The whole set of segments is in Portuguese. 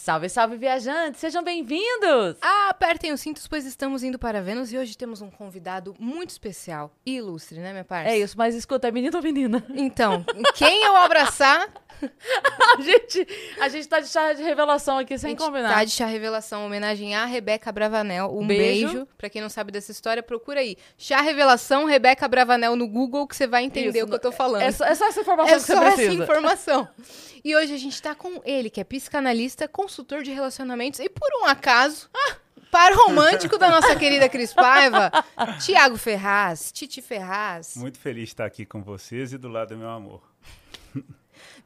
Salve, salve, viajantes! Sejam bem-vindos! Apertem os cintos, pois estamos indo para Vênus e hoje temos um convidado muito especial e ilustre, né, minha parte? É isso, mas escuta, é menino ou menina? Então, quem eu abraçar... a, gente, a gente tá de chá de revelação aqui, sem combinar. Tá de chá revelação, homenagem a Rebeca Bravanel. Um Beijo. beijo. Pra quem não sabe dessa história, procura aí. Chá revelação, Rebeca Bravanel no Google, que você vai entender Isso, o que eu tô falando. É só, é só essa informação É que você só essa precisa. informação. E hoje a gente tá com ele, que é psicanalista, consultor de relacionamentos e, por um acaso, par romântico da nossa querida Cris Paiva, Tiago Ferraz, Titi Ferraz. Muito feliz de estar aqui com vocês e do lado do meu amor.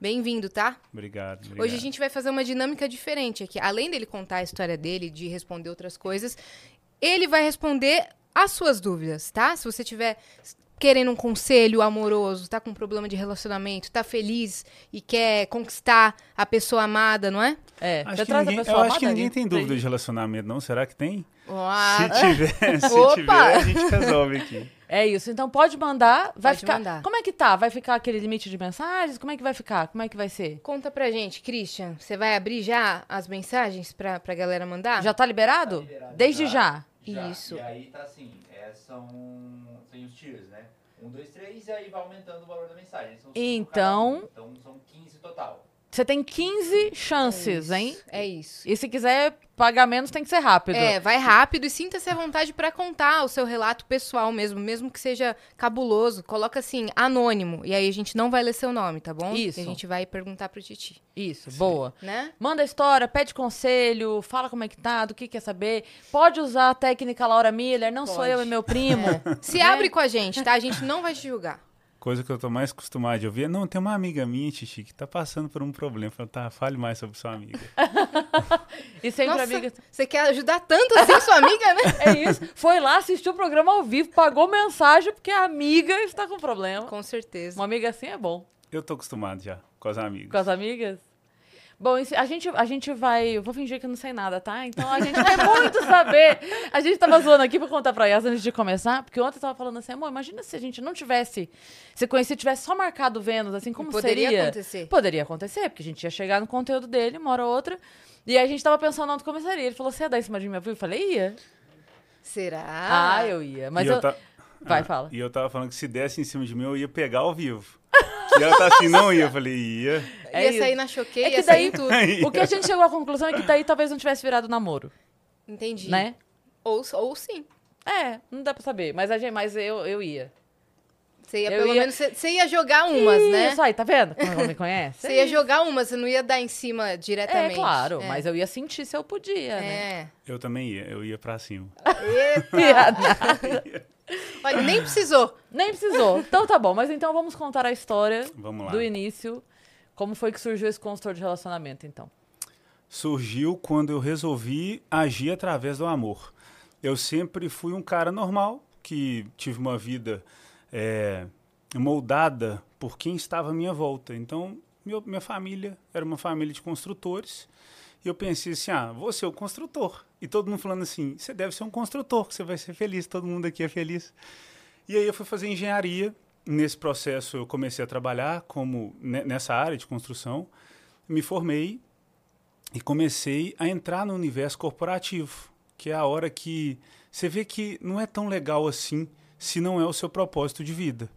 Bem-vindo, tá? Obrigado. obrigado. Hoje a gente vai fazer uma dinâmica diferente aqui. Além dele contar a história dele, de responder outras coisas, ele vai responder as suas dúvidas, tá? Se você tiver querendo um conselho amoroso, tá com um problema de relacionamento, tá feliz e quer conquistar a pessoa amada, não é? É, Acho que traz ninguém, a pessoa eu acho que ninguém tem dúvida de relacionamento, não? Será que tem? Ah, Se tiver, se Opa! tiver, a gente resolve aqui. É isso, então pode mandar. Vai Pode ficar. mandar. Como é que tá? Vai ficar aquele limite de mensagens? Como é que vai ficar? Como é que vai ser? Conta pra gente, Christian, você vai abrir já as mensagens pra, pra galera mandar? Já tá liberado? Desde já. Já. Isso. E aí tá assim, é, são, tem os tiers, né? Um, dois, três, e aí vai aumentando o valor da mensagem. São Então-. Então são 15 total. Você tem 15 chances, hein? É isso. E se quiser pagar menos, tem que ser rápido. É, vai rápido e sinta-se à vontade pra contar o seu relato pessoal mesmo, mesmo que seja cabuloso. Coloca assim, anônimo. E aí a gente não vai ler seu nome, tá bom? Isso. E a gente vai perguntar pro Titi, Isso, boa. né? Manda a história, pede conselho, fala como é que tá, do que quer saber. Pode usar a técnica Laura Miller, não sou Pode. eu, é meu primo. Se Né? abre com a gente, tá? A gente não vai te julgar. Coisa que eu tô mais acostumado de ouvir. é, Não, tem uma amiga minha, Titi, que tá passando por um problema. Falo, tá, fale mais sobre sua amiga. E sempre Nossa, amiga. você quer ajudar tanto assim sua amiga, né? É isso. Foi lá, assistiu o programa ao vivo, pagou mensagem porque a amiga está com problema. Com certeza. Uma amiga assim é bom. Eu tô acostumado já com as amigas. Com as amigas? Bom, a gente, a gente vai. Eu vou fingir que eu não sei nada, tá? Então a gente quer muito saber. A gente tava zoando aqui pra contar pra Yas antes de começar, porque ontem eu tava falando assim, amor, imagina se a gente não tivesse. Se conhecido tivesse só marcado Vênus, assim, como Poderia seria? acontecer. Poderia acontecer, porque a gente ia chegar no conteúdo dele, uma hora ou outra. E aí a gente tava pensando onde começaria. Ele falou, você ia dar em cima de mim? Eu falei, ia. Será? Ah, eu ia. Mas E eu. ta- Vai, Ah, fala. E eu tava falando que se desse em cima de mim, eu ia pegar ao vivo. E ela tá assim, não ia. Eu falei, ia. É ia isso. sair na choqueia, É que ia sair daí- tudo. O que a gente chegou à conclusão é que daí talvez não tivesse virado namoro, Entendi. né? Ou, ou sim. É, não dá pra saber. Mas, a gente, mas eu, eu ia. Você ia, Eu pelo ia- menos, você, ia jogar umas, né? Isso aí, tá vendo? Como ela me conhece? Você ia jogar umas, você não ia dar em cima É, diretamente. claro, É. mas eu ia sentir se eu podia, né? É. Eu também ia. Eu ia pra cima. Olha, nem precisou. Nem precisou. Então tá bom, mas então vamos contar a história Vamos lá. do início. Como foi que surgiu esse consultor de relacionamento, então? surgiu quando eu resolvi agir através do amor. Eu sempre fui um cara normal, que tive uma vida é, moldada por quem estava à minha volta. Então, meu- minha família era uma família de construtores. E eu pensei assim, ah, vou ser o construtor. E todo mundo falando assim, você deve ser um construtor, você vai ser feliz, todo mundo aqui é feliz. E aí eu fui fazer engenharia. Nesse processo eu comecei a trabalhar como ne- nessa área de construção. Me formei e comecei a entrar no universo corporativo, que é a hora que você vê que não é tão legal assim se não é o seu propósito de vida.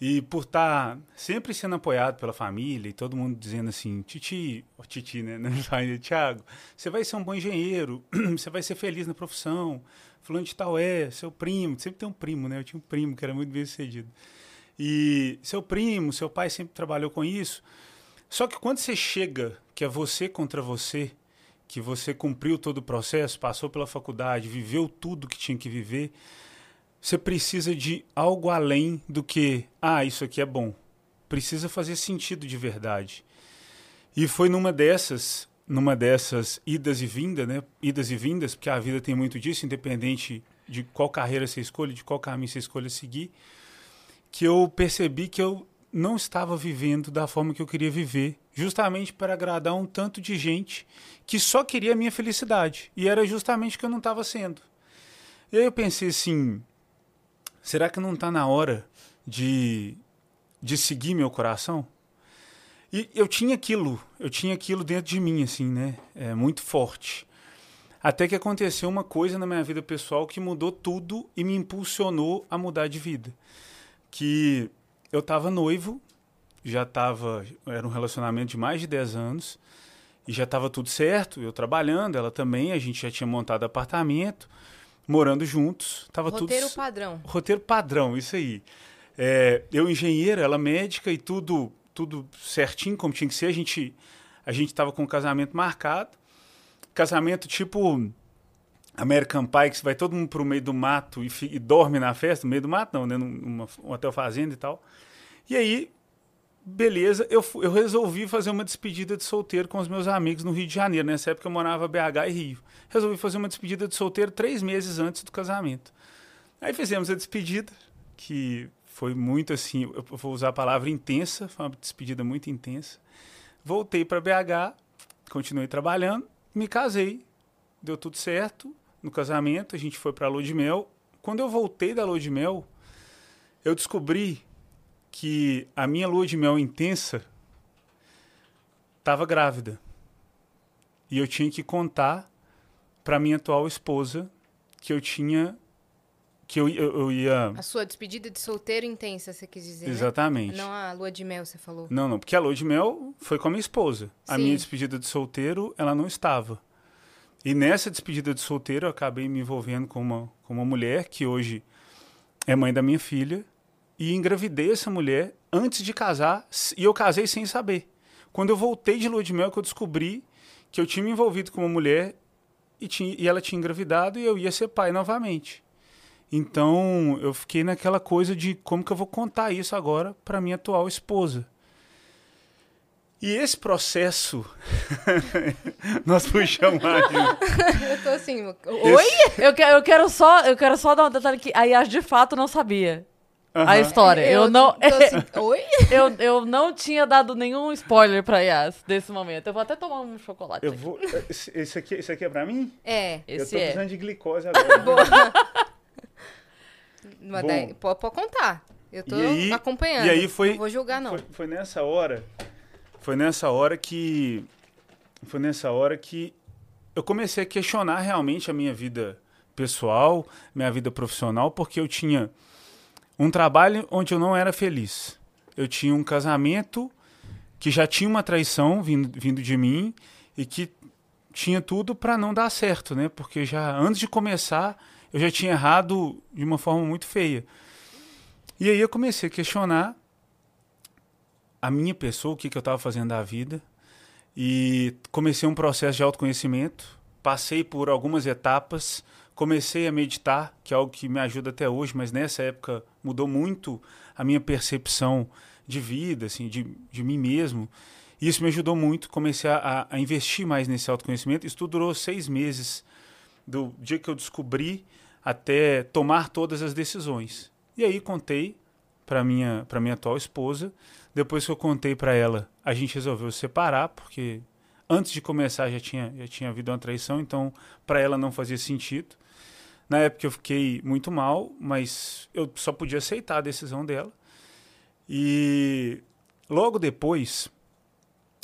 E por estar sempre sendo apoiado pela família e todo mundo dizendo assim, Titi, ó, Titi, né? Não vai, Tiago, você vai ser um bom engenheiro, você vai ser feliz na profissão, fulano de tal é, seu primo, sempre tem um primo, né? Eu tinha um primo que era muito bem sucedido. E seu primo, seu pai sempre trabalhou com isso. Só que quando você chega, que é você contra você, que você cumpriu todo o processo, passou pela faculdade, viveu tudo que tinha que viver, você precisa de algo além do que, ah, isso aqui é bom. Precisa fazer sentido de verdade. E foi numa dessas numa dessas idas e vindas, né? Idas e vindas, porque a vida tem muito disso, independente de qual carreira você escolhe, de qual caminho você escolhe seguir, que eu percebi que eu não estava vivendo da forma que eu queria viver, justamente para agradar um tanto de gente que só queria a minha felicidade. E era justamente o que eu não estava sendo. E aí eu pensei assim: será que não está na hora de, de seguir meu coração? E eu tinha aquilo, eu tinha aquilo dentro de mim, assim, né? É, muito forte. Até que aconteceu uma coisa na minha vida pessoal que mudou tudo e me impulsionou a mudar de vida. Que eu estava noivo, já estava, era um relacionamento de mais de 10 anos, e já estava tudo certo, eu trabalhando, ela também, a gente já tinha montado apartamento, morando juntos, tava Roteiro tudo padrão. roteiro padrão, isso aí. É, eu engenheiro, ela médica e tudo tudo certinho como tinha que ser. A gente a gente estava com o casamento marcado. Casamento tipo American Pie, que você vai todo mundo pro meio do mato e, e dorme na festa, no meio do mato não, né, num numa, um hotel fazenda e tal. E aí, beleza, eu, eu resolvi fazer uma despedida de solteiro com os meus amigos no Rio de Janeiro. Nessa época eu morava BH e Rio. Resolvi fazer uma despedida de solteiro três meses antes do casamento. Aí fizemos a despedida, que foi muito assim, eu vou usar a palavra intensa, foi uma despedida muito intensa. Voltei para BH, continuei trabalhando, me casei, deu tudo certo no casamento, a gente foi para a lua de mel. Quando eu voltei da lua de mel, eu descobri que a minha lua de mel intensa estava grávida. E eu tinha que contar para minha atual esposa que eu tinha que eu, eu, eu ia A sua despedida de solteiro intensa, você quis dizer, né? exatamente. Não a lua de mel, você falou. Não, não, porque a lua de mel foi com a minha esposa. A Sim. minha despedida de solteiro, ela não estava. E nessa despedida de solteiro, eu acabei me envolvendo com uma, com uma mulher que hoje é mãe da minha filha. E engravidei essa mulher antes de casar. E eu casei sem saber. Quando eu voltei de lua de mel, que eu descobri que eu tinha me envolvido com uma mulher e, tinha, e ela tinha engravidado e eu ia ser pai novamente. Então, eu fiquei naquela coisa de como que eu vou contar isso agora para minha atual esposa. E esse processo, nós puxamos de... Eu tô assim, oi? Eu, que- eu quero só, eu quero só dar um detalhe que a Yas de fato não sabia a Aham. história. Eu, não, Tô assim, oi? eu, eu não tinha dado nenhum spoiler pra Yas desse momento. Eu vou até tomar um chocolate. Eu aqui. vou... Esse esse aqui, esse aqui é para mim? É. eu tô é. precisando de glicose agora. Boa. Mas daí, pode, pode contar. Eu tô E aí- acompanhando. e aí foi- Não vou julgar, não. Foi, foi nessa hora, foi nessa hora que, foi nessa hora que eu comecei a questionar realmente a minha vida pessoal, minha vida profissional, porque eu tinha um trabalho onde eu não era feliz. Eu tinha um casamento que já tinha uma traição vindo, vindo de mim e que tinha tudo para não dar certo, né? Porque já antes de começar eu já tinha errado de uma forma muito feia. E aí eu comecei a questionar a minha pessoa, o que, que eu estava fazendo da vida. E comecei um processo de autoconhecimento. Passei por algumas etapas. Comecei a meditar, que é algo que me ajuda até hoje, mas nessa época mudou muito a minha percepção de vida, assim, de, de mim mesmo. E isso me ajudou muito. Comecei a, a investir mais nesse autoconhecimento. Isso tudo durou seis meses, do dia que eu descobri até tomar todas as decisões. E aí contei para minha para minha atual esposa. Depois que eu contei para ela, a gente resolveu separar porque antes de começar já tinha já tinha havido uma traição, então para ela não fazia sentido. Na época eu fiquei muito mal, mas eu só podia aceitar a decisão dela. E logo depois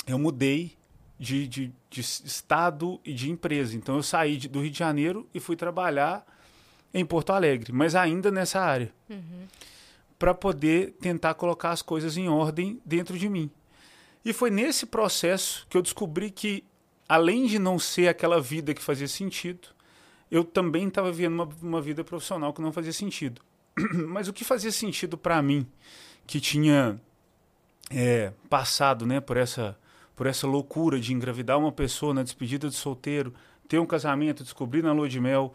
eu mudei de, de, de estado e de empresa. Então eu saí de- do Rio de Janeiro e fui trabalhar em Porto Alegre, mas ainda nessa área, para poder tentar colocar as coisas em ordem dentro de mim. E foi nesse processo que eu descobri que, além de não ser aquela vida que fazia sentido, eu também estava vivendo uma, uma vida profissional que não fazia sentido. Mas o que fazia sentido para mim, que tinha é, passado né, por, essa, por essa loucura de engravidar uma pessoa na despedida de solteiro, ter um casamento, descobrir na lua de mel,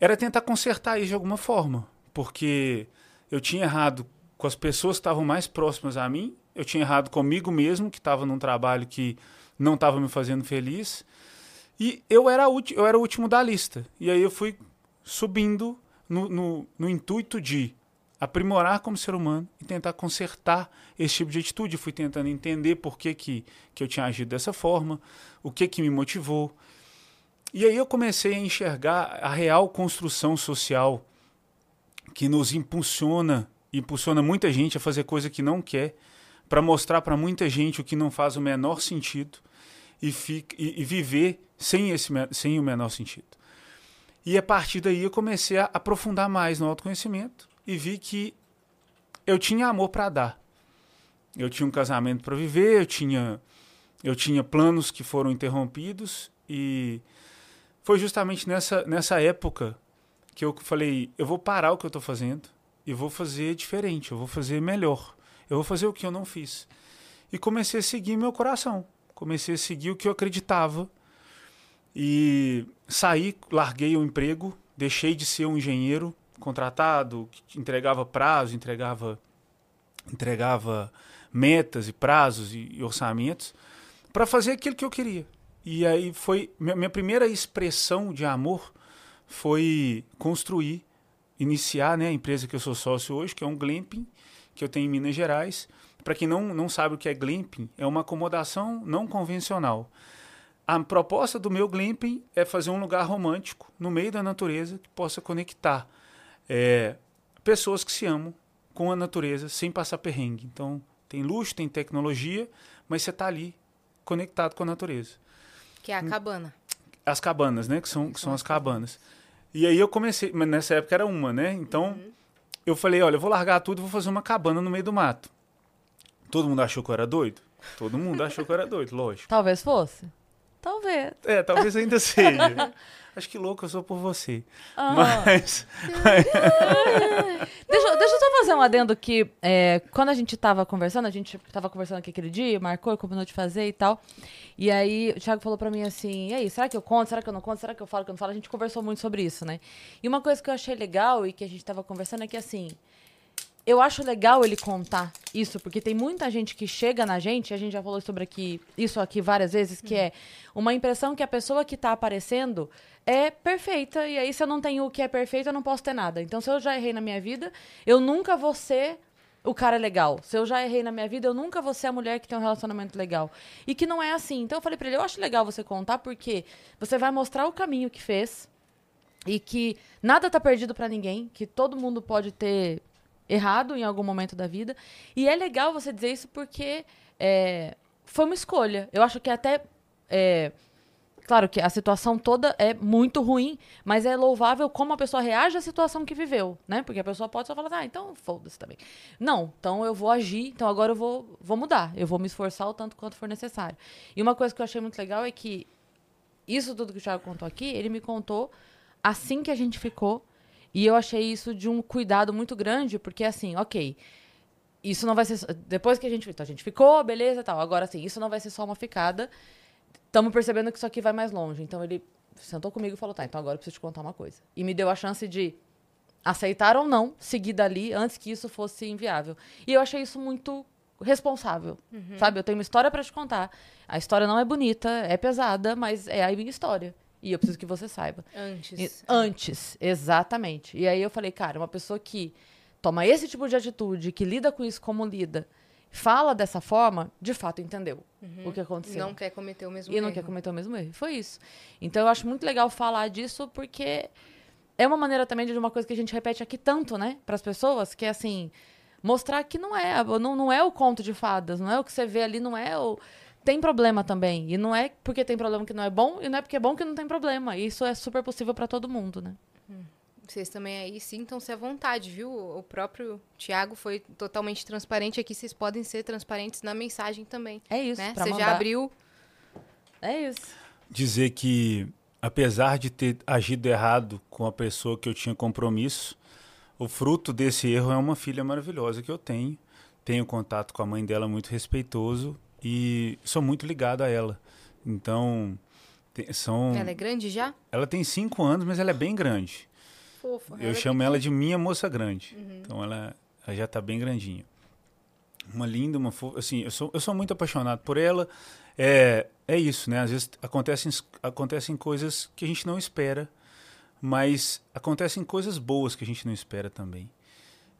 era tentar consertar isso de alguma forma. Porque eu tinha errado com as pessoas que estavam mais próximas a mim, eu tinha errado comigo mesmo, que estava num trabalho que não estava me fazendo feliz. E eu era, eu era o último da lista. E aí eu fui subindo no, no, no intuito de aprimorar como ser humano e tentar consertar esse tipo de atitude. Fui tentando entender por que, que, que eu tinha agido dessa forma, o que, que me motivou. E aí eu comecei a enxergar a real construção social que nos impulsiona, impulsiona muita gente a fazer coisa que não quer, para mostrar para muita gente o que não faz o menor sentido e, fica, e, e viver sem, esse, sem o menor sentido. E a partir daí eu comecei a aprofundar mais no autoconhecimento e vi que eu tinha amor para dar. Eu tinha um casamento para viver, eu tinha, eu tinha planos que foram interrompidos e foi justamente nessa, nessa época que eu falei: eu vou parar o que eu estou fazendo e vou fazer diferente, eu vou fazer melhor, eu vou fazer o que eu não fiz. E comecei a seguir meu coração, comecei a seguir o que eu acreditava e saí, larguei o emprego, deixei de ser um engenheiro contratado, que entregava prazo, entregava, entregava metas e prazos e, e orçamentos, para fazer aquilo que eu queria. E aí foi minha, minha primeira expressão de amor foi construir, iniciar né, a empresa que eu sou sócio hoje, que é um glamping, que eu tenho em Minas Gerais. Para quem não, não sabe o que é glamping, é uma acomodação não convencional. A proposta do meu glamping é fazer um lugar romântico no meio da natureza que possa conectar é, pessoas que se amam com a natureza sem passar perrengue. Então, tem luxo, tem tecnologia, mas você está ali conectado com a natureza. Que é a cabana. As cabanas, né? Que são, que são as cabanas. E aí eu comecei, mas nessa época era uma, né? Então, uhum. eu falei, olha, eu vou largar tudo e vou fazer uma cabana no meio do mato. Todo mundo achou que eu era doido? Todo mundo achou que eu era doido, lógico. Talvez fosse. Talvez. É, talvez ainda seja. Acho que louco eu sou por você. Ah. Mas. deixa, deixa eu só fazer um adendo que é, quando a gente tava conversando, a gente tava conversando aqui aquele dia, marcou, combinou de fazer e tal. E aí o Thiago falou pra mim assim: e aí, será que eu conto? Será que eu não conto? Será que eu falo que eu não falo? A gente conversou muito sobre isso, né? E uma coisa que eu achei legal e que a gente tava conversando é que assim eu acho legal ele contar isso, porque tem muita gente que chega na gente, a gente já falou sobre aqui, isso aqui várias vezes, que é uma impressão que a pessoa que está aparecendo é perfeita, e aí se eu não tenho o que é perfeito, eu não posso ter nada. Então, se eu já errei na minha vida, eu nunca vou ser o cara legal. Se eu já errei na minha vida, eu nunca vou ser a mulher que tem um relacionamento legal. E que não é assim. Então, eu falei pra ele, eu acho legal você contar, porque você vai mostrar o caminho que fez, e que nada tá perdido para ninguém, que todo mundo pode ter errado em algum momento da vida. E é legal você dizer isso porque é, foi uma escolha. Eu acho que até. É, claro que a situação toda é muito ruim, mas é louvável como a pessoa reage à situação que viveu, né? Porque a pessoa pode só falar, ah, então foda-se também. Não, então eu vou agir, então agora eu vou, vou mudar, eu vou me esforçar o tanto quanto for necessário. E uma coisa que eu achei muito legal é que isso tudo que o Thiago contou aqui, ele me contou assim que a gente ficou e eu achei isso de um cuidado muito grande, porque assim, ok, isso não vai ser. Depois que a gente. Então a gente ficou, beleza tal. Agora assim, isso não vai ser só uma ficada. Estamos percebendo que isso aqui vai mais longe. Então ele sentou comigo e falou: tá, então agora eu preciso te contar uma coisa. E me deu a chance de aceitar ou não seguir dali antes que isso fosse inviável. E eu achei isso muito responsável, uhum. sabe? Eu tenho uma história para te contar. A história não é bonita, é pesada, mas é a minha história. E eu preciso que você saiba. Antes. E, antes, exatamente. E aí eu falei, cara, uma pessoa que toma esse tipo de atitude, que lida com isso como lida, fala dessa forma, de fato entendeu uhum. o que aconteceu. Não quer cometer o mesmo e erro. E não quer cometer o mesmo erro. Foi isso. Então eu acho muito legal falar disso porque é uma maneira também de uma coisa que a gente repete aqui tanto, né, para as pessoas, que é assim, mostrar que não é, não, não é o conto de fadas, não é o que você vê ali, não é o tem problema também. E não é porque tem problema que não é bom, e não é porque é bom que não tem problema. E isso é super possível para todo mundo, né? Hum. Vocês também aí sintam-se à vontade, viu? O próprio Tiago foi totalmente transparente aqui. Vocês podem ser transparentes na mensagem também. É isso. Né? Você mandar... já abriu. É isso. Dizer que, apesar de ter agido errado com a pessoa que eu tinha compromisso, o fruto desse erro é uma filha maravilhosa que eu tenho. Tenho contato com a mãe dela muito respeitoso e sou muito ligado a ela. Então, tem, são. Ela é grande já? Ela tem cinco anos, mas ela é bem grande. Fofa. Eu ela chamo ela de minha moça grande. Uhum. Então ela, ela já está bem grandinha. Uma linda, uma fofa. Assim, eu sou, eu sou muito apaixonado por ela. É, é isso, né? Às vezes acontecem, acontecem coisas que a gente não espera, mas acontecem coisas boas que a gente não espera também.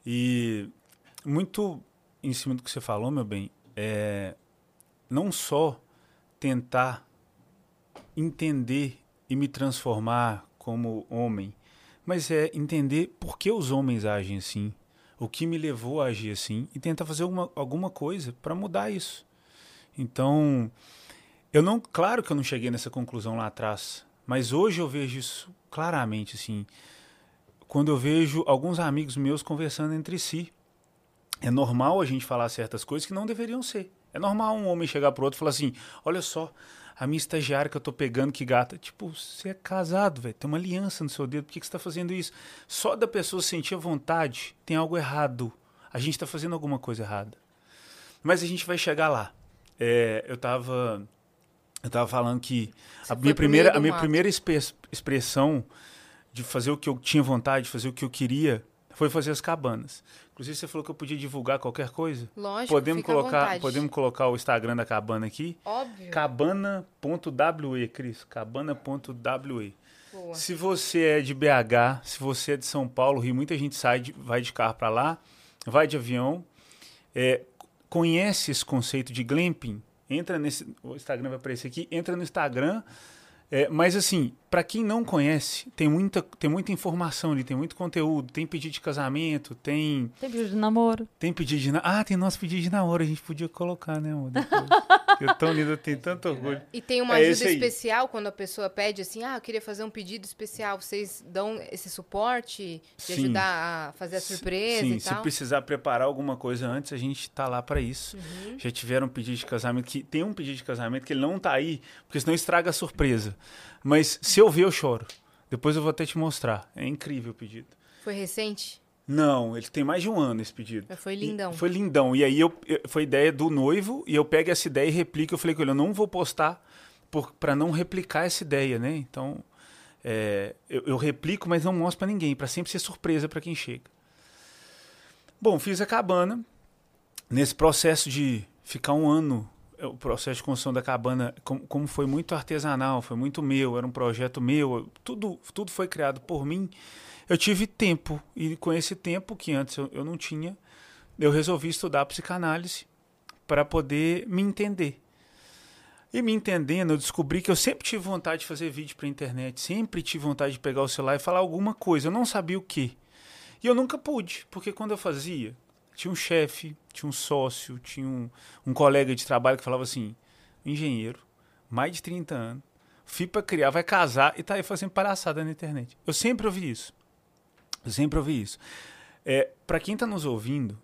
E muito em cima do que você falou, meu bem, é não só tentar entender e me transformar como homem, mas é entender por que os homens agem assim, o que me levou a agir assim e tentar fazer uma, alguma coisa para mudar isso. Então, eu não, claro que eu não cheguei nessa conclusão lá atrás, mas hoje eu vejo isso claramente, assim, quando eu vejo alguns amigos meus conversando entre si. É normal a gente falar certas coisas que não deveriam ser. É normal um homem chegar pro outro e falar assim: olha só, a minha estagiária que eu tô pegando, que gata. Tipo, você é casado, velho, tem uma aliança no seu dedo, por que, que você tá fazendo isso? Só da pessoa sentir a vontade, tem algo errado. A gente tá fazendo alguma coisa errada. Mas a gente vai chegar lá. É, eu tava. Eu tava falando que Você a minha primeira, a minha mato. primeira expressão de fazer o que eu tinha vontade, de fazer o que eu queria, foi fazer as cabanas. Inclusive, você falou que eu podia divulgar qualquer coisa. Lógico, Podemos colocar, podemos colocar o Instagram da cabana aqui. Óbvio. Cabana.we, Cris. Cabana.we. Se você é de BH, se você é de São Paulo, Rio, muita gente sai, de- vai de carro para lá, vai de avião, é, conhece esse conceito de glamping, entra nesse, o Instagram vai aparecer aqui, entra no Instagram, é, mas assim, para quem não conhece, tem muita, tem muita informação ali, tem muito conteúdo, tem pedido de casamento, tem, Tem pedido de namoro. tem pedido de... na- Ah, tem nosso pedido de namoro, a gente podia colocar, né, amor? Depois. Eu tão lindo, eu tenho tanto orgulho. E tem uma É ajuda especial quando a pessoa pede assim, ah, eu queria fazer um pedido especial. Vocês dão esse suporte de Sim. ajudar a fazer a surpresa Sim, e se tal? precisar preparar alguma coisa antes, a gente tá lá para isso. Uhum. Já tiveram um pedido de casamento que tem um pedido de casamento que ele não tá aí, porque senão estraga a surpresa. Mas se eu ver, eu choro. Depois eu vou até te mostrar. É incrível o pedido. Foi recente? Não, ele tem mais de um ano esse pedido. Mas foi E- lindão. foi lindão. E aí eu, foi ideia do noivo e eu pego essa ideia e replico. Eu falei com ele, eu não vou postar para não replicar essa ideia, né? Então é, eu, eu replico, mas não mostro para ninguém, para sempre ser surpresa para quem chega. Bom, fiz a cabana. Nesse processo de ficar um ano, o processo de construção da cabana, como, como foi muito artesanal, foi muito meu, era um projeto meu, tudo, tudo foi criado por mim. Eu tive tempo, e com esse tempo que antes eu, eu não tinha, eu resolvi estudar psicanálise para poder me entender. E me entendendo, eu descobri que eu sempre tive vontade de fazer vídeo para internet, sempre tive vontade de pegar o celular e falar alguma coisa, eu não sabia o que. E eu nunca pude, porque quando eu fazia, tinha um chefe, tinha um sócio, tinha um, um colega de trabalho que falava assim: engenheiro, mais de 30 anos, fui para criar, vai casar e tá aí fazendo palhaçada na internet. Eu sempre ouvi isso. Eu sempre ouvi isso. É, para quem tá nos ouvindo,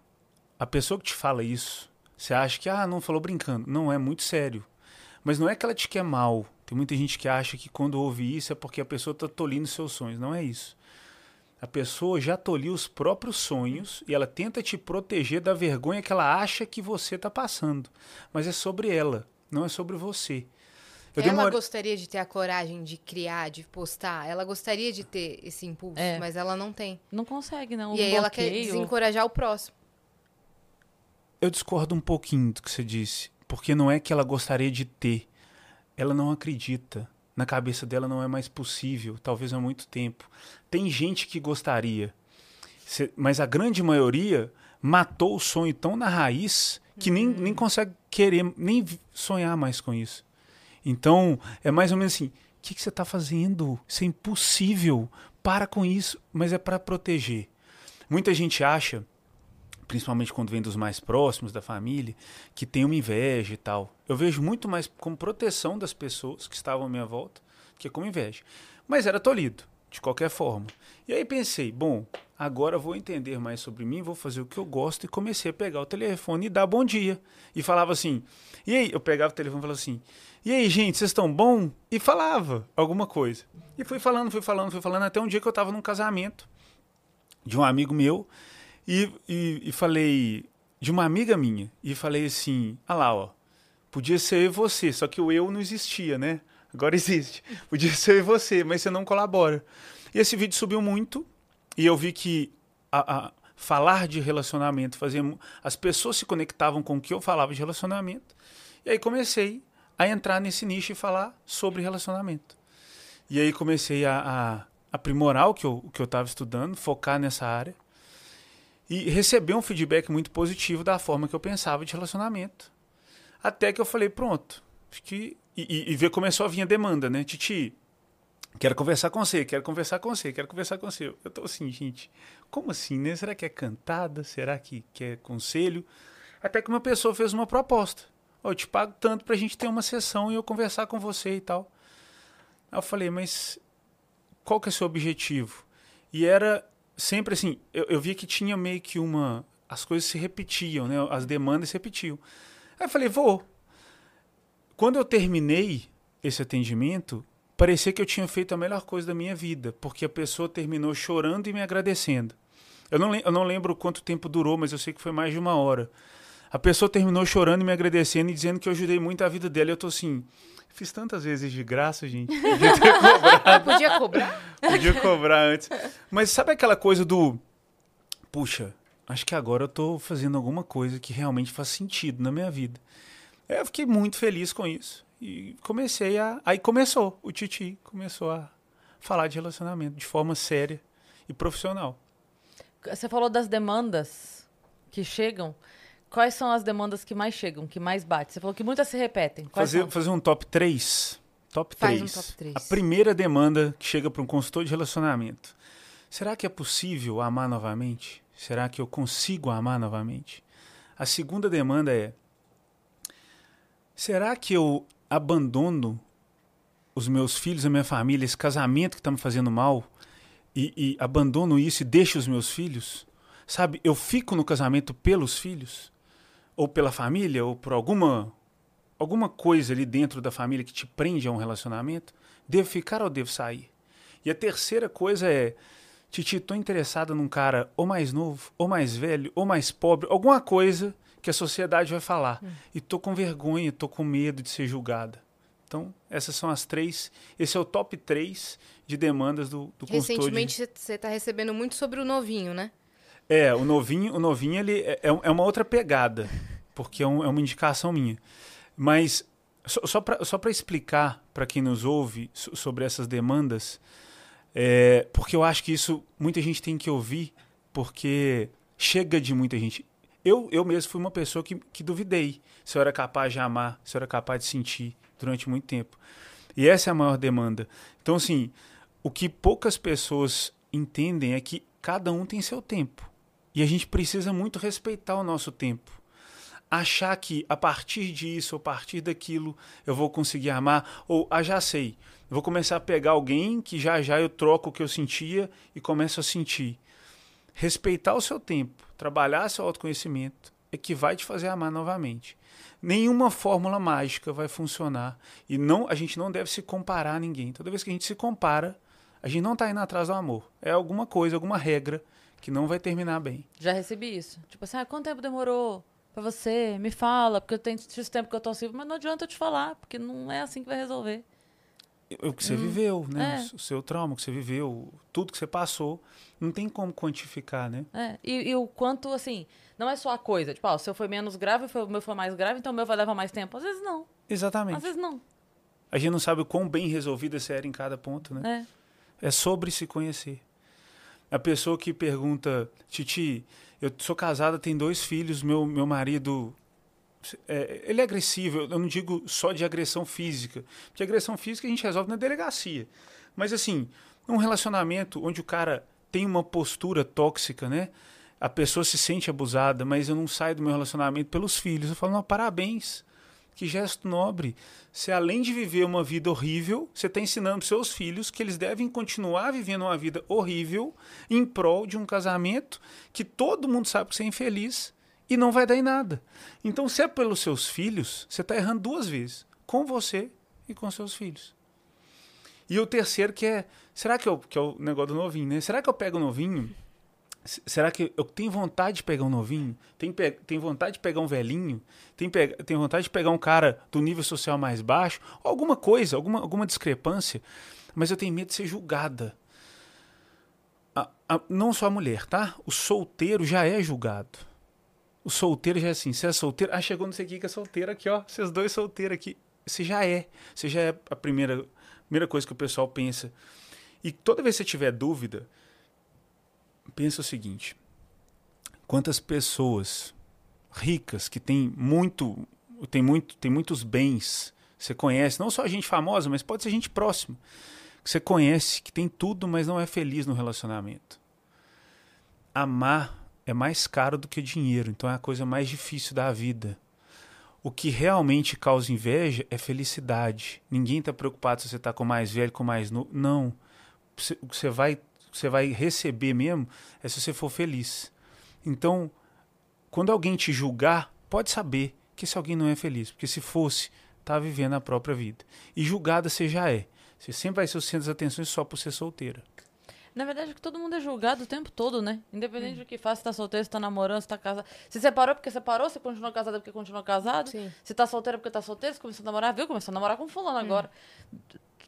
a pessoa que te fala isso, você acha que, ah, não falou brincando. Não, é muito sério. Mas não é que ela te quer mal. Tem muita gente que acha que quando ouve isso é porque a pessoa tá tolindo seus sonhos. Não é isso. A pessoa já toliu os próprios sonhos e ela tenta te proteger da vergonha que ela acha que você tá passando. Mas é sobre ela, não é sobre você. Eu ela gostaria de ter a coragem de criar, de postar. Ela gostaria de ter esse impulso, É. mas ela não tem. Não consegue, não. e aí ela quer desencorajar o próximo. Eu discordo um pouquinho do que você disse, porque não é que ela gostaria de ter, ela não acredita. Na cabeça dela não é mais possível, talvez há muito tempo. Tem gente que gostaria, mas a grande maioria matou o sonho tão na raiz que nem, nem consegue querer, nem sonhar mais com isso. Então, é mais ou menos assim: o que, que você está fazendo? Isso é impossível. Para com isso, mas é para proteger. Muita gente acha principalmente quando vem dos mais próximos da família, que tem uma inveja e tal. Eu vejo muito mais como proteção das pessoas que estavam à minha volta que como inveja. Mas era tolhido, de qualquer forma. E aí pensei, bom, agora vou entender mais sobre mim, vou fazer o que eu gosto e comecei a pegar o telefone e dar bom dia. E falava assim, e aí? Eu pegava o telefone e falava assim, e aí, gente, vocês estão bom? E falava alguma coisa. E fui falando, fui falando, fui falando, até um dia que eu estava num casamento de um amigo meu e, e, e falei de uma amiga minha e falei assim, ah lá, ó, podia ser você, só que o eu não existia, né? Agora existe. Podia ser você, mas você não colabora. E esse vídeo subiu muito e eu vi que a, a- falar de relacionamento fazia as pessoas se conectavam com o que eu falava de relacionamento. E aí comecei a entrar nesse nicho e falar sobre relacionamento. E aí comecei a, a aprimorar o que eu estava estudando, focar nessa área e receber um feedback muito positivo da forma que eu pensava de relacionamento. Até que eu falei, pronto. Que, e, e, e começou a vir a demanda, né? Titi, quero conversar com você, quero conversar com você, quero conversar com você. Eu tô assim, gente, como assim, né? Será que é cantada? Será que, que é conselho? Até que uma pessoa fez uma proposta. Oh, eu te pago tanto pra gente ter uma sessão e eu conversar com você e tal. Aí eu falei, mas qual que é o seu objetivo? E era sempre assim, eu, eu via que tinha meio que uma. As coisas se repetiam, né? As demandas se repetiam. Aí eu falei, vou. Quando eu terminei esse atendimento, parecia que eu tinha feito a melhor coisa da minha vida, porque a pessoa terminou chorando e me agradecendo. Eu não, eu não lembro quanto tempo durou, mas eu sei que foi mais de uma hora. A pessoa terminou chorando e me agradecendo e dizendo que eu ajudei muito a vida dela. E eu tô assim, fiz tantas vezes de graça, gente. Podia ter cobrado. Podia cobrar? Podia cobrar antes. Mas sabe aquela coisa do. Puxa, acho que agora eu tô fazendo alguma coisa que realmente faz sentido na minha vida. Eu fiquei muito feliz com isso. E comecei a. Aí começou, o Titi começou a falar de relacionamento de forma séria e profissional. Você falou das demandas que chegam. Quais são as demandas que mais chegam, que mais bate? Você falou que muitas se repetem. Quais Fazer, são? fazer um top 3. Top Faz 3. um top três. A primeira demanda que chega para um consultor de relacionamento. Será que é possível amar novamente? Será que eu consigo amar novamente? A segunda demanda é: será que eu abandono os meus filhos, a minha família, esse casamento que está me fazendo mal, e, e abandono isso e deixo os meus filhos? Sabe, eu fico no casamento pelos filhos? Ou pela família? Ou por alguma, alguma coisa ali dentro da família que te prende a um relacionamento? Devo ficar ou devo sair? E a terceira coisa é: Titi, tô interessada num cara ou mais novo, ou mais velho, ou mais pobre, alguma coisa que a sociedade vai falar. E tô com vergonha, tô com medo de ser julgada. Então, essas são as três. Esse é o top 3 de demandas do, do consultor. de- Recentemente você tá recebendo muito sobre o novinho, né? É, o novinho, o novinho ele é, é é uma outra pegada, porque é, um- é uma indicação minha. Mas só, só para explicar para quem nos ouve so- sobre essas demandas, é, porque eu acho que isso muita gente tem que ouvir, porque chega de muita gente. Eu, eu mesmo fui uma pessoa que, que duvidei se eu era capaz de amar, se eu era capaz de sentir durante muito tempo. E essa é a maior demanda. Então, assim, o que poucas pessoas entendem é que cada um tem seu tempo. E a gente precisa muito respeitar o nosso tempo. Achar que a partir disso, a partir daquilo, eu vou conseguir amar, ou, ah, já sei, vou começar a pegar alguém que já já eu troco o que eu sentia e começo a sentir. Respeitar o seu tempo, trabalhar seu autoconhecimento, é que vai te fazer amar novamente. Nenhuma fórmula mágica vai funcionar. E não, a gente não deve se comparar a ninguém. Toda vez que a gente se compara, a gente não está indo atrás do amor. É alguma coisa, alguma regra que não vai terminar bem. Já recebi isso. Tipo assim, ah, quanto tempo demorou pra você? Me fala, porque eu tenho X tempo que eu tô assim, mas não adianta eu te falar, porque não é assim que vai resolver. O que você viveu, né? é. O seu trauma, o que você viveu, tudo que você passou, não tem como quantificar, né? É, e, e o quanto, assim, não é só a coisa. Tipo, ah, o seu foi menos grave, o meu foi mais grave, então o meu vai levar mais tempo. Às vezes não. Exatamente. Às vezes não. A gente não sabe o quão bem resolvida você era em cada ponto, né? É. É sobre se conhecer. A pessoa que pergunta, Titi, eu sou casada, tenho dois filhos, meu, meu marido. é, ele é agressivo, eu não digo só de agressão física, porque agressão física a gente resolve na delegacia. Mas assim, um relacionamento onde o cara tem uma postura tóxica, né? A pessoa se sente abusada, mas eu não saio do meu relacionamento pelos filhos. Eu falo, não, parabéns. Que gesto nobre. Você, além de viver uma vida horrível, você está ensinando para seus filhos que eles devem continuar vivendo uma vida horrível em prol de um casamento que todo mundo sabe que você é infeliz e não vai dar em nada. Então, se é pelos seus filhos, você está errando duas vezes. Com você e com seus filhos. E o terceiro que é, será que, eu, que é o negócio do novinho, né? Será que eu pego o novinho Será que eu tenho vontade de pegar um novinho? Tenho, pe tenho vontade de pegar um velhinho? Tenho, pe tenho vontade de pegar um cara do nível social mais baixo? Alguma coisa, alguma, alguma discrepância? Mas eu tenho medo de ser julgada. A- a- não só a mulher, tá? O solteiro já é julgado. O solteiro já é assim, você é solteiro? Ah, chegou não sei o que que é solteiro aqui, ó. Vocês dois solteiros aqui. você já é. Você já é a primeira, primeira coisa que o pessoal pensa. E toda vez que você tiver dúvida, pensa o seguinte: quantas pessoas ricas que têm muito, tem muito, tem muitos bens, você conhece, não só gente famosa, mas pode ser gente próxima, que você conhece, que tem tudo, mas não é feliz no relacionamento. Amar é mais caro do que dinheiro, então é a coisa mais difícil da vida. O que realmente causa inveja é felicidade. Ninguém está preocupado se você está com mais velho, com mais novo. Não. O você vai, você vai receber mesmo é se você for feliz. Então, quando alguém te julgar, pode saber que esse alguém não é feliz, porque se fosse, está vivendo a própria vida. E julgada você já é. Você sempre vai ser o centro das atenções só por ser solteira. Na verdade, é que todo mundo é julgado o tempo todo, né? Independente do que faça, se tá solteiro, se tá namorando, se tá casado. Se separou porque separou, se continuou casado porque continuou casado. Sim. Se tá solteiro porque tá solteiro, se começou a namorar, viu? Começou a namorar com fulano agora.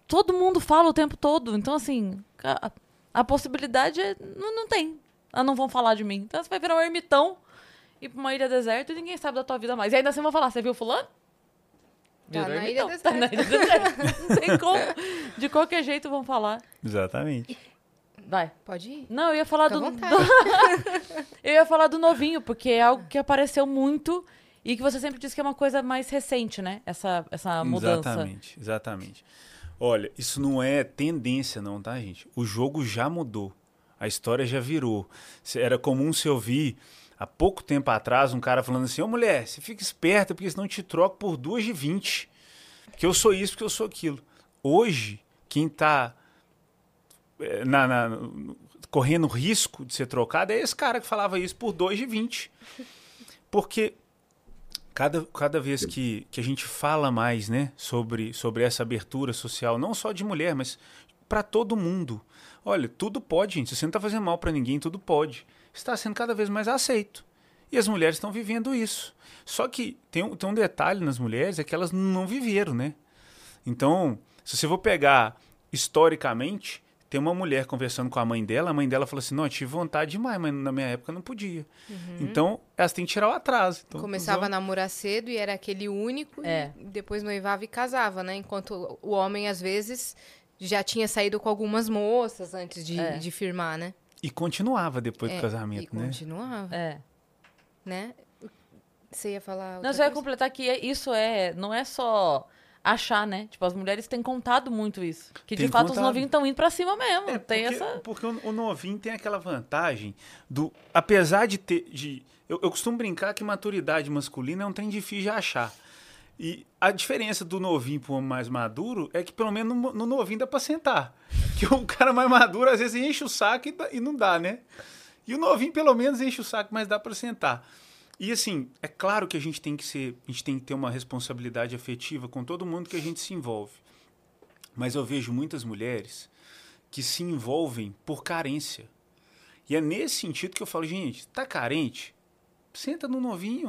Todo mundo fala o tempo todo. Então, assim, a, possibilidade é, não, não tem. Ah, não vão falar de mim. Então você vai virar um ermitão, ir pra uma ilha deserta e ninguém sabe da tua vida mais. E ainda assim vão falar, você viu fulano? Tá na ilha ermitão. Tá na ilha deserta. não tem como. De qualquer jeito vão falar. Exatamente. Vai. Pode ir. Não, eu ia falar Fica do, do- Eu ia falar do novinho, porque é algo que apareceu muito e que você sempre disse que é uma coisa mais recente, né? Essa, essa mudança. Exatamente, exatamente. Olha, isso não é tendência, não, tá, gente? O jogo já mudou. A história já virou. Era comum se ouvir há pouco tempo atrás um cara falando assim: Ô mulher, você fica esperta, porque senão te troco por duas de 20. Que eu sou isso, porque eu sou aquilo. Hoje, quem tá eh, na, na- correndo risco de ser trocado é esse cara que falava isso por 2 de 20. Porque cada, cada vez que, que a gente fala mais né, sobre, sobre essa abertura social, não só de mulher, mas para todo mundo. Olha, tudo pode, gente. Se você não está fazendo mal para ninguém, tudo pode. Está sendo cada vez mais aceito. E as mulheres estão vivendo isso. Só que tem um, tem um detalhe nas mulheres, é que elas não viveram, né? Então, se você for pegar historicamente, tem uma mulher conversando com a mãe dela, a mãe dela falou assim, não, eu tive vontade demais, mas na minha época não podia. Então, elas têm que tirar o atraso. Então, Começava a namorar cedo e era aquele único, É. e depois noivava e casava, né? Enquanto o homem, às vezes, já tinha saído com algumas moças antes de, É. de firmar, né? E continuava depois É, do casamento, e né? continuava, É. né? Você ia falar outra Não, só ia completar que é- isso é. Não é só achar, né? Tipo, as mulheres têm contado muito isso. Que de Tem fato os contado. novinhos estão indo pra cima mesmo. É, tem porque, essa. porque o, o novinho tem aquela vantagem do. Apesar de ter. De, eu, eu costumo brincar que maturidade masculina é um trem difícil de achar. E a diferença do novinho para o homem mais maduro é que pelo menos no, no novinho dá para sentar. Que o cara mais maduro às vezes enche o saco e, e não dá, né? E o novinho pelo menos enche o saco, mas dá para sentar. E assim, é claro que a gente tem que ser, a gente tem que ter uma responsabilidade afetiva com todo mundo que a gente se envolve. Mas eu vejo muitas mulheres que se envolvem por carência. E é nesse sentido que eu falo, gente, tá carente? Senta no novinho.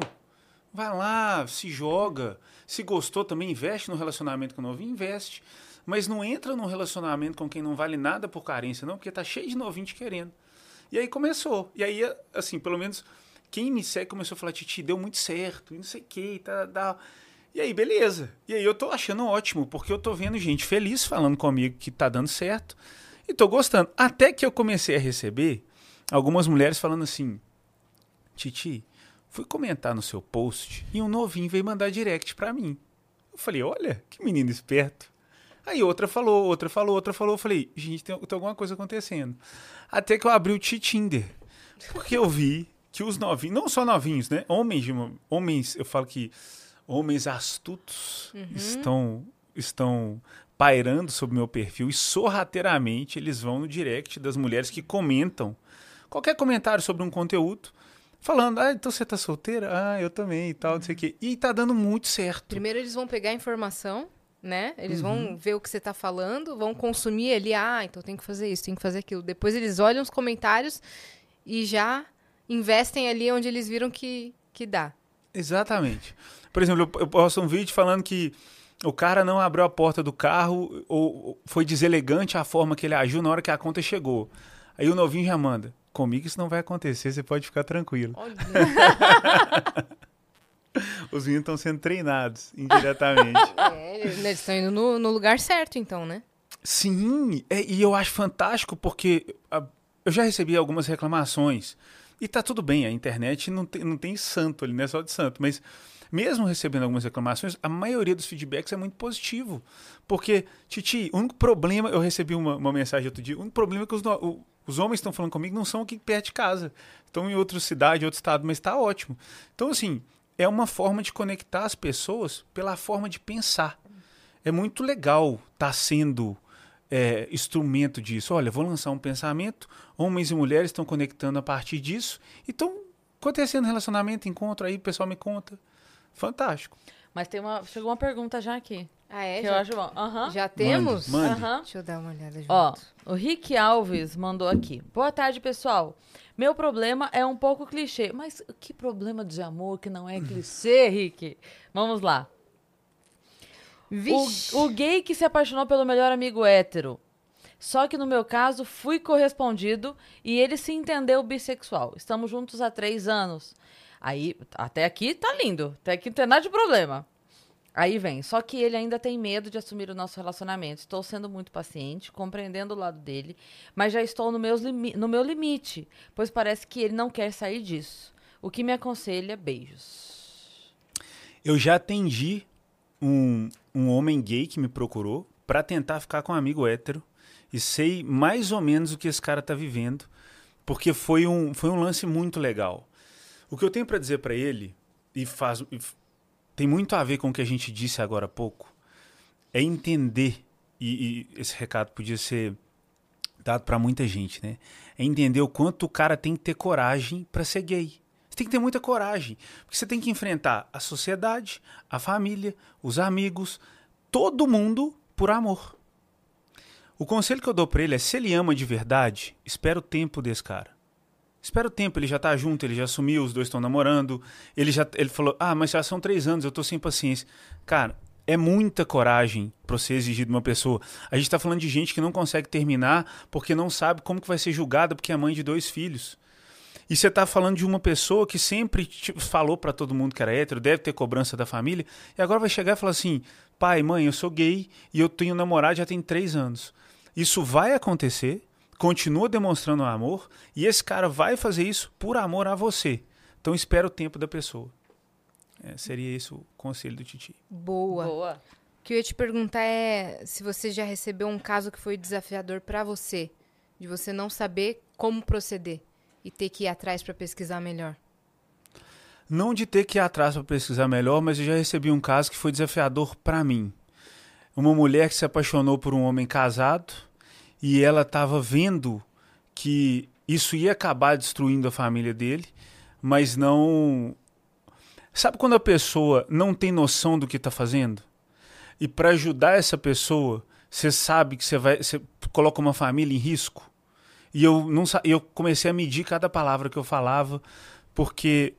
Vai lá, se joga. Se gostou também, investe no relacionamento com o novinho, investe. Mas não entra num relacionamento com quem não vale nada por carência, não, porque tá cheio de novinho te querendo. E aí começou. E aí, assim, pelo menos quem me segue começou a falar, Titi, deu muito certo, e não sei o que, tá, tá. E aí, beleza. E aí eu tô achando ótimo, porque eu tô vendo gente feliz falando comigo que tá dando certo. E tô gostando. Até que eu comecei a receber algumas mulheres falando assim: Titi, fui comentar no seu post e um novinho veio mandar direct pra mim. Eu falei: olha, que menino esperto. Aí outra falou, outra falou, outra falou. Eu falei: gente, tem, tem alguma coisa acontecendo. Até que eu abri o Tinder. Porque eu vi que os novinhos, não só novinhos, né? Homens, homens, eu falo que homens astutos estão estão pairando sobre meu perfil e sorrateiramente eles vão no direct das mulheres que comentam qualquer comentário sobre um conteúdo, falando: "Ah, então você tá solteira? Ah, eu também" e tal, não sei o quê. E tá dando muito certo. Primeiro eles vão pegar a informação, né? Eles Uhum. vão ver o que você tá falando, vão consumir ali, ah, então tem que fazer isso, tem que fazer aquilo. Depois eles olham os comentários e já investem ali onde eles viram que, que dá. Exatamente. Por exemplo, eu, posto um vídeo falando que o cara não abriu a porta do carro ou, foi deselegante a forma que ele agiu na hora que a conta chegou. Aí o novinho já manda. Comigo isso não vai acontecer, você pode ficar tranquilo. Os meninos estão sendo treinados indiretamente. É, eles estão indo no, no lugar certo, então, né? Sim, é, e eu acho fantástico porque a, eu já recebi algumas reclamações. E tá tudo bem, a internet não tem, não tem santo ali, não é só de santo. Mas mesmo recebendo algumas reclamações, a maioria dos feedbacks é muito positivo. Porque, Titi, o único problema, eu recebi uma, uma mensagem outro dia, o único problema é que os, o- os homens estão falando comigo não são aqui perto de casa. Estão em outra cidade, outro estado, mas está ótimo. Então, assim, é uma forma de conectar as pessoas pela forma de pensar. É muito legal estar sendo é, instrumento disso. Olha, vou lançar um pensamento, homens e mulheres estão conectando a partir disso e estão acontecendo relacionamento, encontro aí, o pessoal me conta. Fantástico. Mas tem uma. Chegou uma pergunta já aqui. Ah, é? que já, eu acho bom. Aham. já temos? Mande. Aham. Deixa eu dar uma olhada junto. Ó, o Rick Alves mandou aqui. Boa tarde, pessoal. Meu problema é um pouco clichê. Mas que problema de amor que não é clichê, Rick? Vamos lá. Vixe. O, o gay que se apaixonou pelo melhor amigo hétero. Só que no meu caso, fui correspondido e ele se entendeu bissexual. Estamos juntos há três anos. Aí, até aqui tá lindo. Até aqui não tem nada de problema. Aí vem, só que ele ainda tem medo de assumir o nosso relacionamento. Estou sendo muito paciente, compreendendo o lado dele, mas já estou no, meus limi- no meu limite, pois parece que ele não quer sair disso. O que me aconselha, beijos. Eu já atendi um, um homem gay que me procurou para tentar ficar com um amigo hétero e sei mais ou menos o que esse cara tá vivendo, porque foi um, foi um lance muito legal. O que eu tenho para dizer para ele, e faz e tem muito a ver com o que a gente disse agora há pouco, é entender, e, e esse recado podia ser dado para muita gente, né? É entender o quanto o cara tem que ter coragem para ser gay. Tem que ter muita coragem, porque você tem que enfrentar a sociedade, a família, os amigos, todo mundo por amor. O conselho que eu dou para ele é: se ele ama de verdade, espera o tempo desse cara. Espera o tempo, ele já tá junto, ele já assumiu, os dois estão namorando. Ele já ele falou: Ah, mas já são três anos, eu tô sem paciência. Cara, é muita coragem pra você exigir de uma pessoa. A gente tá falando de gente que não consegue terminar porque não sabe como que vai ser julgada porque é mãe de dois filhos. E você tá falando de uma pessoa que sempre tipo, falou pra todo mundo que era hétero, deve ter cobrança da família, e agora vai chegar e falar assim: pai, mãe, eu sou gay e eu tenho namorado já tem três anos. Isso vai acontecer, continua demonstrando amor, e esse cara vai fazer isso por amor a você. Então espera o tempo da pessoa. É, seria esse o conselho do Titi. Boa. Boa. O que eu ia te perguntar é se você já recebeu um caso que foi desafiador pra você, de você não saber como proceder e ter que ir atrás pra pesquisar melhor. Não de ter que ir atrás para pesquisar melhor, mas eu já recebi um caso que foi desafiador para mim. Uma mulher que se apaixonou por um homem casado e ela estava vendo que isso ia acabar destruindo a família dele, mas não. Sabe quando a pessoa não tem noção do que está fazendo? E para ajudar essa pessoa, você sabe que você vai, você coloca uma família em risco. E eu não eu comecei a medir cada palavra que eu falava, porque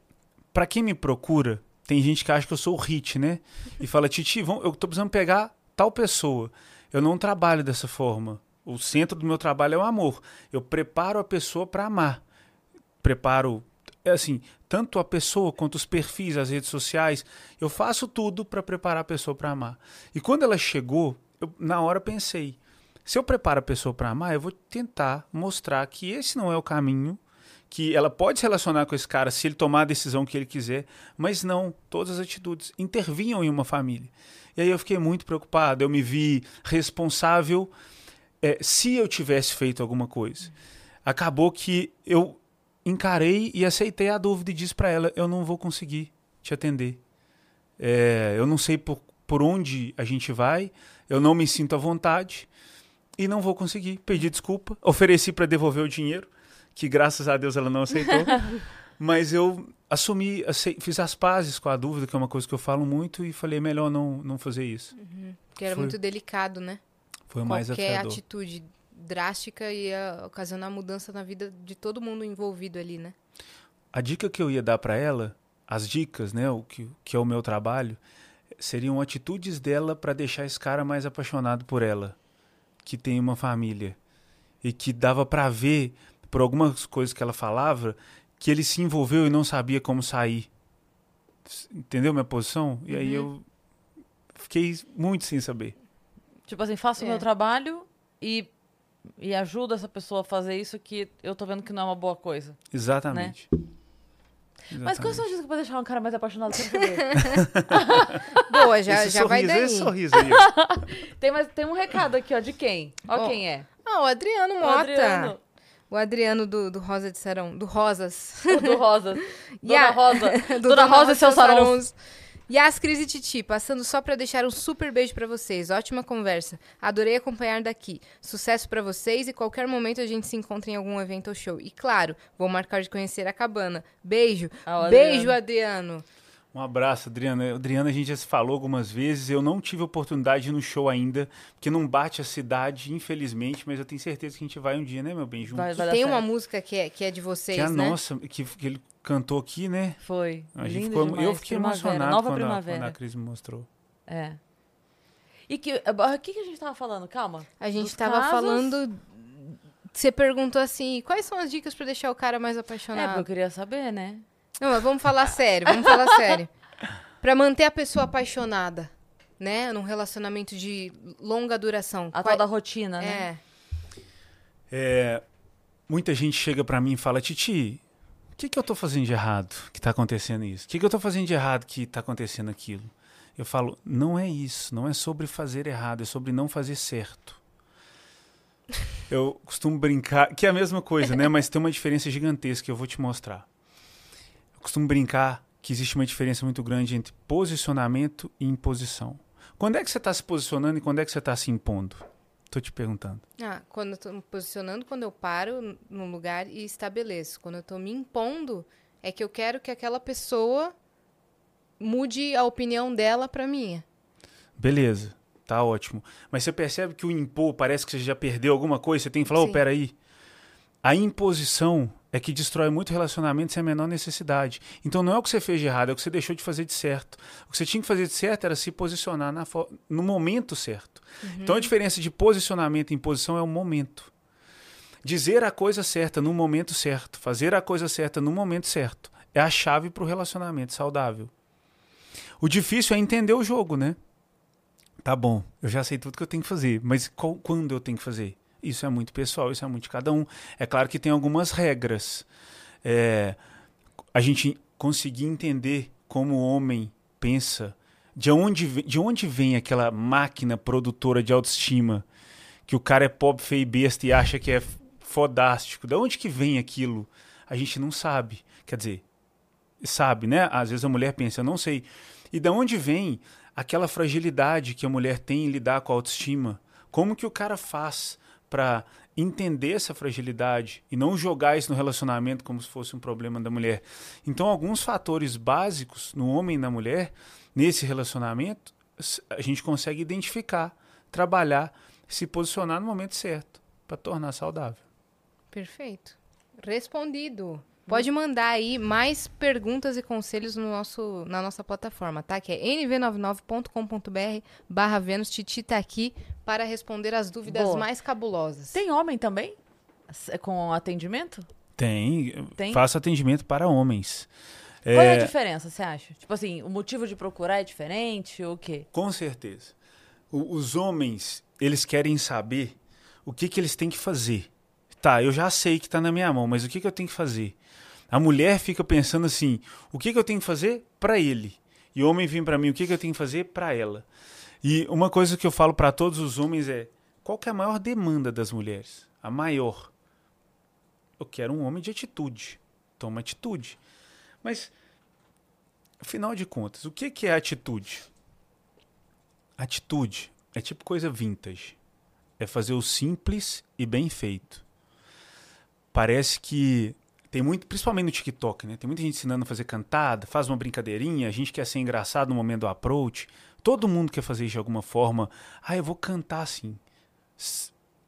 para quem me procura, tem gente que acha que eu sou o hit, né? E fala, Titi, vamos, eu tô precisando pegar tal pessoa. Eu não trabalho dessa forma. O centro do meu trabalho é o amor. Eu preparo a pessoa para amar. Preparo, é assim, tanto a pessoa quanto os perfis, as redes sociais. Eu faço tudo para preparar a pessoa para amar. E quando ela chegou, eu, na hora pensei, se eu preparo a pessoa para amar, eu vou tentar mostrar que esse não é o caminho, que ela pode se relacionar com esse cara se ele tomar a decisão que ele quiser, mas não, todas as atitudes intervinham em uma família. E aí eu fiquei muito preocupado, eu me vi responsável é, se eu tivesse feito alguma coisa. Acabou que eu encarei e aceitei a dúvida e disse para ela: eu não vou conseguir te atender. É, eu não sei por, por onde a gente vai, eu não me sinto à vontade e não vou conseguir. Pedi desculpa, ofereci para devolver o dinheiro, que graças a Deus ela não aceitou. mas eu assumi, acei- fiz as pazes com a dúvida, que é uma coisa que eu falo muito, e falei: melhor não, não fazer isso. Porque era Foi. muito delicado, né? Foi o mais Qualquer desafiador. atitude drástica ia ocasionar mudança na vida de todo mundo envolvido ali, né? A dica que eu ia dar para ela, as dicas, né, o que, que é o meu trabalho, seriam atitudes dela para deixar esse cara mais apaixonado por ela, que tem uma família e que dava para ver por algumas coisas que ela falava que ele se envolveu e não sabia como sair. Entendeu minha posição? E aí Uhum. eu fiquei muito sem saber. Tipo assim, faço o É. meu trabalho e, e ajudo essa pessoa a fazer isso que eu tô vendo que não é uma boa coisa. Exatamente. Mas quais são as Exatamente. dicas pra deixar um cara mais apaixonado? Quero saber. Boa, já, esse já vai sorriso, daí. esse sorriso aí. ó. tem, mais, tem um recado aqui, ó, de quem? Ó, Ó, quem é. Ah, o Adriano O Mota. Adriano. O Adriano do, do Rosa de Sarão. Do Rosas. O do Rosa. E Dona a- Rosa. do Dona Rosa e seus sarões. Cris e Titi, passando só pra deixar um super beijo pra vocês. Ótima conversa. Adorei acompanhar daqui. Sucesso pra vocês e qualquer momento a gente se encontra em algum evento ou show. E claro, vou marcar de conhecer a cabana. Beijo. Ah, Beijo, Adriano. Adriano. Um abraço, Adriana. Adriana, a gente já se falou algumas vezes. Eu não tive oportunidade de ir no show ainda, porque não bate a cidade, infelizmente, mas eu tenho certeza que a gente vai um dia, né, meu bem, juntos. Vai, vai Tem uma certo. música que é, que é de vocês, que é a né? nossa, que, que ele cantou aqui, né? Foi. A gente Lindo ficou, demais. eu fiquei Primavera, emocionado Nova quando a, primavera. quando a Cris me mostrou. É. E que, o que, que a gente tava falando? Calma. A gente Dos tava casos- falando. Você perguntou assim: quais são as dicas pra deixar o cara mais É, porque apaixonado? eu queria saber, né? Não, mas vamos falar sério, vamos falar sério. Pra manter a pessoa apaixonada, né? Num relacionamento de longa duração. A Qual- tal da rotina, né? É. É, muita gente chega pra mim e fala, Titi, o que, que eu tô fazendo de errado que tá acontecendo isso? O que, que eu tô fazendo de errado que tá acontecendo aquilo? Eu falo, não é isso, não é sobre fazer errado, é sobre não fazer certo. Eu costumo brincar, que é a mesma coisa, né? Mas tem uma diferença gigantesca que eu vou te mostrar. Eu costumo brincar que existe uma diferença muito grande entre posicionamento e imposição. Quando é que você está se posicionando e quando é que você está se impondo? Tô te perguntando. Ah, quando eu tô me posicionando, quando eu paro num lugar e estabeleço. Quando eu tô me impondo, é que eu quero que aquela pessoa mude a opinião dela pra minha. Beleza, tá ótimo. Mas você percebe que o impor parece que você já perdeu alguma coisa? Você tem que falar, ô, Sim. peraí. A imposição é que destrói muito relacionamento sem a menor necessidade. Então não é o que você fez de errado, é o que você deixou de fazer de certo. O que você tinha que fazer de certo era se posicionar no momento certo. Então a diferença de posicionamento e imposição é o momento. Dizer a coisa certa no momento certo, fazer a coisa certa no momento certo, é a chave para o relacionamento saudável. O difícil é entender o jogo, né? Tá bom, eu já sei tudo que eu tenho que fazer, mas qual- quando eu tenho que fazer? Isso é muito pessoal, isso é muito de cada um. É claro que tem algumas regras. É, a gente conseguir entender como o homem pensa, de onde, de onde vem aquela máquina produtora de autoestima, que o cara é pobre, feio e besta e acha que é fodástico. De onde que vem aquilo? A gente não sabe. Quer dizer, sabe, né? Às vezes a mulher pensa, eu não sei. E da onde vem aquela fragilidade que a mulher tem em lidar com a autoestima? Como que o cara faz para entender essa fragilidade e não jogar isso no relacionamento como se fosse um problema da mulher? Então, alguns fatores básicos no homem e na mulher nesse relacionamento a gente consegue identificar, trabalhar, se posicionar no momento certo para tornar saudável. Perfeito. Respondido. Pode mandar aí mais perguntas e conselhos no nosso, na nossa plataforma, tá? Que é nv99.com.br barra Vênus. Titi tá aqui para responder as dúvidas Boa. mais cabulosas. Tem homem também? S- Com atendimento? Tem, Tem? faço atendimento para homens. Qual é a É, diferença, você acha? Tipo assim, o motivo de procurar é diferente ou o quê? Com certeza. O- os homens, eles querem saber o que, que eles têm que fazer. Tá, eu já sei que está na minha mão, mas o que, que eu tenho que fazer? A mulher fica pensando assim: o que, que eu tenho que fazer para ele? E o homem vem para mim: o que, que eu tenho que fazer para ela? E uma coisa que eu falo para todos os homens é: qual que é a maior demanda das mulheres? A maior. Eu quero um homem de atitude. Toma atitude. Mas, afinal de contas, o que, que é atitude? Atitude é tipo coisa vintage. É fazer o simples e bem feito. Parece que tem muito, principalmente no TikTok, né? Tem muita gente ensinando a fazer cantada, faz uma brincadeirinha, a gente quer ser engraçado no momento do approach. Todo mundo quer fazer isso de alguma forma. Ah, eu vou cantar assim.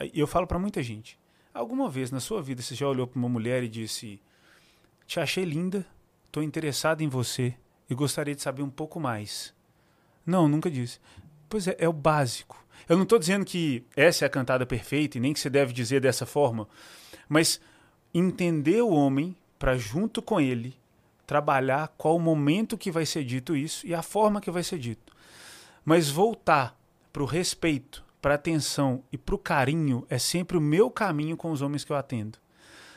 E eu falo pra muita gente. Alguma vez na sua vida você já olhou pra uma mulher e disse: Te achei linda, tô interessado em você e gostaria de saber um pouco mais. Não, nunca disse. Pois é, é o básico. Eu não estou dizendo que essa é a cantada perfeita e nem que você deve dizer dessa forma, mas entender o homem para junto com ele trabalhar qual o momento que vai ser dito isso e a forma que vai ser dito. Mas voltar para o respeito, para a atenção e para o carinho é sempre o meu caminho com os homens que eu atendo.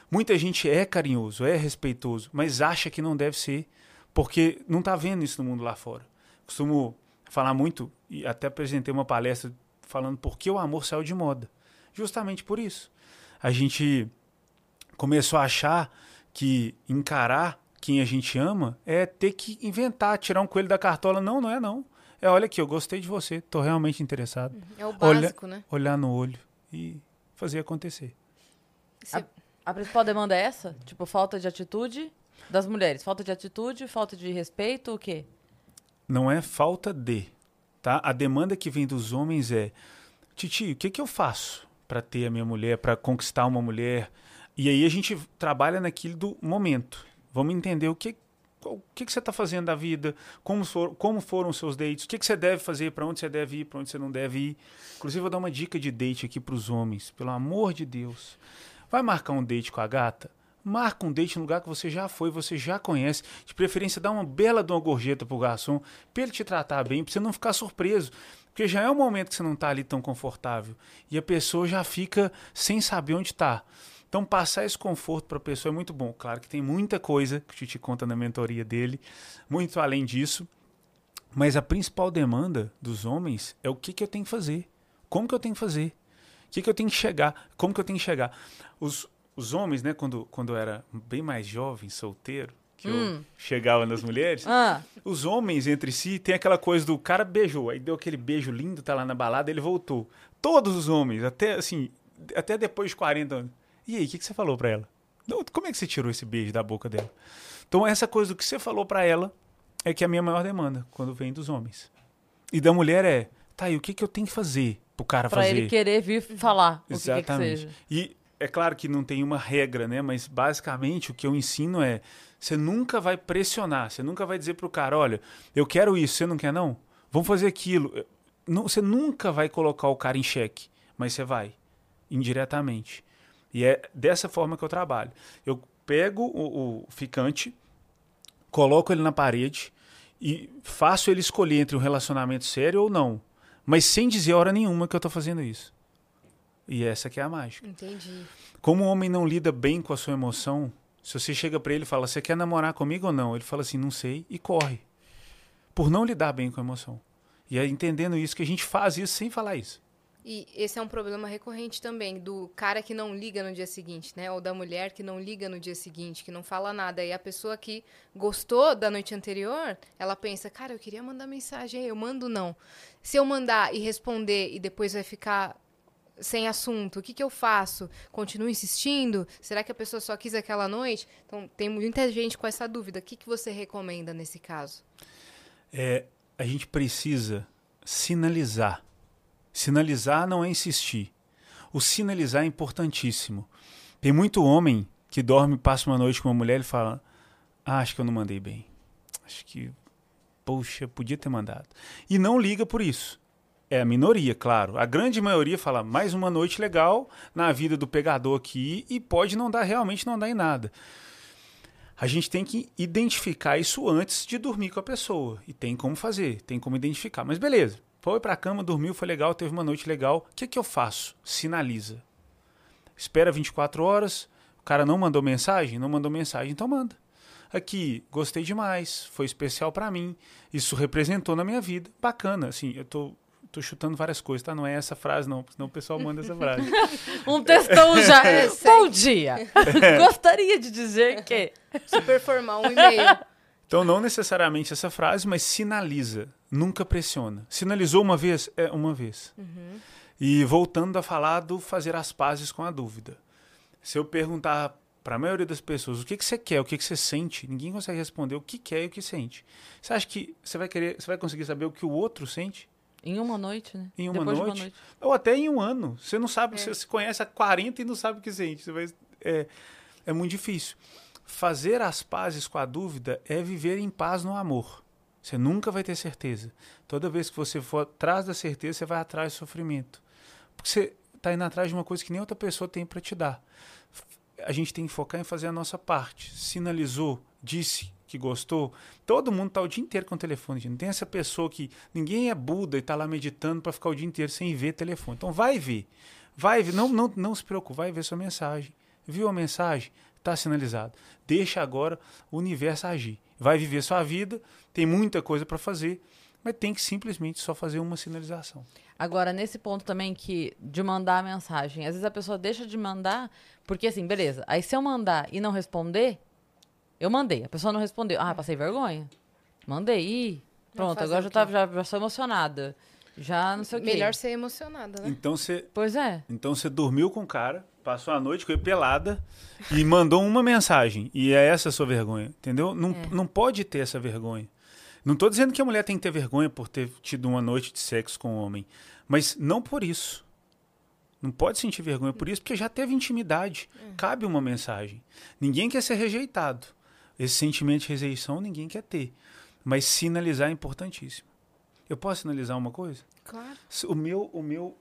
Muita gente é carinhoso, é respeitoso, mas acha que não deve ser, porque não está vendo isso no mundo lá fora. Costumo falar muito, e até apresentei uma palestra falando por que o amor saiu de moda. Justamente por isso. A gente começou a achar que encarar quem a gente ama é ter que inventar, tirar um coelho da cartola. Não, não é não. É, olha aqui, eu gostei de você, estou realmente interessado. É o básico, olha, né? Olhar no olho e fazer acontecer. A, a principal demanda é essa? Tipo, falta de atitude das mulheres. Falta de atitude, falta de respeito, o quê? Não é falta de, tá? A demanda que vem dos homens é, Titi, o que, que eu faço para ter a minha mulher, para conquistar uma mulher? E aí a gente trabalha naquilo do momento. Vamos entender o que o que, que você está fazendo da vida, como, for, como foram os seus dates, o que, que você deve fazer, para onde você deve ir, para onde você não deve ir. Inclusive, vou dar uma dica de date aqui para os homens, pelo amor de Deus. Vai marcar um date com a gata? Marca um date no lugar que você já foi, você já conhece. De preferência, dá uma bela de uma gorjeta pro garçom, para ele te tratar bem, para você não ficar surpreso. Porque já é um momento que você não está ali tão confortável. E a pessoa já fica sem saber onde está. Então, passar esse conforto para a pessoa é muito bom. Claro que tem muita coisa que o Titi conta na mentoria dele, muito além disso. Mas a principal demanda dos homens é o que, que eu tenho que fazer. Como que eu tenho que fazer? O que, que eu tenho que chegar? Como que eu tenho que chegar? Os, os homens, né, quando, quando eu era bem mais jovem, solteiro, que hum. eu chegava nas mulheres, ah. os homens entre si tem aquela coisa do cara beijou, aí deu aquele beijo lindo, tá lá na balada, ele voltou. Todos os homens, até assim, até depois de 40 anos e aí, o que, que você falou para ela? Como é que você tirou esse beijo da boca dela? Então, essa coisa do que você falou para ela é que é a minha maior demanda quando vem dos homens. E da mulher é, tá, e o que, que eu tenho que fazer pro cara pra fazer? Pra ele querer vir falar Exatamente. o que, que seja. E é claro que não tem uma regra, né? Mas basicamente o que eu ensino é, você nunca vai pressionar, você nunca vai dizer pro cara, olha, eu quero isso, você não quer não? Vamos fazer aquilo. Não, você nunca vai colocar o cara em xeque, mas você vai, indiretamente. E é dessa forma que eu trabalho. Eu pego o, o ficante, coloco ele na parede e faço ele escolher entre um relacionamento sério ou não. Mas sem dizer hora nenhuma que eu estou fazendo isso. E essa que é a mágica. Entendi. Como o homem não lida bem com a sua emoção, se você chega para ele e fala, você quer namorar comigo ou não? Ele fala assim, não sei, e corre. Por não lidar bem com a emoção. E é entendendo isso que a gente faz isso sem falar isso. E esse é um problema recorrente também, do cara que não liga no dia seguinte, né? Ou da mulher que não liga no dia seguinte, que não fala nada. E a pessoa que gostou da noite anterior, ela pensa, cara, eu queria mandar mensagem, eu mando não. Se eu mandar e responder e depois vai ficar sem assunto, o que, que eu faço? Continuo insistindo? Será que a pessoa só quis aquela noite? Então, tem muita gente com essa dúvida. O que, que você recomenda nesse caso? É, a gente precisa sinalizar Sinalizar não é insistir. O sinalizar é importantíssimo. Tem muito homem que dorme, passa uma noite com uma mulher e fala: ah, acho que eu não mandei bem. Acho que, poxa, podia ter mandado. E não liga por isso. É a minoria, claro. A grande maioria fala mais uma noite legal na vida do pegador aqui e pode não dar, realmente não dar em nada. A gente tem que identificar isso antes de dormir com a pessoa. E tem como fazer, tem como identificar. Mas beleza, foi para a cama, dormiu, foi legal, teve uma noite legal. O que, que eu faço? Sinaliza. Espera 24 horas. O cara não mandou mensagem? Não mandou mensagem, então manda. Aqui, gostei demais, foi especial para mim. Isso representou na minha vida. Bacana, assim, eu tô tô chutando várias coisas, tá? Não é essa frase, não, senão o pessoal manda essa frase. um textão já. É, Bom dia! Gostaria de dizer que. Super formal, um e-mail. Então, não necessariamente essa frase, mas sinaliza, nunca pressiona. Sinalizou uma vez? É uma vez. Uhum. E voltando a falar do fazer as pazes com a dúvida. Se eu perguntar para a maioria das pessoas o que, que você quer, o que, que você sente, ninguém consegue responder o que quer e o que sente. Você acha que você vai querer, você vai conseguir saber o que o outro sente? Em uma noite, né? Em uma, noite, uma noite, Ou até em um ano. Você não sabe, é. você se conhece há 40 e não sabe o que sente. Você vai, é, é muito difícil. Fazer as pazes com a dúvida é viver em paz no amor. Você nunca vai ter certeza. Toda vez que você for atrás da certeza, você vai atrás do sofrimento. Porque você está indo atrás de uma coisa que nem outra pessoa tem para te dar. A gente tem que focar em fazer a nossa parte. Sinalizou, disse que gostou. Todo mundo tá o dia inteiro com o telefone. gente. Não tem essa pessoa que ninguém é Buda e tá lá meditando para ficar o dia inteiro sem ver telefone. Então vai ver. Vai ver, não, não, não se preocupe, vai ver sua mensagem. Viu a mensagem? Tá sinalizado. Deixa agora o universo agir. Vai viver sua vida, tem muita coisa para fazer, mas tem que simplesmente só fazer uma sinalização. Agora, nesse ponto também que de mandar a mensagem, às vezes a pessoa deixa de mandar, porque assim, beleza. Aí se eu mandar e não responder, eu mandei. A pessoa não respondeu. Ah, passei vergonha. Mandei. Ih, pronto, agora já, tava, já, já sou emocionada. Já não sei o quê. Melhor ser emocionada, né? Então você Pois é. Então você dormiu com o cara, passou a noite com ele pelada e mandou uma mensagem. E é essa a sua vergonha, entendeu? Não, É. não pode ter essa vergonha. Não estou dizendo que a mulher tem que ter vergonha por ter tido uma noite de sexo com um homem, mas não por isso. Não pode sentir vergonha por isso, porque já teve intimidade. Cabe uma mensagem. Ninguém quer ser rejeitado. Esse sentimento de rejeição ninguém quer ter. Mas sinalizar é importantíssimo. Eu posso sinalizar uma coisa? Claro. O meu, o meu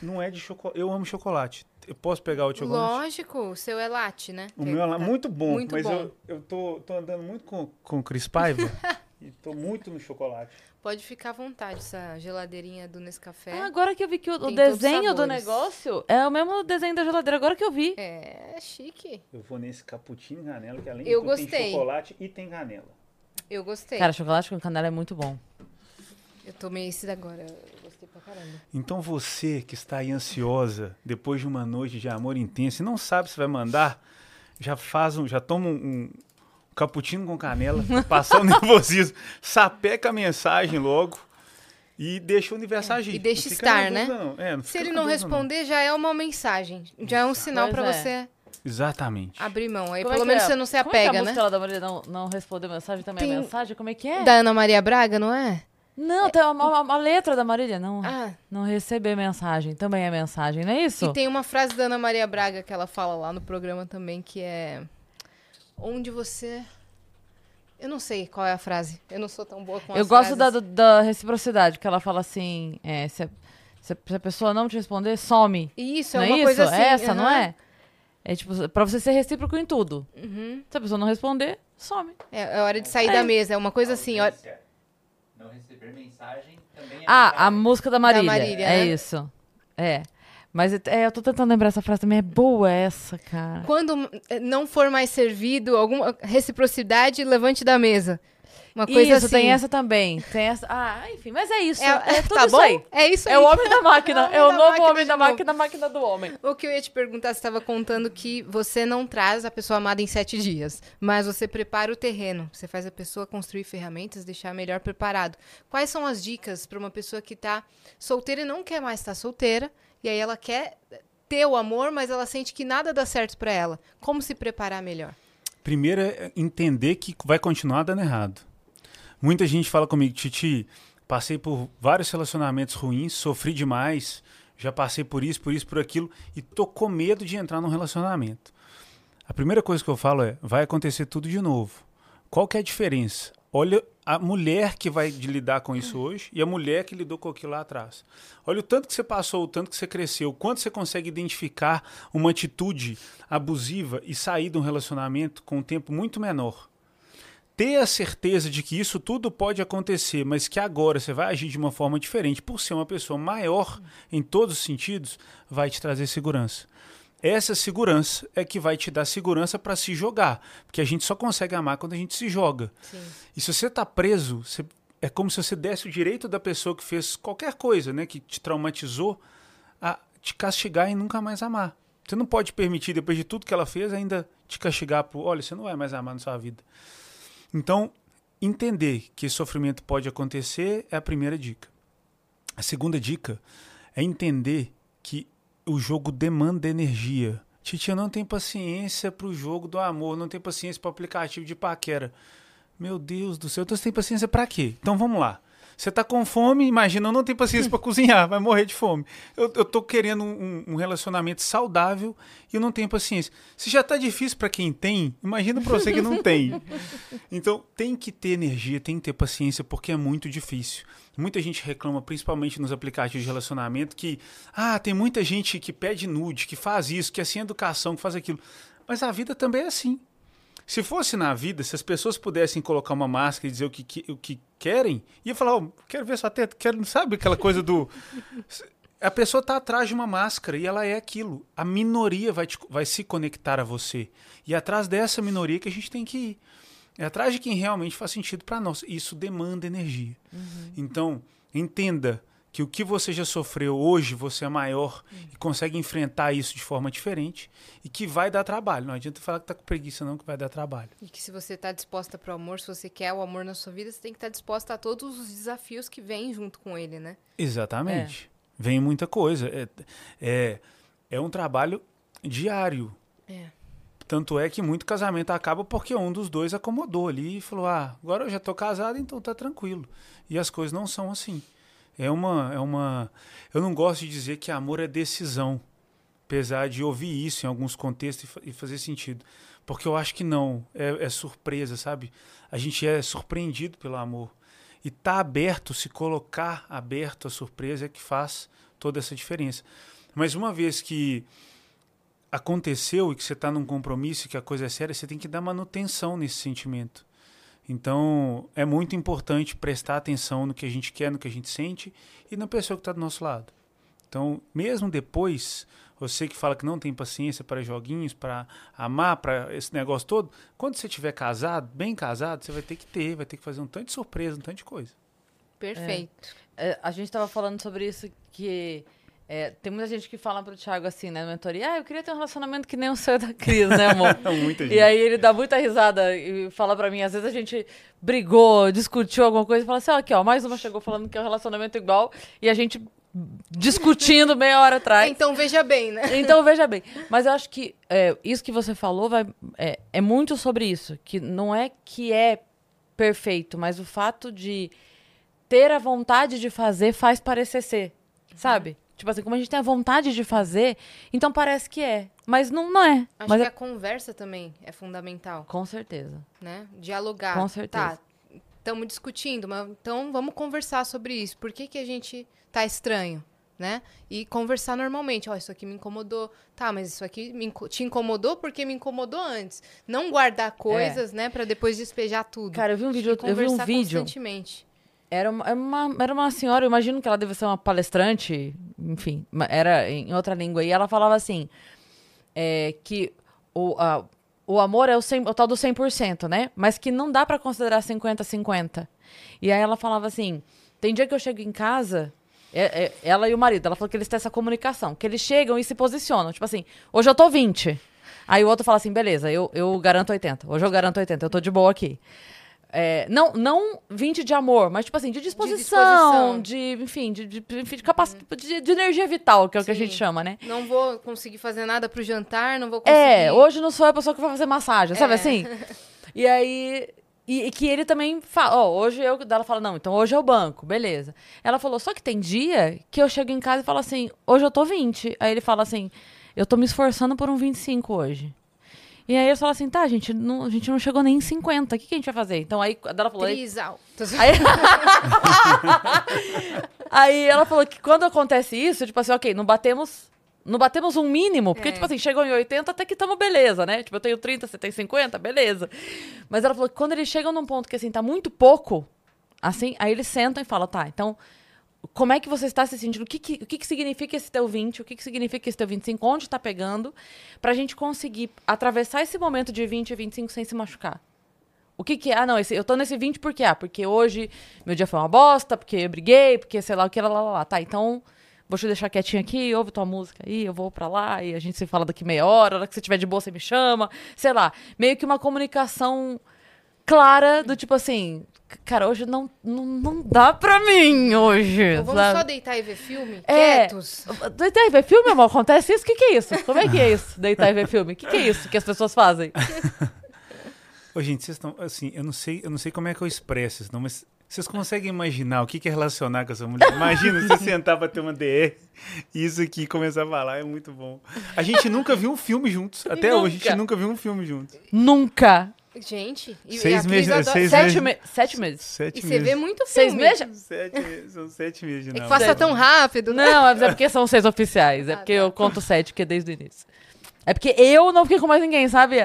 não é de chocolate. Eu amo chocolate. Eu posso pegar o chocolate? Lógico, o seu é latte, né? O meu é Tá muito bom, muito mas bom. eu, eu tô, tô andando muito com, com o Cris Paiva e tô muito no chocolate. Pode ficar à vontade, essa geladeirinha do Nescafé. Ah, agora que eu vi que o, o desenho do negócio é o mesmo desenho da geladeira, agora que eu vi. É chique. Eu vou nesse cappuccino canela, que além Eu de tudo tem gostei. chocolate e tem canela. Eu gostei. Cara, chocolate com canela é muito bom. eu tomei esse agora. Gostei pra caramba. Então você que está aí ansiosa, depois de uma noite de amor intenso e não sabe se vai mandar, já faz um, já toma um, um cappuccino com canela, pra passar o nervosismo, sapeca a mensagem logo e deixa o universo agir. É, e deixa Não estar, né? não. É, não Se ele não responder, já é uma mensagem. Já é um sinal pra é. você Exatamente. abrir mão. Aí Como é pelo que menos é? você não se Como é que apega, a né? da Marília não, não respondeu mensagem também Tem- é mensagem? Como é que é? Da Ana Maria Braga, não é? Não, tem uma, uma- uma letra da Marília. Não, Ah, não receber mensagem também é mensagem, não é isso? e tem uma frase da Ana Maria Braga que ela fala lá no programa também, que é... Onde você... Eu não sei qual é a frase. Eu não sou tão boa com Eu as gosto da, frases. do- da reciprocidade, que ela fala assim: é, se, a, se a- se a pessoa não te responder, some. Isso, é não uma é isso? coisa assim. é essa, não aham. é? É tipo, pra você ser recíproco em tudo. Uhum. Se a pessoa não responder, some. É, é hora de sair da mesa. É uma coisa assim, ó. Ausência. Mensagem também é Ah, a música da Marília. Marília, é né? isso. É. Mas é, eu tô tentando lembrar essa frase também. É boa essa, cara. Quando eh, não for mais servido, alguma reciprocidade, levante da mesa. Uma coisa isso, assim. tem essa também. Tem essa. Ah, enfim, mas é isso. É, É, tudo tá isso bom? aí. É isso aí. É o homem da máquina. É É o o homem da novo máquina homem da novo. máquina, máquina do homem. O que eu ia te perguntar, você estava contando que você não traz a pessoa amada em sete dias, mas você prepara o terreno. Você faz a pessoa construir ferramentas, deixar melhor preparado. Quais são as dicas para uma pessoa que está solteira e não quer mais estar solteira, e aí ela quer ter o amor, mas ela sente que nada dá certo para ela? Como se preparar melhor? Primeiro é entender que vai continuar dando errado. Muita gente fala comigo, Titi, passei por vários relacionamentos ruins, sofri demais, já passei por isso, por isso, por aquilo, e tô com medo de entrar num relacionamento. A primeira coisa que eu falo é, vai acontecer tudo de novo. Qual que é a diferença? Olha a mulher que vai lidar com isso hoje e a mulher que lidou com aquilo lá atrás. Olha o tanto que você passou, o tanto que você cresceu, o quanto você consegue identificar uma atitude abusiva e sair de um relacionamento com um tempo muito menor. Ter a certeza de que isso tudo pode acontecer, mas que agora você vai agir de uma forma diferente, por ser uma pessoa maior em todos os sentidos, vai te trazer segurança. Essa segurança é que vai te dar segurança para se jogar, porque a gente só consegue amar quando a gente se joga. Sim. E se você está preso, você- é como se você desse o direito da pessoa que fez qualquer coisa, né, que te traumatizou, a te castigar e nunca mais amar. Você não pode permitir, depois de tudo que ela fez, ainda te castigar por, olha, você não vai mais amar na sua vida. Então, entender que esse sofrimento pode acontecer é a primeira dica. A segunda dica é entender que o jogo demanda energia. Titia não tem paciência para o jogo do amor, não tem paciência para o aplicativo de paquera. Meu Deus do céu, então você tem paciência para quê? Então vamos lá. Você tá com fome, imagina, eu não tenho paciência para cozinhar, vai morrer de fome. Eu, eu tô querendo um, um relacionamento saudável e eu não tenho paciência. Se já tá difícil para quem tem, imagina para você que não tem. Então tem que ter energia, tem que ter paciência, porque é muito difícil. Muita gente reclama, principalmente nos aplicativos de relacionamento, que ah, tem muita gente que pede nude, que faz isso, que é sem educação, que faz aquilo. Mas a vida também é assim. Se fosse na vida, se as pessoas pudessem colocar uma máscara e dizer o que, que- o que querem, ia falar, "Ô, quero ver sua teta, quero, sabe aquela coisa do. A pessoa tá atrás de uma máscara e ela é aquilo. A minoria vai, te- vai se conectar a você. E é atrás dessa minoria que a gente tem que ir. É atrás de quem realmente faz sentido para nós. Isso demanda energia. Então, entenda que o que você já sofreu hoje, você é maior e consegue enfrentar isso de forma diferente e que vai dar trabalho. Não adianta falar que tá com preguiça, não, que vai dar trabalho. E que se você tá disposta pro amor, se você quer o amor na sua vida, você tem que estar disposta a todos os desafios que vêm junto com ele, né? Exatamente. Vem muita coisa. É, é, é um trabalho diário. É. Tanto é que muito casamento acaba porque um dos dois acomodou ali e falou: Ah, agora eu já tô casado, então tá tranquilo. E as coisas não são assim. É uma, é uma. Eu não gosto de dizer que amor é decisão, apesar de ouvir isso em alguns contextos e, e fazer sentido. Porque eu acho que não. É, é surpresa, sabe? A gente é surpreendido pelo amor. E tá aberto, se colocar aberto à surpresa é que faz toda essa diferença. Mas uma vez que aconteceu e que você está num compromisso e que a coisa é séria, você tem que dar manutenção nesse sentimento. Então, é muito importante prestar atenção no que a gente quer, no que a gente sente e na pessoa que está do nosso lado. Então, mesmo depois, você que fala que não tem paciência para joguinhos, para amar, para esse negócio todo, quando você estiver casado, bem casado, você vai ter que ter, vai ter que fazer um tanto de surpresa, um tanto de coisa. Perfeito. É, a gente tava falando sobre isso que é, tem muita gente que fala pro Thiago assim, né, na mentoria, ah, eu queria ter um relacionamento que nem o seu da Cris, né, amor? Muita gente. E aí ele dá muita risada e fala pra mim, às vezes a gente brigou, discutiu alguma coisa e fala assim, ó, aqui, ó, mais uma chegou falando que é um relacionamento igual e a gente discutindo meia hora atrás. Então veja bem, né? Então, veja bem. Mas eu acho que é, isso que você falou vai, é, é muito sobre isso. Que não é que é perfeito, mas o fato de ter a vontade de fazer faz parecer ser. Sabe? Tipo assim, como a gente tem a vontade de fazer, então parece que é. Mas não, não é. Acho mas que é- a conversa também é fundamental, Com certeza. né? Dialogar. Com certeza. Tá, estamos discutindo, mas então vamos conversar sobre isso. Por que, que a gente tá estranho, né? E conversar normalmente. Ó, isso aqui me incomodou. Tá, mas isso aqui me inco- te incomodou porque me incomodou antes. Não guardar coisas, né, Pra depois despejar tudo. É. Cara, eu vi um vídeo, eu vi um vídeo. constantemente. Era uma, era uma, era uma senhora, eu imagino que ela deve ser uma palestrante, enfim, era em outra língua. E ela falava assim, é, que o, a- o amor é o, 100, o tal do 100%, né? Mas que não dá pra considerar 50-50. E aí ela falava assim, tem dia que eu chego em casa, é- é- ela e o marido, ela falou que eles têm essa comunicação, que eles chegam e se posicionam. Tipo assim, hoje eu tô 20. Aí o outro fala assim, beleza, eu, eu garanto 80. Hoje eu garanto 80, eu tô de boa aqui. É, não, não 20 de amor, mas tipo assim, de disposição, de, disposição. enfim, de, de, de, capaci- de, de energia vital, que é o que a Sim. gente chama, né? Não vou conseguir fazer nada pro jantar, não vou conseguir. É, hoje não sou a pessoa que vai fazer massagem, sabe É. assim? E aí. E, e que ele também fala, ó, hoje eu. Ela fala, não, então hoje é o banco, beleza. Ela falou, só que tem dia que eu chego em casa e falo assim, hoje eu tô 20. Aí ele fala assim, eu tô me esforçando por um 25 hoje. E aí eu falo assim, tá, gente, não, a gente não chegou nem em 50, o que, que a gente vai fazer? Então aí ela falou. aí- Tris alto. Aí... Aí ela falou que quando acontece isso, tipo assim, ok, não batemos. Não batemos um mínimo, porque, É. tipo assim, chegou em 80, até que estamos beleza, né? Tipo, eu tenho 30, você tem 50, beleza. Mas ela falou que quando eles chegam num ponto que, assim, tá muito pouco, assim, aí eles sentam e falam, tá, então, como é que você está se sentindo? O que, que, o que, que significa esse teu 20? O que, que significa esse teu 25? Onde tá pegando? Pra gente conseguir atravessar esse momento de 20 e 25 sem se machucar. O que que é? Ah, não, esse, eu tô nesse 20 por quê? Ah, porque hoje meu dia foi uma bosta, porque eu briguei, porque sei lá o que, lá, lá, lá. Tá, então vou te deixar quietinho aqui, ouve tua música aí, eu vou pra lá e a gente se fala daqui meia hora, a hora que você tiver de boa você me chama, sei lá. Meio que uma comunicação clara do tipo assim, "C- cara, hoje não, não, não dá pra mim hoje, Então vamos sabe? só deitar e ver filme? É. Quietos. Deitar e ver filme, amor? Acontece isso? O que, que é isso? Como é que é isso? Deitar e ver filme? O que, que é isso que as pessoas fazem? Ô, gente, vocês estão. Assim, eu não sei, eu não sei como é que eu expresso isso, não, mas vocês conseguem imaginar o que que é relacionar com essa mulher? Imagina você sentar pra ter uma DR e isso aqui começar a falar, é muito bom. A gente nunca viu um filme juntos. Até hoje, a gente Nunca. nunca viu um filme juntos. Nunca. Gente, e, Seis meses- adora- seis Sete, meses. me- sete meses. Sete E você meses. vê muito Seis filme. meses? Sete meses, são sete meses de É que passa tão rápido, né? Não, mas é porque são seis oficiais. É Ah, porque tá. eu conto sete, que é desde o início. É porque eu não fiquei com mais ninguém, sabe?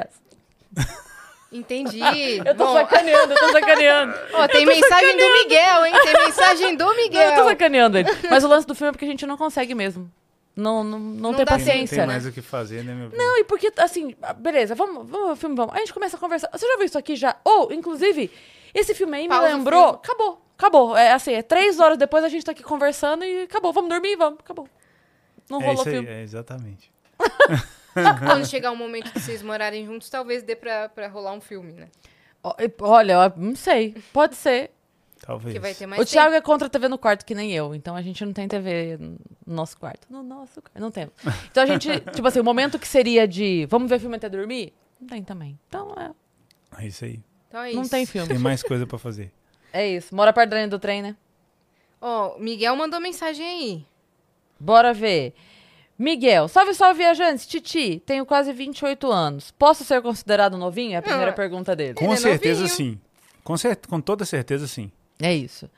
Entendi. Eu tô Bom, sacaneando, eu tô sacaneando. ó, tem mensagem do Miguel, hein? Tem mensagem do Não, eu tô Miguel. sacaneando ele. Mas o lance do filme é porque a gente não consegue mesmo. Não, não, não, Não tem Tem, paciência, tem né? mais o que fazer, né, meu Não, e porque, assim, beleza, vamos, vamos ao filme, vamos. Aí a gente começa a conversar. Você já viu isso aqui já? Ou, inclusive, esse filme aí me Pausa lembrou. filme. Acabou, acabou. É assim, é três horas depois a gente tá aqui conversando e acabou. Vamos dormir, vamos, acabou. Não É rolou isso aí, filme. é, exatamente. Quando chegar o momento que vocês morarem juntos, talvez dê pra, pra rolar um filme, né? Olha, não sei. Pode ser. Talvez. Que vai ter mais o Thiago é contra a TV no quarto, que nem eu. Então a gente não tem TV no nosso quarto. No nosso quarto. Não temos. Então a gente, tipo assim, o momento que seria de vamos ver filme até dormir? Não tem também. Então é, É isso aí. Então é não isso. tem filme. Tem mais coisa pra fazer. É isso. Mora perto da linha do trem, né? Ó, Miguel mandou mensagem aí. Bora ver. Miguel, salve, salve, viajantes. Titi, tenho quase 28 anos. Posso ser considerado novinho? É a primeira Ah. pergunta dele. Com é certeza novinho. sim. Com, cer com toda certeza sim. É isso.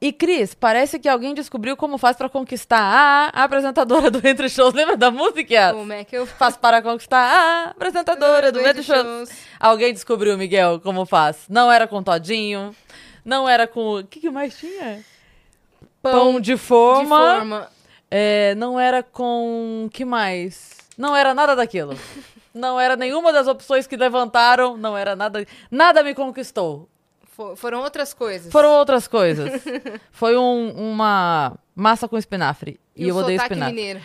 E Cris, parece que alguém descobriu como faz pra conquistar a, apresentadora do Entre Shows. Lembra da música? Como é que eu Faz para conquistar a apresentadora do Entre Shows. shows. Alguém descobriu, Miguel, como faz. Não era com todinho, não era com... O que, que mais tinha? Pão de forma. De forma. É, não era com... que mais? Não era nada daquilo. Não era nenhuma das opções que levantaram. Não era nada... Nada me conquistou. Fo- foram outras coisas. Foram outras coisas. Foi um- uma massa com espinafre. E, E, eu odeio sotaque espinafre. mineiro.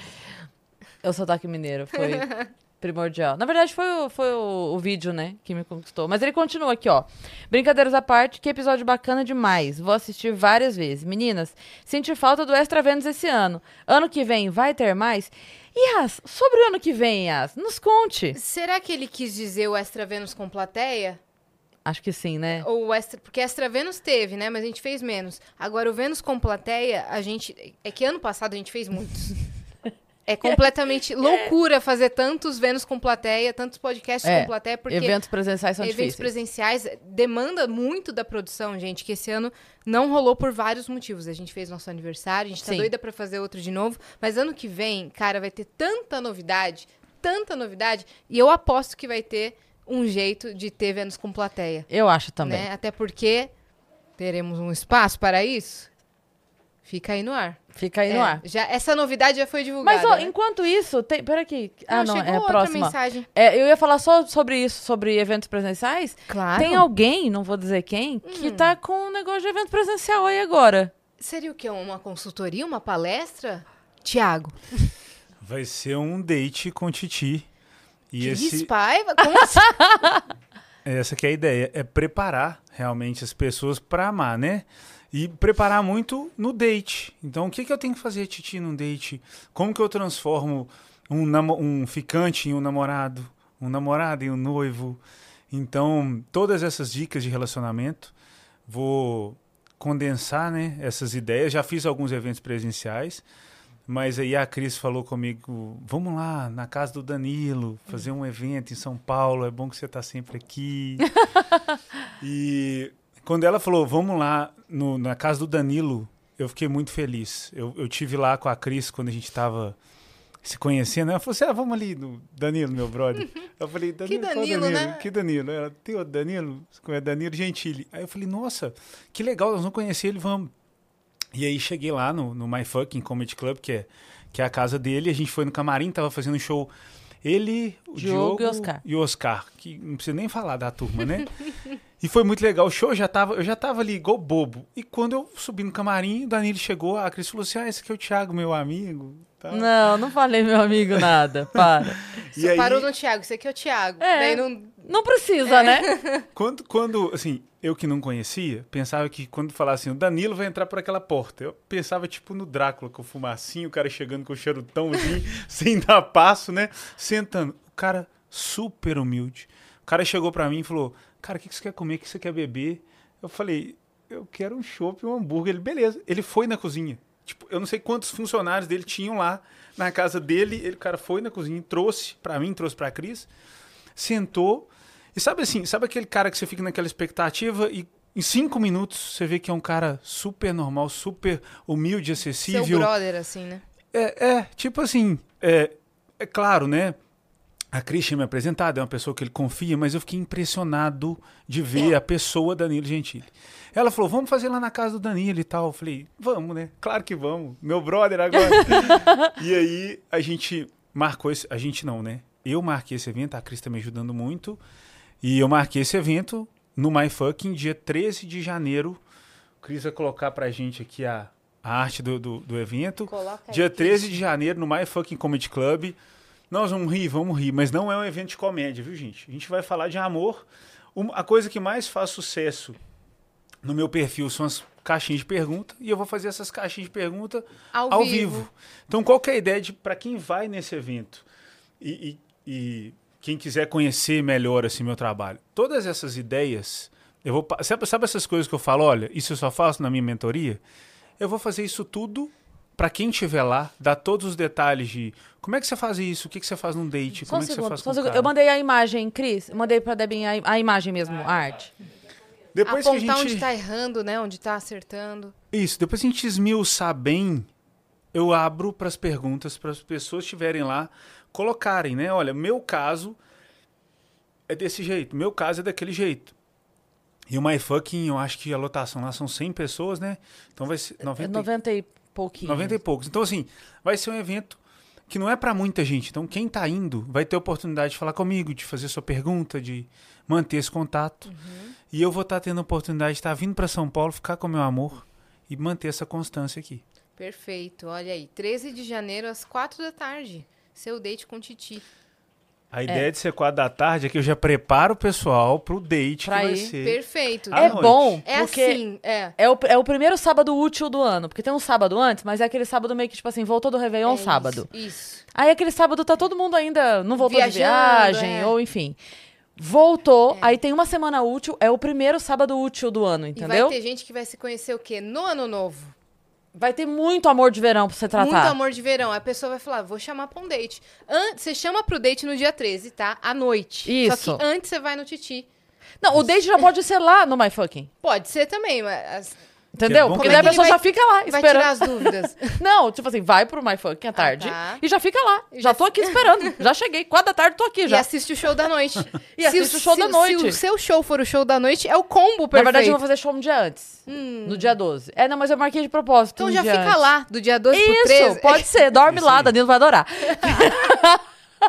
É o sotaque mineiro. Foi primordial. Na verdade, foi, o, foi o, o vídeo, né, que me conquistou. Mas ele continua aqui, ó. Brincadeiras à parte, que episódio bacana demais. Vou assistir várias vezes. Meninas, senti falta do Extra Vênus esse ano. Ano que vem vai ter mais? Yas, sobre o ano que vem, Yas, nos conte. Será que ele quis dizer o Extra Vênus com plateia? Acho que sim, né? Ou o Extra... Porque Extra Vênus teve, né? Mas a gente fez menos. Agora, o Vênus com plateia, a gente... É que ano passado a gente fez muitos. É completamente loucura fazer tantos Vênus com plateia, tantos podcasts É, com plateia, porque Eventos presenciais são eventos difíceis. presenciais demanda muito da produção, gente, que esse ano não rolou por vários motivos. A gente fez nosso aniversário, a gente tá Sim. doida pra fazer outro de novo, mas ano que vem, cara, vai ter tanta novidade, tanta novidade, e eu aposto que vai ter um jeito de ter Vênus com plateia, Eu acho também. né? Até porque teremos um espaço para isso. Fica aí no ar. Fica aí É, no ar. Já, essa novidade já foi divulgada. Mas, ó, né? enquanto isso, tem... Pera aqui. Ah, não, chegou é a outra próxima. mensagem. É, eu ia falar só sobre isso, sobre eventos presenciais. Claro. Tem alguém, não vou dizer quem, que tá com um negócio de evento presencial aí agora. Seria o quê? Uma consultoria, uma palestra? Tiago. Vai ser um date com Titi. E Que esse, Paiva? Como assim? essa que é a ideia, é preparar realmente as pessoas para amar, né? E preparar muito no date. Então, o que, que eu tenho que fazer, Titi, num date? Como que eu transformo um, um ficante em um namorado? Um namorado em um noivo? Então, todas essas dicas de relacionamento, vou condensar, né, essas ideias. Já fiz alguns eventos presenciais, mas aí a Cris falou comigo, vamos lá na casa do Danilo, fazer um evento em São Paulo, é bom que você está sempre aqui. e quando ela falou, vamos lá no- na casa do Danilo, eu fiquei muito feliz. Eu, eu tive lá com a Cris quando a gente estava se conhecendo. Ela falou assim, ah, vamos ali no Danilo, meu brother. Eu falei, Danilo, qual Danilo, Danilo? né? Que Danilo? Ela, tem outro Danilo? É Danilo Gentili. Aí eu falei, nossa, que legal, nós não conhecemos ele, vamos. E aí cheguei lá no, no My Fucking Comedy Club, que é, que é a casa dele. A gente foi no camarim, tava fazendo um show. Ele, o Diogo Diogo, e Oscar. e o Oscar, que não precisa nem falar da turma, né? e foi muito legal. O show já tava, eu já tava ali igual bobo. E quando eu subi no camarim, o Danilo chegou, a Cris falou assim: Ah, esse aqui é o Thiago, meu amigo. Tá. Não, não falei meu amigo nada. Para. E Você aí- parou no Thiago, isso aqui é o Thiago. É. Daí não... Não precisa, né? Quando, quando, assim, eu que não conhecia, pensava que quando falasse assim, o Danilo vai entrar por aquela porta. Eu pensava, tipo, no Drácula, com o fumacinho, o cara chegando com o charutão, assim, sem dar passo, né? Sentando. O cara super humilde. O cara chegou pra mim e falou, cara, o que, que você quer comer? O que você quer beber? Eu falei, eu quero um chopp e um hambúrguer. Ele, beleza. Ele foi na cozinha. Tipo, eu não sei quantos funcionários dele tinham lá na casa dele. Ele, o cara foi na cozinha, trouxe pra mim, trouxe pra Cris sentou. E sabe assim, sabe aquele cara que você fica naquela expectativa e em cinco minutos você vê que é um cara super normal, super humilde, Seu acessível. brother, assim, né? É, é, tipo assim, é, é claro, né? a Cris tinha me apresentado, é uma pessoa que ele confia, mas eu fiquei impressionado de ver a pessoa Danilo Gentili. Ela falou, vamos fazer lá na casa do Danilo e tal. Eu falei, vamos, né? Claro que vamos. Meu brother agora. e aí a gente marcou esse. A gente não, né? Eu marquei esse evento, a Cris tá me ajudando muito. E eu marquei esse evento no My Fucking, dia 13 de janeiro. O Cris vai colocar pra gente aqui a, a arte do, do, do evento. Coloca aí, dia Cris. 13 de janeiro no My Fucking Comedy Club. Nós vamos rir, vamos rir, mas não é um evento de comédia, viu, gente? A gente vai falar de amor. Um- a coisa que mais faz sucesso no meu perfil são as caixinhas de pergunta e eu vou fazer essas caixinhas de pergunta Ao ao, vivo. vivo. Então, qual que é a ideia de para quem vai nesse evento e, e- e quem quiser conhecer melhor assim meu trabalho? Todas essas ideias, eu vou sabe, sabe essas coisas que eu falo, olha, isso eu só faço na minha mentoria? Eu vou fazer isso tudo para quem estiver lá, dar todos os detalhes de como é que você faz isso, o que, que você faz num date, Só um como é que você segundo. faz só com um segundo. cara. Eu mandei a imagem, Cris. Eu mandei pra Debinha a, a imagem mesmo, a arte. Depois que a Apontar gente... onde tá errando, né? Onde tá acertando. Isso, depois que a gente esmiuçar bem, eu abro para as perguntas, para as pessoas estiverem lá colocarem, né? Olha, meu caso é desse jeito, meu caso é daquele jeito. E o MyFucking, eu acho que a lotação lá são 100 pessoas, né? Então vai ser É 90, 90 e pouquinho. 90 e poucos. Então, assim, vai ser um evento que não é para muita gente. Então, quem tá indo vai ter a oportunidade de falar comigo, de fazer sua pergunta, de manter esse contato. E eu vou estar tendo a oportunidade de estar vindo para São Paulo, ficar com meu amor e manter essa constância aqui. Perfeito. Olha aí. 13 de janeiro, às 4 da tarde. Seu date com Titi. A ideia de ser quatro da tarde é que eu já preparo o pessoal pro date Pra que vai ir. ser. Perfeito. À É noite. bom, É porque assim, é. é, o, é o primeiro sábado útil do ano. Porque tem um sábado antes, mas é aquele sábado meio que, tipo assim, voltou do Réveillon é sábado. Isso. isso. Aí aquele sábado tá todo mundo ainda, não voltou de Viajando, viagem, é. ou enfim. Voltou, aí tem uma semana útil, é o primeiro sábado útil do ano, E entendeu? vai ter gente que vai se conhecer o quê? No ano novo. Vai ter muito amor de verão pra você tratar. Muito amor de verão. A pessoa vai falar, vou chamar pra um date. An você chama pro date no dia 13, tá? À noite. Isso. Só que antes você vai no Titi. Não, o date já pode ser lá no My Fucking. Pode ser também, mas Entendeu? Porque que daí a pessoa vai- já fica lá vai esperando. tirar as dúvidas. Não, tipo assim, vai pro My Fucking à tarde tá. e já fica lá. E Já, tô aqui esperando. Já cheguei. Quatro da tarde, tô aqui E já. assiste o show da noite. E assiste o show da Se noite. o seu show for o show da noite, é o combo Na perfeito. verdade, eu vou fazer show um dia antes. No dia 12. É, não, mas eu marquei de propósito. Então um já fica antes. lá, do dia 12 pro Isso, 13. pode ser. Dorme Isso lá, aí. Danilo vai adorar.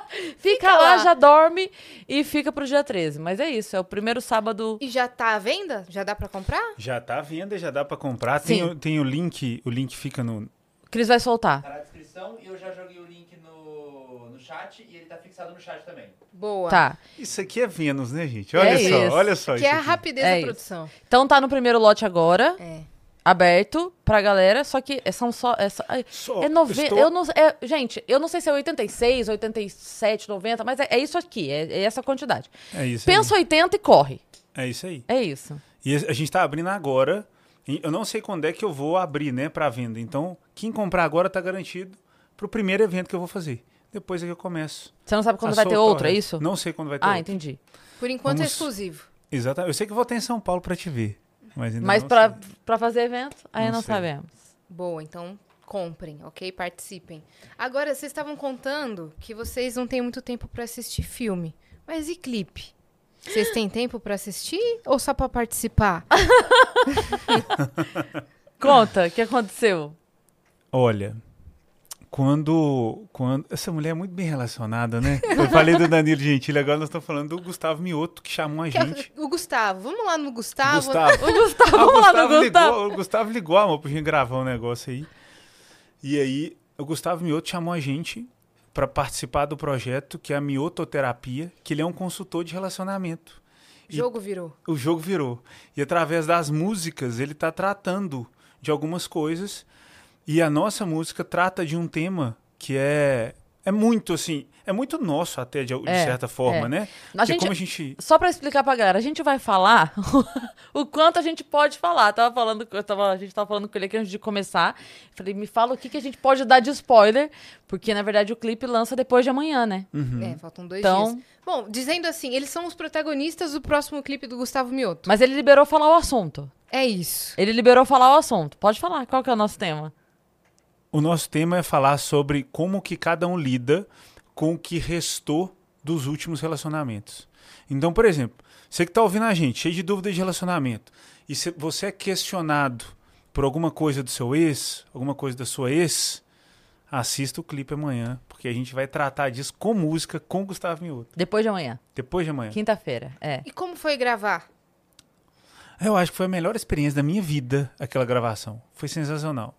fica lá, lá. já dorme e fica pro dia 13. Mas é isso, é o primeiro sábado. E já tá à venda? Já dá pra comprar? Já tá à venda, já dá pra comprar. Sim. Tem, o- tem o link, o link fica no. Cris vai soltar. Tá na descrição e eu já joguei o link no, no chat e ele tá fixado no chat também. Boa. Tá. Isso aqui é Vênus, né, gente? Olha É só, isso. olha só Que isso é a aqui. rapidez É da isso. produção. Então tá no primeiro lote agora, É. aberto pra galera, só que são só. É, só, é, Só, é 90. estou- Eu não, é, gente, eu não sei se é 86, 87, 90, mas é, é isso aqui, é, é essa quantidade. É isso Pensa 80 e corre. aí. É isso aí. É isso. E a gente tá abrindo agora. Eu não sei quando é que eu vou abrir, né, pra venda. Então, quem comprar agora tá garantido pro primeiro evento que eu vou fazer. Depois é que eu começo. Você não sabe quando a vai ter outro, é isso? Não sei quando vai ter Ah, outro. entendi. Por enquanto é Vamos- exclusivo. Exatamente. Eu sei que vou estar em São Paulo pra te ver. Mas Mas pra fazer evento, aí Não não, sabemos. Boa, então comprem, ok? Participem. Agora, vocês estavam contando que vocês não têm muito tempo pra assistir filme. Mas e clipe? Vocês têm tempo pra assistir ou só pra participar? Conta, o que aconteceu? Olha, quando, quando. Essa mulher é muito bem relacionada, né? Eu falei do Danilo Gentili, agora nós estamos falando do Gustavo Mioto, que chamou a Que é gente. o Gustavo. Vamos lá no Gustavo. Gustavo. O Gustavo, Ah, o vamos lá no Gustavo Gustavo. ligou, o Gustavo ligou, amor, pra gente gravar um negócio aí. E aí, o Gustavo Mioto chamou a gente para participar do projeto que é a Miototerapia, que ele é um consultor de relacionamento. E Jogo virou. o jogo virou. E através das músicas, ele está tratando de algumas coisas. E a nossa música trata de um tema que é é muito assim, é muito nosso até de, de É, certa forma, é. né? A gente- como a gente Só pra explicar pra galera, a gente vai falar o quanto a gente pode falar. Tava falando, eu tava, a gente tava falando com ele aqui antes de começar. Falei, me fala o que, que a gente pode dar de spoiler, porque na verdade o clipe lança depois de amanhã, né? Uhum. É, faltam dois Então- dias. Bom, dizendo assim, eles são os protagonistas do próximo clipe do Gustavo Mioto. Mas ele liberou falar o assunto. É isso. Ele liberou falar o assunto. Pode falar, qual que é o nosso tema? O nosso tema é falar sobre como que cada um lida com o que restou dos últimos relacionamentos. Então, por exemplo, você que está ouvindo a gente, cheio de dúvidas de relacionamento, e se você é questionado por alguma coisa do seu ex, alguma coisa da sua ex, assista o clipe amanhã, porque a gente vai tratar disso com música com Gustavo Mioto. Depois de amanhã. Depois de amanhã. Quinta-feira. É. E como foi gravar? Eu acho que foi a melhor experiência da minha vida aquela gravação. Foi sensacional.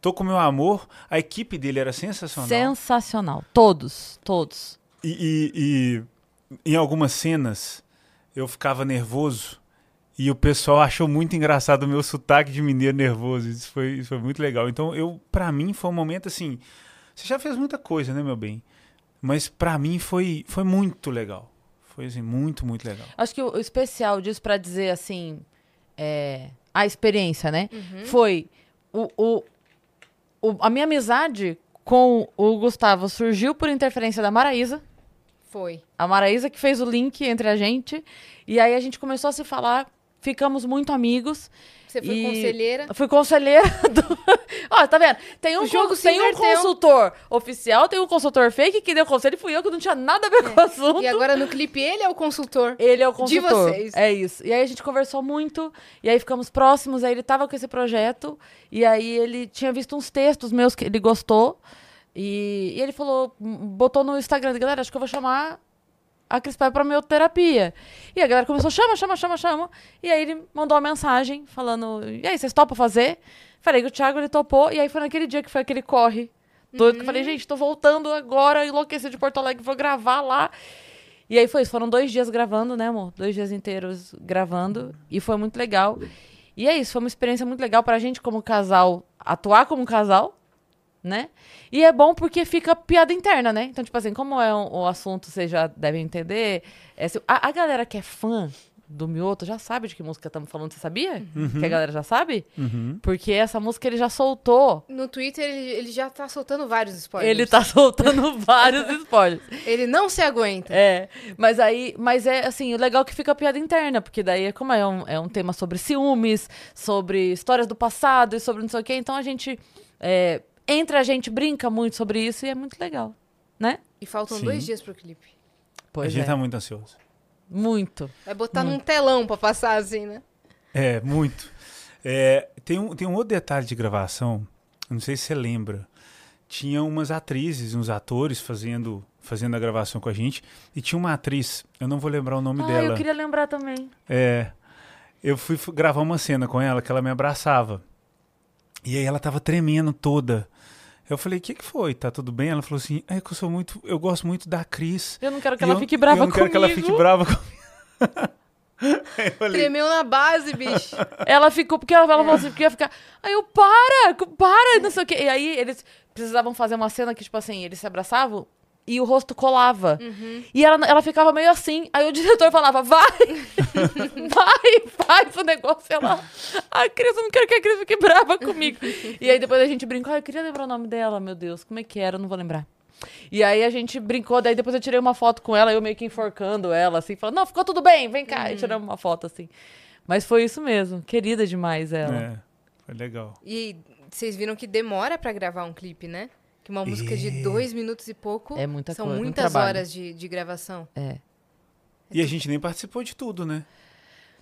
Tô com meu amor, a equipe dele era sensacional. Sensacional. Todos, todos. E, e- e em algumas cenas eu ficava nervoso e o pessoal achou muito engraçado o meu sotaque de mineiro nervoso. Isso foi, isso foi muito legal. Então, eu, para mim, foi um momento assim. Você já fez muita coisa, né, meu bem? Mas pra mim foi, foi muito legal. Foi assim, muito, muito legal. Acho que o, o especial disso pra dizer assim, é, a experiência, né? Foi o, o, o- a minha amizade com o Gustavo surgiu por interferência da Maraísa. Foi. A Maraísa que fez o link entre a gente. E aí a gente começou a se falar, ficamos muito amigos. Você foi E- conselheira. Eu fui conselheira do... Ó, tá vendo? Tem um, jogo tem um consultor oficial, tem um consultor fake que deu conselho e fui eu que não tinha nada a ver com o assunto. E agora no clipe ele é o consultor. Ele é o consultor. vocês. É isso. E aí a gente conversou muito, e aí ficamos próximos, aí ele tava com esse projeto, e aí ele tinha visto uns textos meus que ele gostou, e, e ele falou, botou no Instagram, galera, acho que eu vou chamar a Cris Paiva pra minha terapia. E a galera começou, chama, chama, chama, chama. E aí ele mandou uma mensagem falando, e aí, vocês topam fazer? Falei que o Thiago, ele topou, e aí foi naquele dia que foi aquele corre. Doido, que eu falei, gente, tô voltando agora, enlouqueci de Porto Alegre, vou gravar lá. E aí foi isso, foram dois dias gravando, né, amor? Dois dias inteiros gravando. E foi muito legal. E é isso, foi uma experiência muito legal pra gente como casal, atuar como casal, né? E é bom porque fica piada interna, né? Então, tipo assim, como é um- o assunto, vocês já devem entender. é se- a, a galera que é fã do Mioto já sabe de que música estamos falando, você sabia? Que a galera já sabe? Porque essa música ele já soltou. No Twitter ele, ele já tá soltando vários spoilers. Ele tá soltando vários spoilers. Ele não se aguenta. É, mas aí, mas é assim, o legal é que fica a piada interna, porque daí, como é um, é um tema sobre ciúmes, sobre histórias do passado e sobre não sei o quê, então a gente, é, entre a gente, brinca muito sobre isso e é muito legal, né? E faltam Sim. dois dias pro clipe. a Pois gente é, tá muito ansioso. muito. Vai botar num telão pra passar assim, né? É, muito. É, tem, um, tem um outro detalhe de gravação, não sei se você lembra. Tinha umas atrizes, uns atores fazendo, fazendo a gravação com a gente. E tinha uma atriz, eu não vou lembrar o nome Ah, dela. eu queria lembrar também. É. Eu fui gravar uma cena com ela que ela me abraçava. E aí ela tava tremendo toda. Eu falei, o que, que foi? Tá tudo bem? Ela falou assim, é que eu sou muito. Eu gosto muito da Cris. Eu não quero que ela eu- fique brava eu não quero comigo. que ela fique brava comigo. Falei, Tremeu na base, bicho. Ela ficou, porque ela, ela falou assim, porque ia ficar. Aí eu, para, para, não sei o quê. E aí eles precisavam fazer uma cena que, tipo assim, eles se abraçavam e o rosto colava. E ela, ela ficava meio assim. Aí o diretor falava, vai, vai, faz o negócio. Ela, ai, Cris, eu não quero que a Cris fique brava comigo. E aí depois a gente brincou, ai, eu queria lembrar o nome dela, meu Deus, como é que era? Eu não vou lembrar. E aí a gente brincou, daí depois eu tirei uma foto com ela, eu meio que enforcando ela, assim, falando, não, ficou tudo bem, vem cá. E tiramos uma foto, assim. Mas foi isso mesmo, querida demais ela. É, foi legal. E vocês viram que demora pra gravar um clipe, né? Que uma música de dois minutos e pouco. É muita São coisa, muitas horas de, de gravação. É. E a gente nem participou de tudo, né?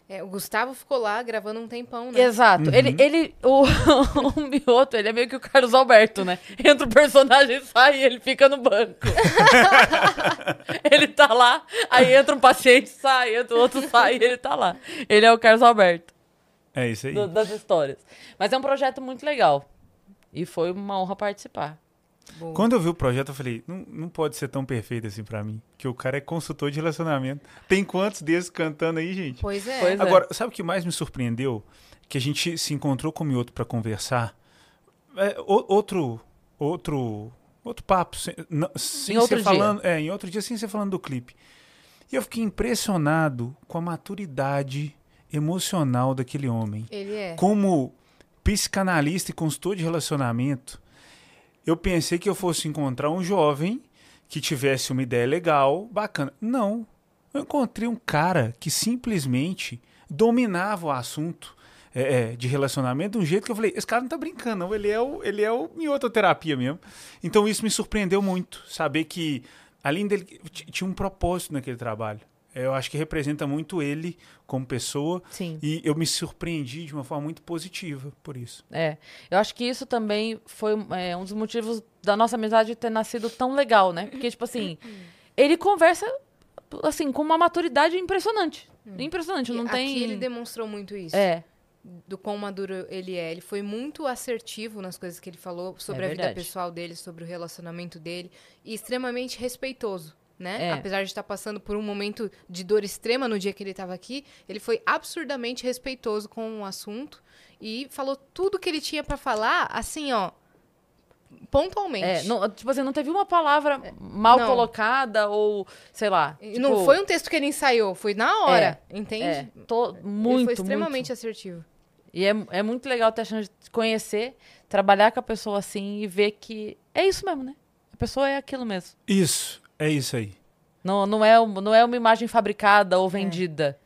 É, o Gustavo ficou lá gravando um tempão, né? Exato. Ele, ele o, o Mioto, ele é meio que o Carlos Alberto, né? Entra o personagem, sai e ele fica no banco. ele tá lá, aí entra um paciente, sai, entra o outro, sai e ele tá lá. Ele é o Carlos Alberto É isso aí. do- das histórias. Mas é um projeto muito legal. E foi uma honra participar. Boa. Quando eu vi o projeto, eu falei, não, não pode ser tão perfeito assim pra mim. Que o cara é consultor de relacionamento. Tem quantos desses cantando aí, gente? Pois é. Pois é. Agora, sabe o que mais me surpreendeu? Que a gente se encontrou com o Mioto pra conversar. É, o- outro, outro, outro papo, sem, não, sem Em outro ser dia. falando, é, em outro dia, sem ser falando do clipe. E eu fiquei impressionado com a maturidade emocional daquele homem. Ele é. Como psicanalista e consultor de relacionamento, eu pensei que eu fosse encontrar um jovem que tivesse uma ideia legal, bacana. Não. Eu encontrei um cara que simplesmente dominava o assunto é, é, de relacionamento de um jeito que eu falei, esse cara não tá brincando, não. Ele é o, ele é o miototerapia mesmo. Então isso me surpreendeu muito, saber que além dele, tinha um propósito naquele trabalho. Eu acho que representa muito ele como pessoa Sim. e eu me surpreendi de uma forma muito positiva por isso. É. Eu acho que isso também foi é, um dos motivos da nossa amizade ter nascido tão legal, né? Porque, tipo assim, ele conversa, assim, com uma maturidade impressionante. Impressionante, não E tem... Aqui ele demonstrou muito isso. É, do quão maduro ele é. Ele foi muito assertivo nas coisas que ele falou sobre É a vida pessoal dele, sobre o relacionamento dele e extremamente respeitoso. Né? É. Apesar de estar passando por um momento de dor extrema no dia que ele estava aqui, ele foi absurdamente respeitoso com o assunto e falou tudo que ele tinha para falar, assim, ó, pontualmente. é não, tipo assim, não teve uma palavra mal Não. colocada ou, sei lá. E tipo, não foi um texto que ele ensaiou, foi na hora, entende? É, tô ele muito, foi extremamente muito. assertivo. E é, é muito legal ter a chance de conhecer, trabalhar com a pessoa assim e ver que é isso mesmo, né? A pessoa é aquilo mesmo. Isso, é isso aí. Não, não, é, não é uma imagem fabricada ou vendida.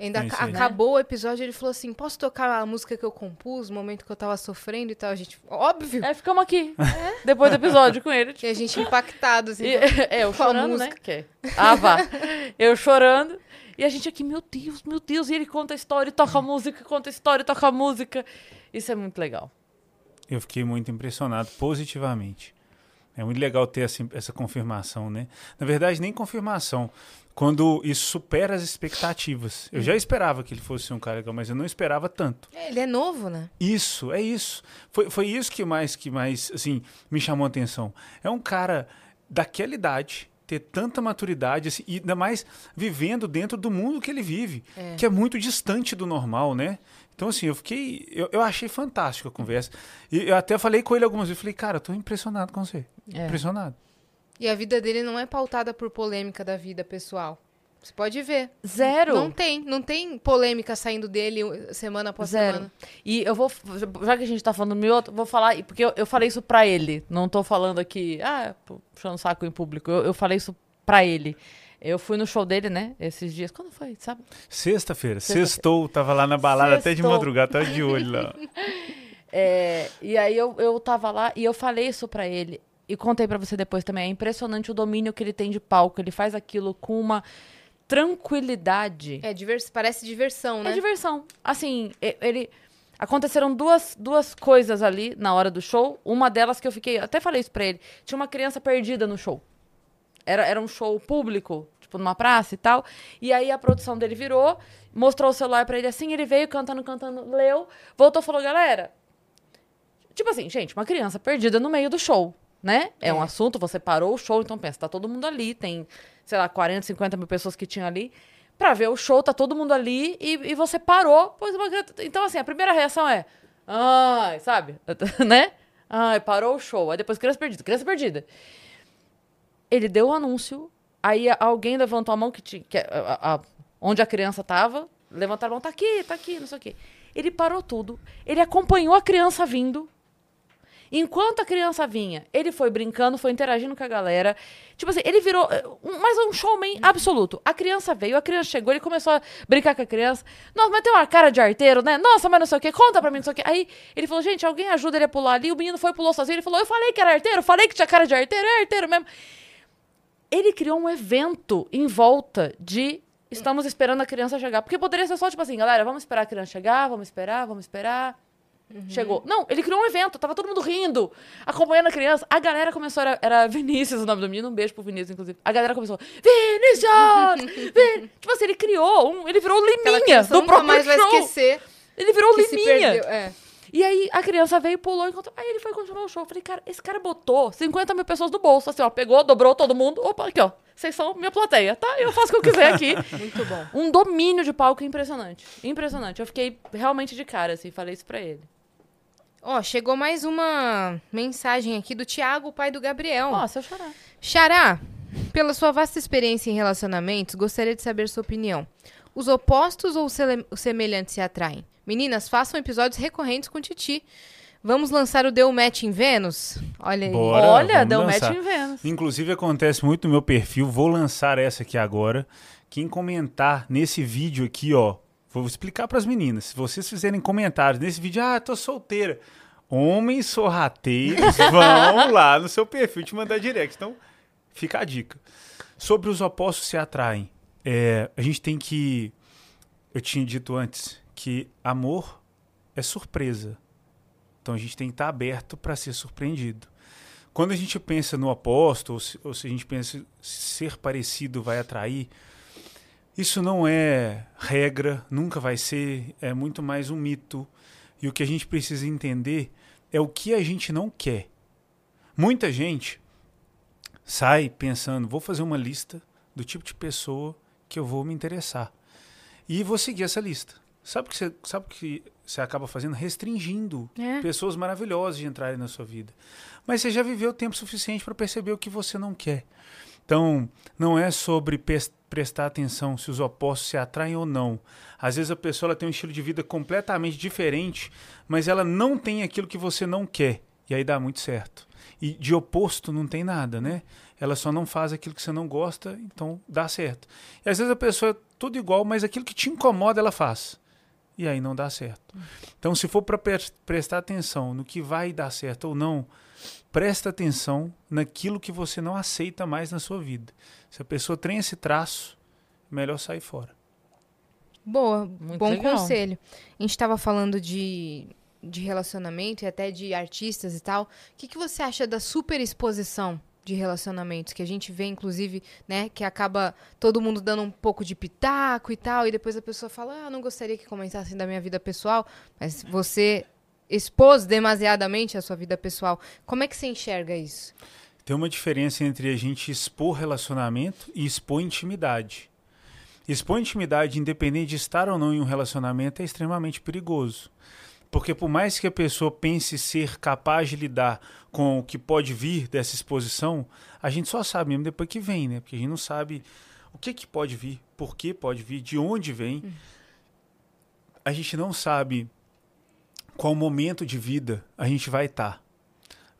Ainda É aca- aí. acabou o episódio, ele falou assim: posso tocar a música que eu compus, no momento que eu tava sofrendo e tal? A gente, óbvio. É, ficamos aqui. Depois do episódio com ele. E a gente impactado, assim. E- é, eu chorando, né? Que- Ah, vá. Eu chorando. E a gente aqui, meu Deus, meu Deus. E ele conta a história, e toca a música, conta a história, e toca a música. Isso é muito legal. Eu fiquei muito impressionado positivamente. É muito legal ter essa, essa confirmação, né? Na verdade, nem confirmação. Quando isso supera as expectativas. Eu já esperava que ele fosse um cara legal, mas eu não esperava tanto. É, ele é novo, né? Isso, é isso. Foi, foi isso que mais, que mais, assim, me chamou a atenção. É um cara daquela idade, ter tanta maturidade, assim, e ainda mais vivendo dentro do mundo que ele vive, que é muito distante do normal, né? Então, assim, eu fiquei. Eu, eu achei fantástico a conversa. E eu até falei com ele algumas vezes. Falei, cara, eu tô impressionado com você. É. Impressionado. E a vida dele não é pautada por polêmica da vida pessoal. Você pode ver. Zero. Não tem, não tem polêmica saindo dele uh, semana após Zero. semana. E eu vou, já que a gente tá falando do Mioto, vou falar, porque eu, eu falei isso pra ele. Não tô falando aqui, ah, puxando saco em público. Eu, eu falei isso pra ele. Eu fui no show dele, né, esses dias. Quando foi, sabe? Sexta-feira. Sexta-feira. Sextou, tava lá na balada até de Sextou. madrugada, tava de olho lá. É, e aí eu, eu tava lá e eu falei isso pra ele. E contei pra você depois também. É impressionante o domínio que ele tem de palco. Ele faz aquilo com uma tranquilidade. É, divers... parece diversão, né? É diversão. Assim, ele. Aconteceram duas, duas coisas ali na hora do show. Uma delas que eu fiquei. Até falei isso pra ele. Tinha uma criança perdida no show. Era, era um show público, tipo, numa praça e tal. E aí a produção dele virou, mostrou o celular pra ele assim, ele veio cantando, cantando, leu, voltou e falou, galera. Tipo assim, gente, uma criança perdida no meio do show, né? É, um assunto, você parou o show, então pensa, tá todo mundo ali, tem, sei lá, 40, 50 mil pessoas que tinham ali. Pra ver o show, tá todo mundo ali e, e você parou. Pois uma criança- Então, assim, a primeira reação é. Ai, sabe? né? Ai, parou o show. Aí depois, criança perdida, criança perdida. Ele deu o anúncio, aí alguém levantou a mão que tinha, que, a- a- onde a criança tava, levantaram a mão, tá aqui, tá aqui, não sei o quê. Ele parou tudo, ele acompanhou a criança vindo. Enquanto a criança vinha, ele foi brincando, foi interagindo com a galera. Tipo assim, ele virou eh, um, mais um showman absoluto. A criança veio, a criança chegou, ele começou a brincar com a criança. Nossa, mas tem uma cara de arteiro, né? Nossa, mas não sei o quê, conta pra mim, não sei o quê. Aí ele falou, gente, alguém ajuda ele a pular ali. O menino foi pulou sozinho. Ele falou, eu falei que era arteiro, falei que tinha cara de arteiro, é arteiro mesmo. Ele criou um evento em volta de estamos esperando a criança chegar. Porque poderia ser só tipo assim, galera, vamos esperar a criança chegar, vamos esperar, vamos esperar. Chegou. Não, ele criou um evento, tava todo mundo rindo, acompanhando a criança. A galera começou, era, era Vinícius o nome do menino, um beijo pro Vinícius, inclusive. A galera começou, Vinícius! Vin-" tipo assim, ele criou um, ele virou Liminha do próprio mais vai show. esquecer Ele virou Liminha. perdeu. É. E aí a criança veio, pulou, enquanto... aí ele foi continuar o show. Eu falei, cara, esse cara botou 50 mil pessoas no bolso, assim, ó, pegou, dobrou todo mundo. Opa, aqui, ó, vocês são minha plateia, tá? Eu faço o que eu quiser aqui. Muito bom. Um domínio de palco impressionante. Impressionante. Eu fiquei realmente de cara, assim, falei isso pra ele. Ó, chegou mais uma mensagem aqui do Tiago, pai do Gabriel. Nossa, eu chorar. Xará, pela sua vasta experiência em relacionamentos, gostaria de saber sua opinião. Os opostos ou semelhantes se atraem? Meninas, façam episódios recorrentes com Titi. Vamos lançar o Deu Match em Vênus? Olha aí. Bora, Olha, deu lançar. match em Vênus. Inclusive acontece muito no meu perfil, vou lançar essa aqui agora. Quem comentar nesse vídeo aqui, ó, vou explicar para as meninas. Se vocês fizerem comentários nesse vídeo, ah, tô solteira. Homens sorrateiros vão lá no seu perfil te mandar direct. Então, Fica a dica. Sobre os opostos se atraem. É, a gente tem que. Eu tinha dito antes que amor é surpresa. Então a gente tem que estar aberto para ser surpreendido. Quando a gente pensa no oposto, ou se, ou se a gente pensa ser parecido vai atrair, isso não é regra, nunca vai ser, é muito mais um mito. E o que a gente precisa entender é o que a gente não quer. Muita gente sai pensando, vou fazer uma lista do tipo de pessoa que eu vou me interessar. E vou seguir essa lista. Sabe o que você, sabe que você acaba fazendo? Restringindo É. pessoas maravilhosas de entrarem na sua vida. Mas você já viveu tempo suficiente para perceber o que você não quer. Então, não é sobre prestar atenção se os opostos se atraem ou não. Às vezes a pessoa tem um estilo de vida completamente diferente, mas ela não tem aquilo que você não quer. E aí dá muito certo. E de oposto não tem nada, né? Ela só não faz aquilo que você não gosta, então dá certo. E às vezes a pessoa é tudo igual, mas aquilo que te incomoda ela faz. E aí não dá certo. Então, se for para prestar atenção no que vai dar certo ou não, presta atenção naquilo que você não aceita mais na sua vida. Se a pessoa tem esse traço, é melhor sair fora. Boa, Muito bom legal. conselho. A gente estava falando de, de relacionamento e até de artistas e tal. O que, que você acha da superexposição de relacionamentos? Que a gente vê, inclusive, né, que acaba todo mundo dando um pouco de pitaco e tal, e depois a pessoa fala, ah, não gostaria que comentassem da minha vida pessoal, mas você expôs demasiadamente a sua vida pessoal. Como é que você enxerga isso? Tem uma diferença entre a gente expor relacionamento e expor intimidade. Expor intimidade, independente de estar ou não em um relacionamento, é extremamente perigoso. Porque por mais que a pessoa pense ser capaz de lidar com o que pode vir dessa exposição, a gente só sabe mesmo depois que vem, né? Porque a gente não sabe o que, que pode vir, por que pode vir, de onde vem. A gente não sabe qual momento de vida a gente vai estar.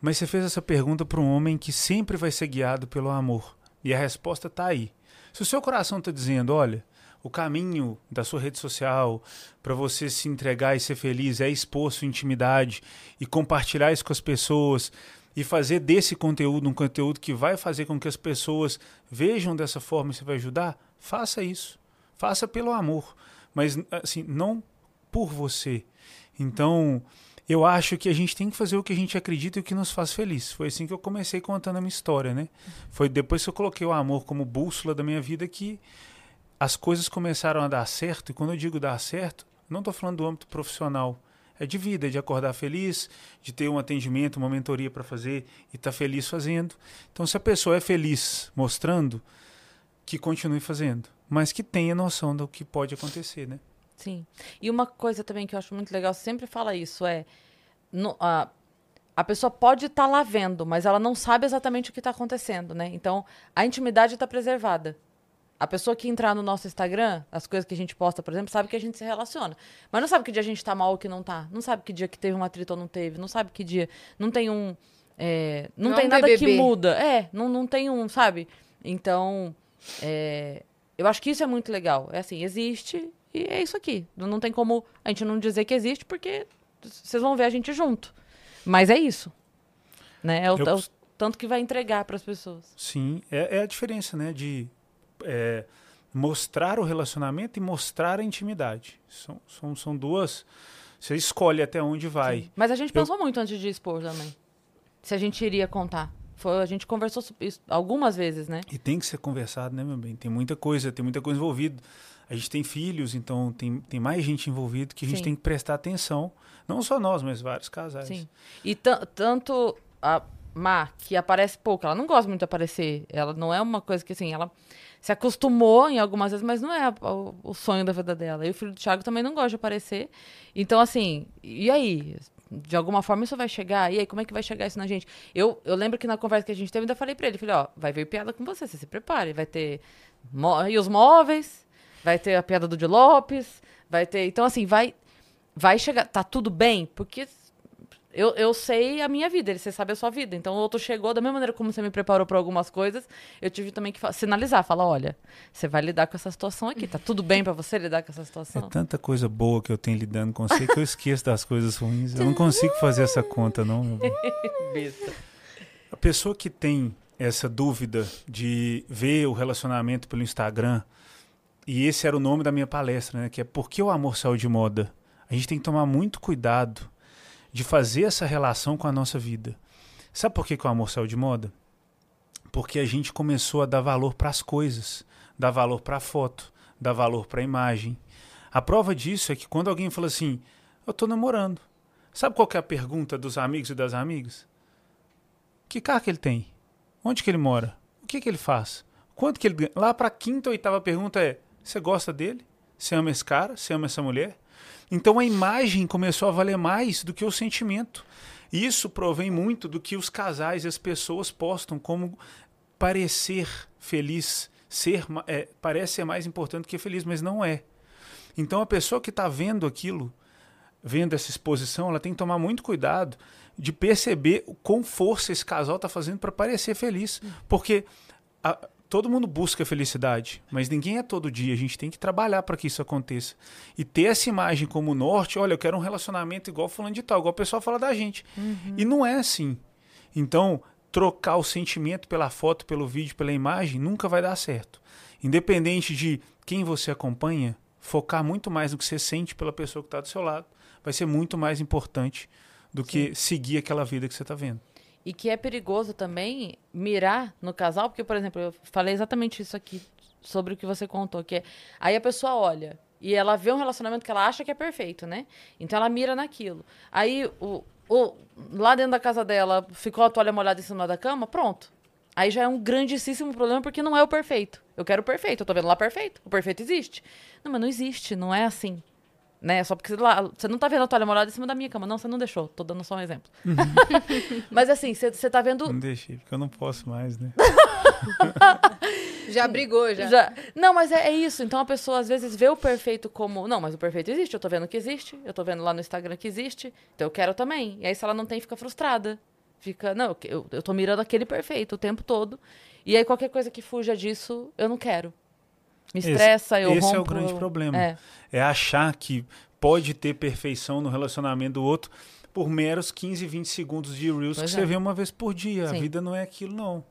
Mas você fez essa pergunta para um homem que sempre vai ser guiado pelo amor. E a resposta está aí. Se o seu coração está dizendo, olha, o caminho da sua rede social para você se entregar e ser feliz é expor sua intimidade e compartilhar isso com as pessoas e fazer desse conteúdo um conteúdo que vai fazer com que as pessoas vejam dessa forma e você vai ajudar, faça isso. Faça pelo amor, mas assim, não por você. Então, eu acho que a gente tem que fazer o que a gente acredita e o que nos faz feliz. Foi assim que eu comecei contando a minha história, né? Foi depois que eu coloquei o amor como bússola da minha vida que as coisas começaram a dar certo. E quando eu digo dar certo, não estou falando do âmbito profissional. É de vida, é de acordar feliz, de ter um atendimento, uma mentoria para fazer e estar feliz fazendo. Então, se a pessoa é feliz mostrando, que continue fazendo, mas que tenha noção do que pode acontecer, né? Sim. E uma coisa também que eu acho muito legal, sempre fala isso, é. no- a, a pessoa pode estar lá vendo, mas ela não sabe exatamente o que está acontecendo, né? Então, a intimidade está preservada. A pessoa que entrar no nosso Instagram, as coisas que a gente posta, por exemplo, sabe que a gente se relaciona. Mas não sabe que dia a gente tá mal ou que não tá. Não sabe que dia que teve um atrito ou não teve. Não sabe que dia. Não tem um. é, não, Não tem é um nada que muda. É, não, não tem um, sabe? Então, é, eu acho que isso é muito legal. É assim, existe e é isso aqui. Não não tem como a gente não dizer que existe, porque vocês vão ver a gente junto. Mas é isso. Né? É o, Eu é o tanto que vai entregar para as pessoas. Sim, é, é a diferença, né? De é, mostrar o relacionamento e mostrar a intimidade. São, são, são duas. Você escolhe até onde vai. Mas a gente Eu- pensou muito antes de expor também. Se a gente iria contar. Foi, a gente conversou isso algumas vezes, né? E tem que ser conversado, né, meu bem? Tem muita coisa, tem muita coisa envolvida. A gente tem filhos, então tem, tem mais gente envolvida que a gente Sim. tem que prestar atenção. Não só nós, mas vários casais. Sim. E ta- tanto a Má, que aparece pouco, ela não gosta muito de aparecer. Ela não é uma coisa que, assim, ela se acostumou em algumas vezes, mas não é a- o, o sonho da vida dela. E o filho do Thiago também não gosta de aparecer. Então, assim, e aí? De alguma forma isso vai chegar? E aí, como é que vai chegar isso na gente? Eu, eu lembro que na conversa que a gente teve, eu ainda falei pra ele, falei, ó, vai vir piada com você, você se prepare. Vai ter e os móveis, vai ter a piada do Di Lopes, vai ter... Então, assim, vai, vai chegar... Tá tudo bem? Porque eu, eu sei a minha vida, ele você sabe a sua vida. Então o outro chegou, da mesma maneira como você me preparou para algumas coisas, eu tive também que sinalizar, falar, olha, você vai lidar com essa situação aqui, tá tudo bem para você lidar com essa É situação? tanta coisa boa que eu tenho lidando com você que eu esqueço das coisas ruins. Eu não consigo fazer essa conta, não. A pessoa que tem essa dúvida de ver o relacionamento pelo Instagram, e esse era o nome da minha palestra, né? Que é Por que o amor saiu de moda? A gente tem que tomar muito cuidado de fazer essa relação com a nossa vida. Sabe por que, que o amor saiu de moda? Porque a gente começou a dar valor para as coisas, dar valor para a foto, dar valor para a imagem. A prova disso é que quando alguém fala assim, eu estou namorando, sabe qual é a pergunta dos amigos e das amigas? Que carro que ele tem? Onde que ele mora? O que que ele faz? Quanto que ele ganha? Lá para a quinta ou oitava pergunta é: você gosta dele? Você ama esse cara? Você ama essa mulher? Então a imagem começou a valer mais do que o sentimento. Isso provém muito do que os casais e as pessoas postam como parecer feliz, ser é, parece ser mais importante que feliz, mas não é. Então a pessoa que está vendo aquilo, vendo essa exposição, ela tem que tomar muito cuidado de perceber quão força esse casal está fazendo para parecer feliz, porque a, todo mundo busca felicidade, mas ninguém é todo dia. A gente tem que trabalhar para que isso aconteça. E ter essa imagem como norte, olha, eu quero um relacionamento igual falando de tal, igual o pessoal fala da gente. Uhum. E não é assim. Então, trocar o sentimento pela foto, pelo vídeo, pela imagem, nunca vai dar certo. Independente de quem você acompanha, focar muito mais no que você sente pela pessoa que está do seu lado, vai ser muito mais importante do Sim. que seguir aquela vida que você está vendo. E que é perigoso também mirar no casal, porque, por exemplo, eu falei exatamente isso aqui sobre o que você contou, que é, aí a pessoa olha e ela vê um relacionamento que ela acha que é perfeito, né? Então ela mira naquilo. Aí o, o lá dentro da casa dela ficou a toalha molhada em cima da cama, pronto. Aí já é um grandíssimo problema porque não é o perfeito. Eu quero o perfeito, eu tô vendo lá perfeito. O perfeito existe. Não, mas não existe, não é assim né? Só porque lá, você não tá vendo a toalha molhada em cima da minha cama. Não, você não deixou. Tô dando só um exemplo. Uhum. Mas assim, você, tá vendo. Não deixei, porque eu não posso mais, né? já brigou, já. já. Não, mas é, é, isso. Então a pessoa às vezes vê o perfeito como. Não, mas o perfeito existe. Eu tô vendo que existe. Eu tô vendo lá no Instagram que existe. Então eu quero também. E aí, se ela não tem, fica frustrada. Fica. Não, eu, eu tô mirando aquele perfeito o tempo todo. E aí, qualquer coisa que fuja disso, eu não quero. Me estressa, esse, eu esse rompo. é o grande eu... problema. É. é achar que pode ter perfeição no relacionamento do outro por meros 15, 20 segundos de Reels pois que é. você vê uma vez por dia. Sim. A vida não é aquilo, não.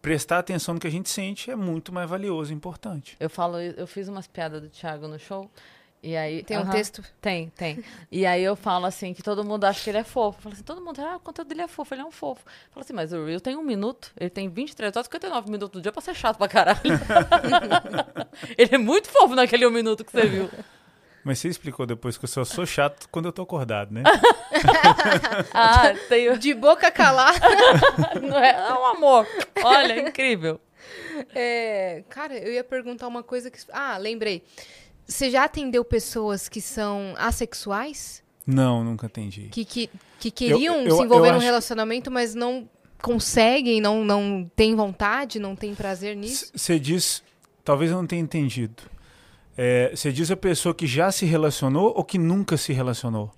Prestar atenção no que a gente sente é muito mais valioso e importante. Eu falo, eu fiz umas piadas do Thiago no show. E aí, tem um uh -huh, texto? Tem, tem. E aí eu falo assim, que todo mundo acha que ele é fofo. Falo assim, todo mundo, ah, o conteúdo dele é fofo, ele é um fofo. Falo assim, mas o Real tem um minuto, ele tem 23 horas, 59 minutos do dia pra ser chato pra caralho. ele é muito fofo naquele um minuto que você viu. Mas você explicou depois que eu só sou chato quando eu tô acordado, né? ah, tenho... De boca calada. Não é, é um amor. Olha, incrível. É, cara, eu ia perguntar uma coisa que... Ah, lembrei. Você já atendeu pessoas que são assexuais? Não, nunca atendi. Que, que, que queriam eu, eu, se envolver num relacionamento, mas não conseguem, não, não têm vontade, não têm prazer nisso? Você diz... Talvez eu não tenha entendido. É, você diz a pessoa que já se relacionou ou que nunca se relacionou?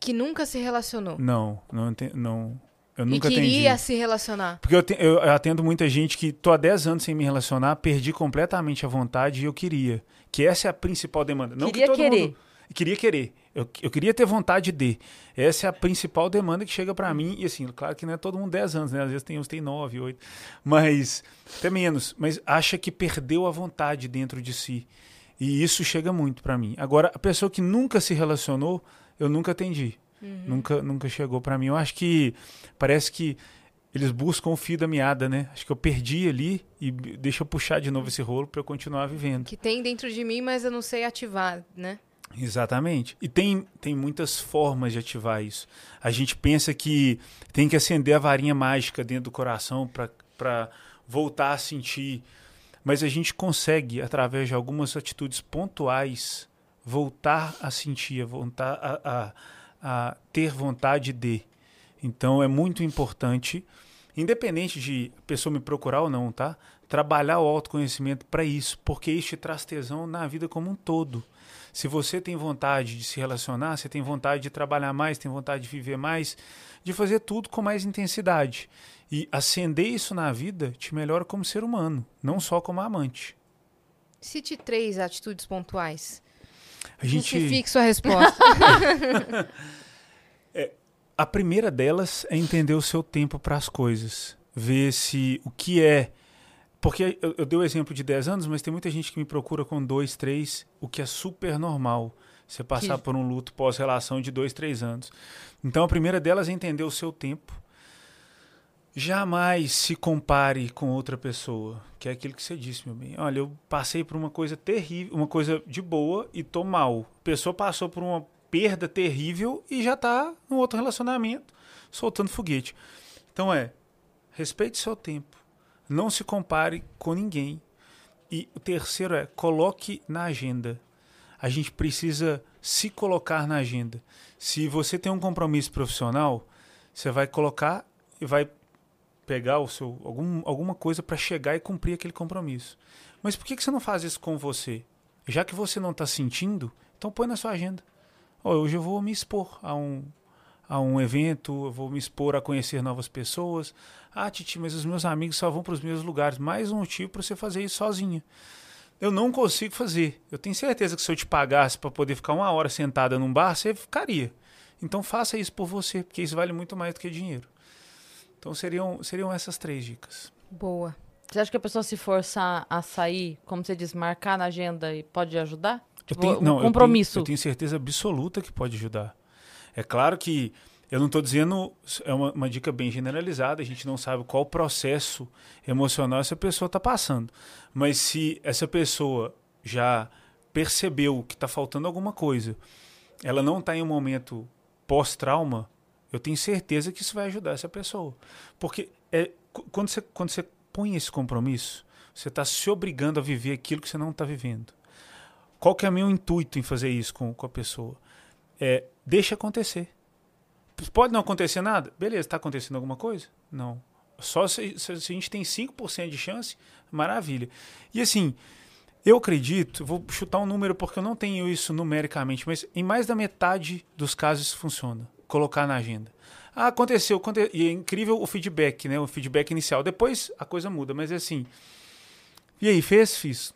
Que nunca se relacionou. Não, não, não eu nunca e queria atendi. se relacionar. Porque eu, te, eu, atendo muita gente que tô há 10 anos sem me relacionar, perdi completamente a vontade e eu queria. Que essa é a principal demanda. Não queria que querer. Mundo, queria querer. Eu, eu queria ter vontade de. Essa é a principal demanda que chega para mim. E assim, claro que não é todo mundo 10 anos, né? Às vezes tem uns tem 9, 8. Mas, até menos. Mas acha que perdeu a vontade dentro de si. E isso chega muito para mim. Agora, a pessoa que nunca se relacionou, eu nunca atendi. Uhum. Nunca, nunca chegou para mim. Eu acho que parece que eles buscam o fio da meada, né? Acho que eu perdi ali e deixa eu puxar de novo esse rolo para eu continuar vivendo. Que tem dentro de mim, mas eu não sei ativar, né? Exatamente. E tem, tem muitas formas de ativar isso. A gente pensa que tem que acender a varinha mágica dentro do coração para voltar a sentir mas a gente consegue, através de algumas atitudes pontuais, voltar a sentir, voltar a, a, a ter vontade de. Então é muito importante, independente de a pessoa me procurar ou não, tá? Trabalhar o autoconhecimento para isso, porque isso te traz tesão na vida como um todo. Se você tem vontade de se relacionar, você tem vontade de trabalhar mais, tem vontade de viver mais, de fazer tudo com mais intensidade. E acender isso na vida te melhora como ser humano, não só como amante. Cite três atitudes pontuais. A gente Justifique sua resposta. a primeira delas é entender o seu tempo para as coisas. ver se o que é. Porque eu, eu dei o exemplo de 10 anos, mas tem muita gente que me procura com 2, 3, o que é super normal. Você passar Que- por um luto pós-relação de 2, 3 anos. Então a primeira delas é entender o seu tempo. Jamais se compare com outra pessoa, que é aquilo que você disse, meu bem. Olha, eu passei por uma coisa terrível, uma coisa de boa e tô mal. A pessoa passou por uma perda terrível e já tá num outro relacionamento, soltando foguete. Então é, respeite seu tempo. Não se compare com ninguém. E o terceiro é, coloque na agenda. A gente precisa se colocar na agenda. Se você tem um compromisso profissional, você vai colocar e vai pegar o seu algum, alguma coisa para chegar e cumprir aquele compromisso. Mas por que, que você não faz isso com você? Já que você não está sentindo, então põe na sua agenda. Ó, hoje eu vou me expor a um, a um evento, eu vou me expor a conhecer novas pessoas. Ah, Titi, mas os meus amigos só vão para os mesmos lugares. Mais um motivo para você fazer isso sozinha. Eu não consigo fazer. Eu tenho certeza que se eu te pagasse para poder ficar uma hora sentada num bar, você ficaria. Então faça isso por você, porque isso vale muito mais do que dinheiro. Então seriam, seriam essas três dicas. Boa. Você acha que a pessoa se forçar a sair, como você diz, marcar na agenda e pode ajudar? Eu Tipo, tenho, um não, eu compromisso. tenho- Eu tenho, certeza absoluta que pode ajudar. É claro que eu não estou dizendo, é uma, uma dica bem generalizada, a gente não sabe qual processo emocional essa pessoa está passando. Mas se essa pessoa já percebeu que está faltando alguma coisa, ela não está em um momento pós-trauma, eu tenho certeza que isso vai ajudar essa pessoa. Porque é, quando, você, quando você põe esse compromisso, você está se obrigando a viver aquilo que você não está vivendo. Qual que é o meu intuito em fazer isso com, com a pessoa? É, deixa acontecer. Pode não acontecer nada? Beleza, está acontecendo alguma coisa? Não. Só se, se a gente tem 5% de chance, maravilha. E assim, eu acredito, vou chutar um número porque eu não tenho isso numericamente, mas em mais da metade dos casos isso funciona. Colocar na agenda. Ah, aconteceu, aconte- e é incrível o feedback, né? O feedback inicial. Depois a coisa muda, mas é assim. E aí, fez? Fiz.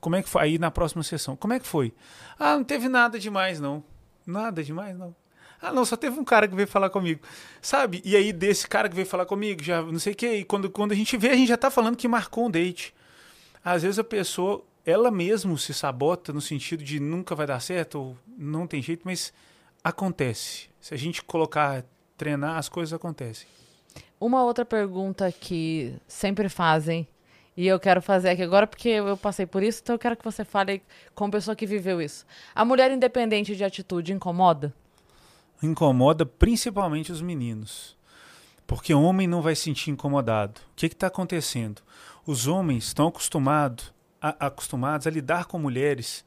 Como é que foi? Aí na próxima sessão, como é que foi? Ah, não teve nada demais, não. Nada demais, não. Ah, não, só teve um cara que veio falar comigo. Sabe? E aí, desse cara que veio falar comigo, já não sei o que, e quando, quando a gente vê, a gente já tá falando que marcou um date. Às vezes a pessoa, ela mesmo se sabota no sentido de nunca vai dar certo, ou não tem jeito, mas acontece. Se a gente colocar, treinar, as coisas acontecem. Uma outra pergunta que sempre fazem, e eu quero fazer aqui agora porque eu passei por isso, então eu quero que você fale com pessoa que viveu isso. A mulher independente de atitude incomoda? incomoda principalmente os meninos. Porque o homem não vai se sentir incomodado. O que está acontecendo? Os homens estão acostumado a, acostumados a lidar com mulheres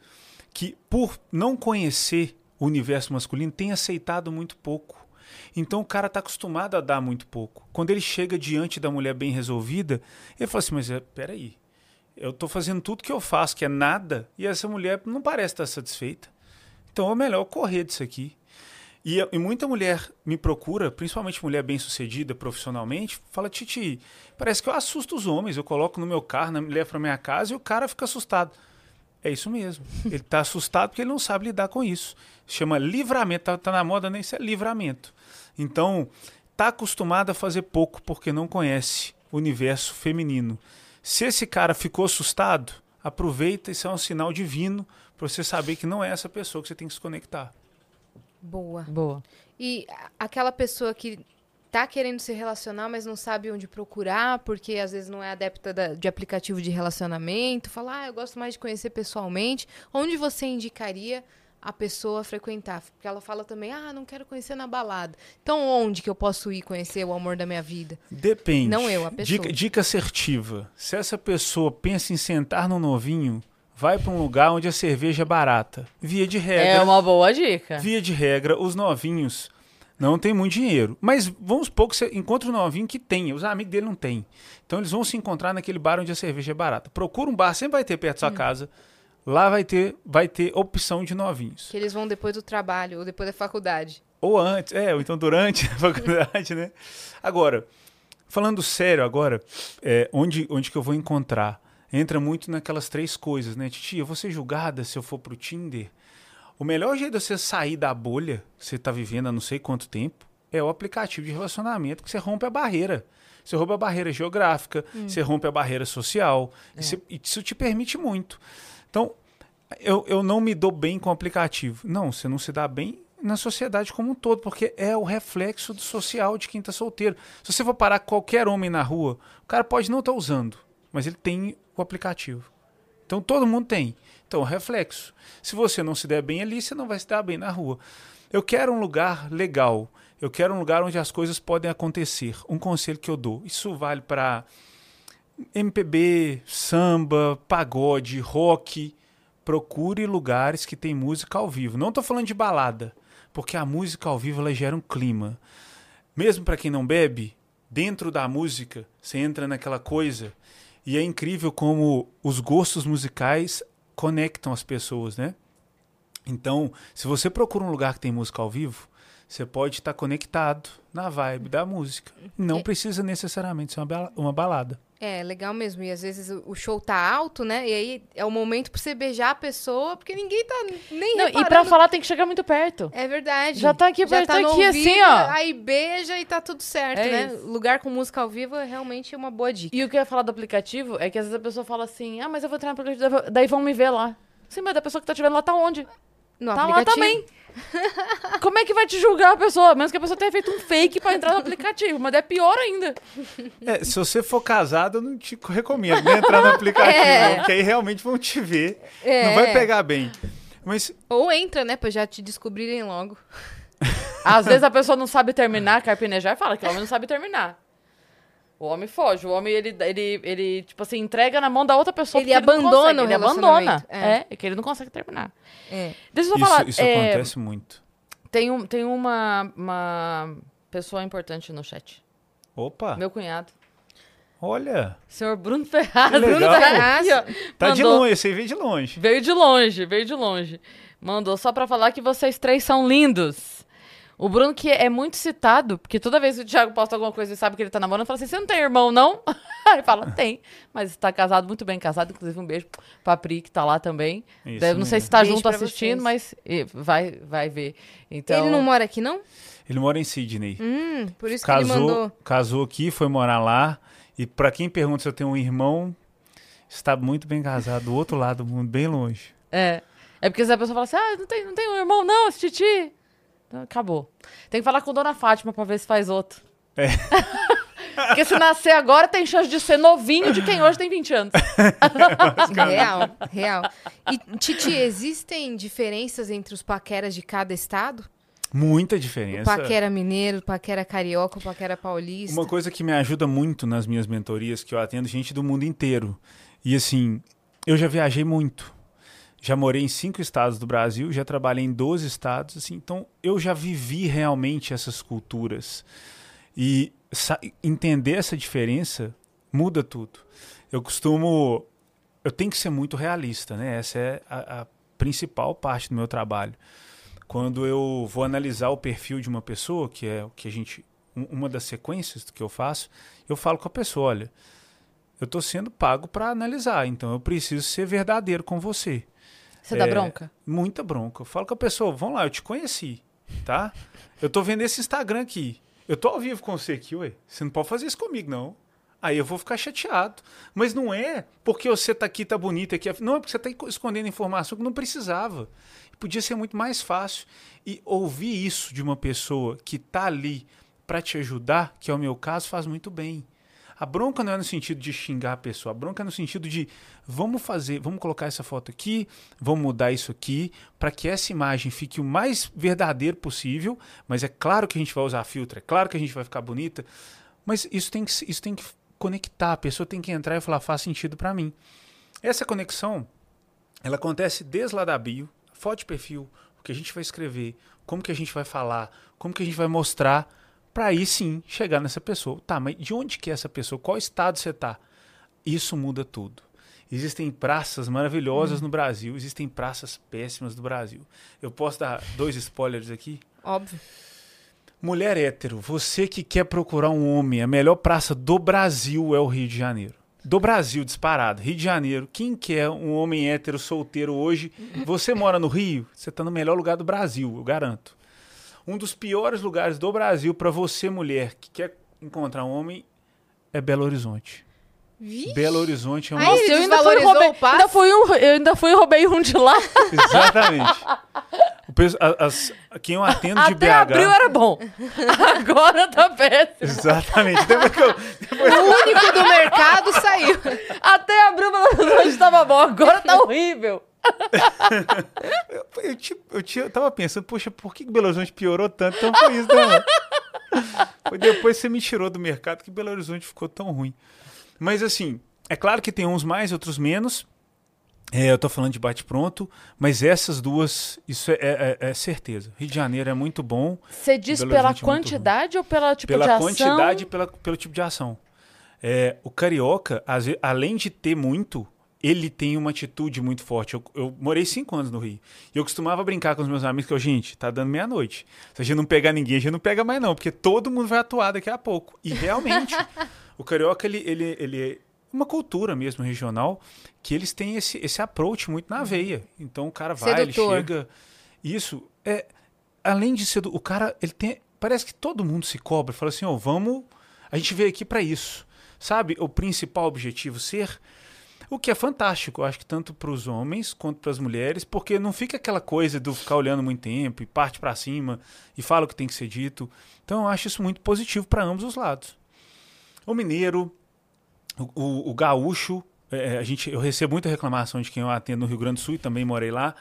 que, por não conhecer o universo masculino, têm aceitado muito pouco. Então o cara está acostumado a dar muito pouco. Quando ele chega diante da mulher bem resolvida, ele fala assim: Mas é, peraí, eu estou fazendo tudo que eu faço, que é nada, e essa mulher não parece estar satisfeita. Então é melhor correr disso aqui. E, e muita mulher me procura, principalmente mulher bem-sucedida profissionalmente, fala: Titi, parece que eu assusto os homens. Eu coloco no meu carro, na- levo para minha casa e o cara fica assustado. É isso mesmo. Ele está assustado porque ele não sabe lidar com isso. Chama livramento. Tá, tá na moda, nem isso é livramento. Então, tá acostumado a fazer pouco porque não conhece o universo feminino. Se esse cara ficou assustado, aproveita, isso é um sinal divino para você saber que não é essa pessoa que você tem que se conectar. Boa. Boa. E aquela pessoa que tá querendo se relacionar, mas não sabe onde procurar, porque às vezes não é adepta da- de aplicativo de relacionamento, fala, ah, eu gosto mais de conhecer pessoalmente. Onde você indicaria a pessoa frequentar? Porque ela fala também, ah, não quero conhecer na balada. Então onde que eu posso ir conhecer o amor da minha vida? Depende. Não eu, a pessoa. Dica, dica assertiva. Se essa pessoa pensa em sentar no novinho, vai para um lugar onde a cerveja é barata. Via de regra. É uma boa dica. Via de regra, os novinhos não têm muito dinheiro. Mas vamos supor que você encontra um novinho que tem, os amigos dele não têm. Então eles vão se encontrar naquele bar onde a cerveja é barata. Procura um bar, sempre vai ter perto da sua casa. Lá vai ter, vai ter opção de novinhos. Que eles vão depois do trabalho ou depois da faculdade. Ou antes, é, ou então durante a faculdade, né? Agora, falando sério agora, é, onde, onde que eu vou encontrar? Entra muito naquelas três coisas, né? Titi, eu vou ser julgada se eu for pro Tinder. O melhor jeito de você sair da bolha que você tá vivendo há não sei quanto tempo é o aplicativo de relacionamento que você rompe a barreira. Você rompe a barreira geográfica, você rompe a barreira social. E você- e isso te permite muito. Então, eu, eu não me dou bem com o aplicativo. Não, você não se dá bem na sociedade como um todo, porque é o reflexo do social de quem está solteiro. Se você for parar qualquer homem na rua, o cara pode não estar usando, mas ele tem o aplicativo. Então todo mundo tem. Então, reflexo. Se você não se der bem ali, você não vai se dar bem na rua. Eu quero um lugar legal. Eu quero um lugar onde as coisas podem acontecer. Um conselho que eu dou. Isso vale para MPB, samba, pagode, rock. Procure lugares que tem música ao vivo. Não estou falando de balada, porque a música ao vivo ela gera um clima. Mesmo para quem não bebe, dentro da música, você entra naquela coisa e é incrível como os gostos musicais conectam as pessoas, né? Então, se você procura um lugar que tem música ao vivo, você pode estar conectado na vibe da música. Não precisa necessariamente ser uma bala- uma balada. É, legal mesmo. E às vezes o show tá alto, né? E aí é o momento pra você beijar a pessoa, porque ninguém tá nem Não, reparando. e pra falar tem que chegar muito perto. É verdade. Já tá aqui, Já tá no aqui, assim, ouvido, ó. Aí beija e tá tudo certo, É né? isso. Lugar com música ao vivo é realmente uma boa dica. E o que eu ia falar do aplicativo é que às vezes a pessoa fala assim, ah, mas eu vou entrar no aplicativo, daí vão me ver lá. Sim, mas a pessoa que tá te vendo lá tá onde? No tá lá aplicativo. também. Como é que vai te julgar a pessoa? A menos que a pessoa tenha feito um fake pra entrar no aplicativo. Mas é pior ainda. É, se você for casado, eu não te recomendo nem entrar no aplicativo, É. porque aí realmente vão te ver. É. Não vai pegar bem. Mas Ou entra, né? Pra já te descobrirem logo. Às vezes a pessoa não sabe terminar, carpinejar e fala que o homem não sabe terminar. O homem foge, o homem, ele, ele, ele tipo assim, entrega na mão da outra pessoa. Ele abandona o Ele abandona. é. É. é que ele não consegue terminar. É. Deixa eu só isso, falar. isso é, acontece muito. Tem, um, tem uma, uma pessoa importante no chat. Opa, Meu cunhado. olha, Senhor Bruno Ferraz. Bruno Ferraz. tá de mandou- longe, você veio de longe. Veio de longe, veio de longe. Mandou só pra falar que vocês três são lindos. O Bruno, que é muito citado, porque toda vez que o Thiago posta alguma coisa e sabe que ele tá namorando, fala assim: você não tem irmão, não? Aí fala, tem. Mas tá casado, muito bem casado. Inclusive, um beijo pra Pri, que tá lá também. Isso Deve- não sei se tá Beijo junto assistindo, vocês. mas vai, vai ver. Então, Ele não mora aqui, não? Ele mora em Sydney. Hum, por isso que ele casou, mandou. casou aqui, foi morar lá. E pra quem pergunta se eu tenho um irmão, está muito bem casado, do outro lado do mundo, bem longe. É. É porque se a pessoa fala assim: ah, não tem, não tem um irmão, não, esse titi. Então, Acabou. Tem que falar com Dona Fátima pra ver se faz outro. É. Porque se nascer agora, tem chance de ser novinho de quem hoje tem 20 anos. Real, real. E, Titi, existem diferenças entre os paqueras de cada estado? Muita O diferença. paquera mineiro, o paquera carioca, o paquera paulista. Uma coisa que me ajuda muito nas minhas mentorias, que eu atendo gente do mundo inteiro. E assim, eu já viajei muito. Já morei em cinco estados do Brasil, já trabalhei em 12 estados, assim, então eu já vivi realmente essas culturas. E entender essa diferença muda tudo. Eu costumo. Eu tenho que ser muito realista, né? Essa é a, a principal parte do meu trabalho. Quando eu vou analisar o perfil de uma pessoa, que é o que a gente. um- Uma das sequências do que eu faço, eu falo com a pessoa: olha, eu estou sendo pago para analisar, então eu preciso ser verdadeiro com você. Você dá É, bronca? Muita bronca. Eu falo com a pessoa, vamos lá, eu te conheci, tá? Eu tô vendo esse Instagram aqui. Eu tô ao vivo com você aqui, ué. Você não pode fazer isso comigo, não. Aí eu vou ficar chateado. Mas não é porque você tá aqui, tá bonito aqui. Não, é porque você tá escondendo informação que não precisava. Podia ser muito mais fácil. E ouvir isso de uma pessoa que tá ali para te ajudar, que é o meu caso, faz muito bem. A bronca não é no sentido de xingar a pessoa, a bronca é no sentido de vamos fazer, vamos colocar essa foto aqui, vamos mudar isso aqui, para que essa imagem fique o mais verdadeiro possível. Mas é claro que a gente vai usar filtro, é claro que a gente vai ficar bonita, mas isso tem que, isso tem que conectar, a pessoa tem que entrar e falar, faz sentido para mim. Essa conexão, ela acontece desde lá da bio, foto de perfil, o que a gente vai escrever, como que a gente vai falar, como que a gente vai mostrar, para aí sim chegar nessa pessoa. Tá, mas de onde que é essa pessoa? Qual estado você tá? Isso muda tudo. Existem praças maravilhosas no Brasil, existem praças péssimas no Brasil. Eu posso dar dois spoilers aqui? Óbvio. Mulher hétero, você que quer procurar um homem, a melhor praça do Brasil é o Rio de Janeiro. Do Brasil, disparado. Rio de Janeiro. Quem quer um homem hétero solteiro hoje? Você mora no Rio? Você está no melhor lugar do Brasil, eu garanto. Um dos piores lugares do Brasil para você, mulher, que quer encontrar um homem, é Belo Horizonte. Vixe. Belo Horizonte é um. Nossa, eu ainda fui, e roubei, ainda fui um, eu ainda fui e roubei um de lá. Exatamente. O pesso- a- as- quem eu atendo de Até BH. abril era bom. Agora tá péssimo. Exatamente. Depois que eu, O único do mercado saiu. Até abril Belo Horizonte tava bom, agora tá horrível. Eu, eu, ti- eu, eu tava pensando, poxa, por que Belo Horizonte piorou tanto? Então foi isso, né? Foi depois que você me tirou do mercado que Belo Horizonte ficou tão ruim. Mas assim, é claro que tem uns mais, outros menos. É, eu tô falando de bate-pronto, mas essas duas, isso é, é- é certeza. Rio de Janeiro é muito bom Você diz pela é quantidade ou pela tipo pela de ação? quantidade e pela, pelo tipo de ação. É, o carioca, às além de ter muito, ele tem uma atitude muito forte. Eu, eu morei cinco anos no Rio. E eu costumava brincar com os meus amigos que eu, gente, tá dando meia-noite. Se a gente não pegar ninguém, a gente não pega mais, não, porque todo mundo vai atuar daqui a pouco. E realmente, o carioca, ele, ele, ele é uma cultura mesmo regional que eles têm esse, esse approach muito na veia. Então o cara vai, Sedutor. ele chega. Isso é. Além de ser. do- O cara, ele tem. Parece que todo mundo se cobra. Fala assim, ó, vamos. A gente veio aqui para isso. Sabe? O principal objetivo ser. O que é fantástico, eu acho que tanto para os homens quanto para as mulheres, porque não fica aquela coisa do ficar olhando muito tempo e parte para cima e fala o que tem que ser dito. Então eu acho isso muito positivo para ambos os lados. O mineiro, o, o- o gaúcho, é, a gente, eu recebo muita reclamação de quem eu atendo no Rio Grande do Sul e também morei lá.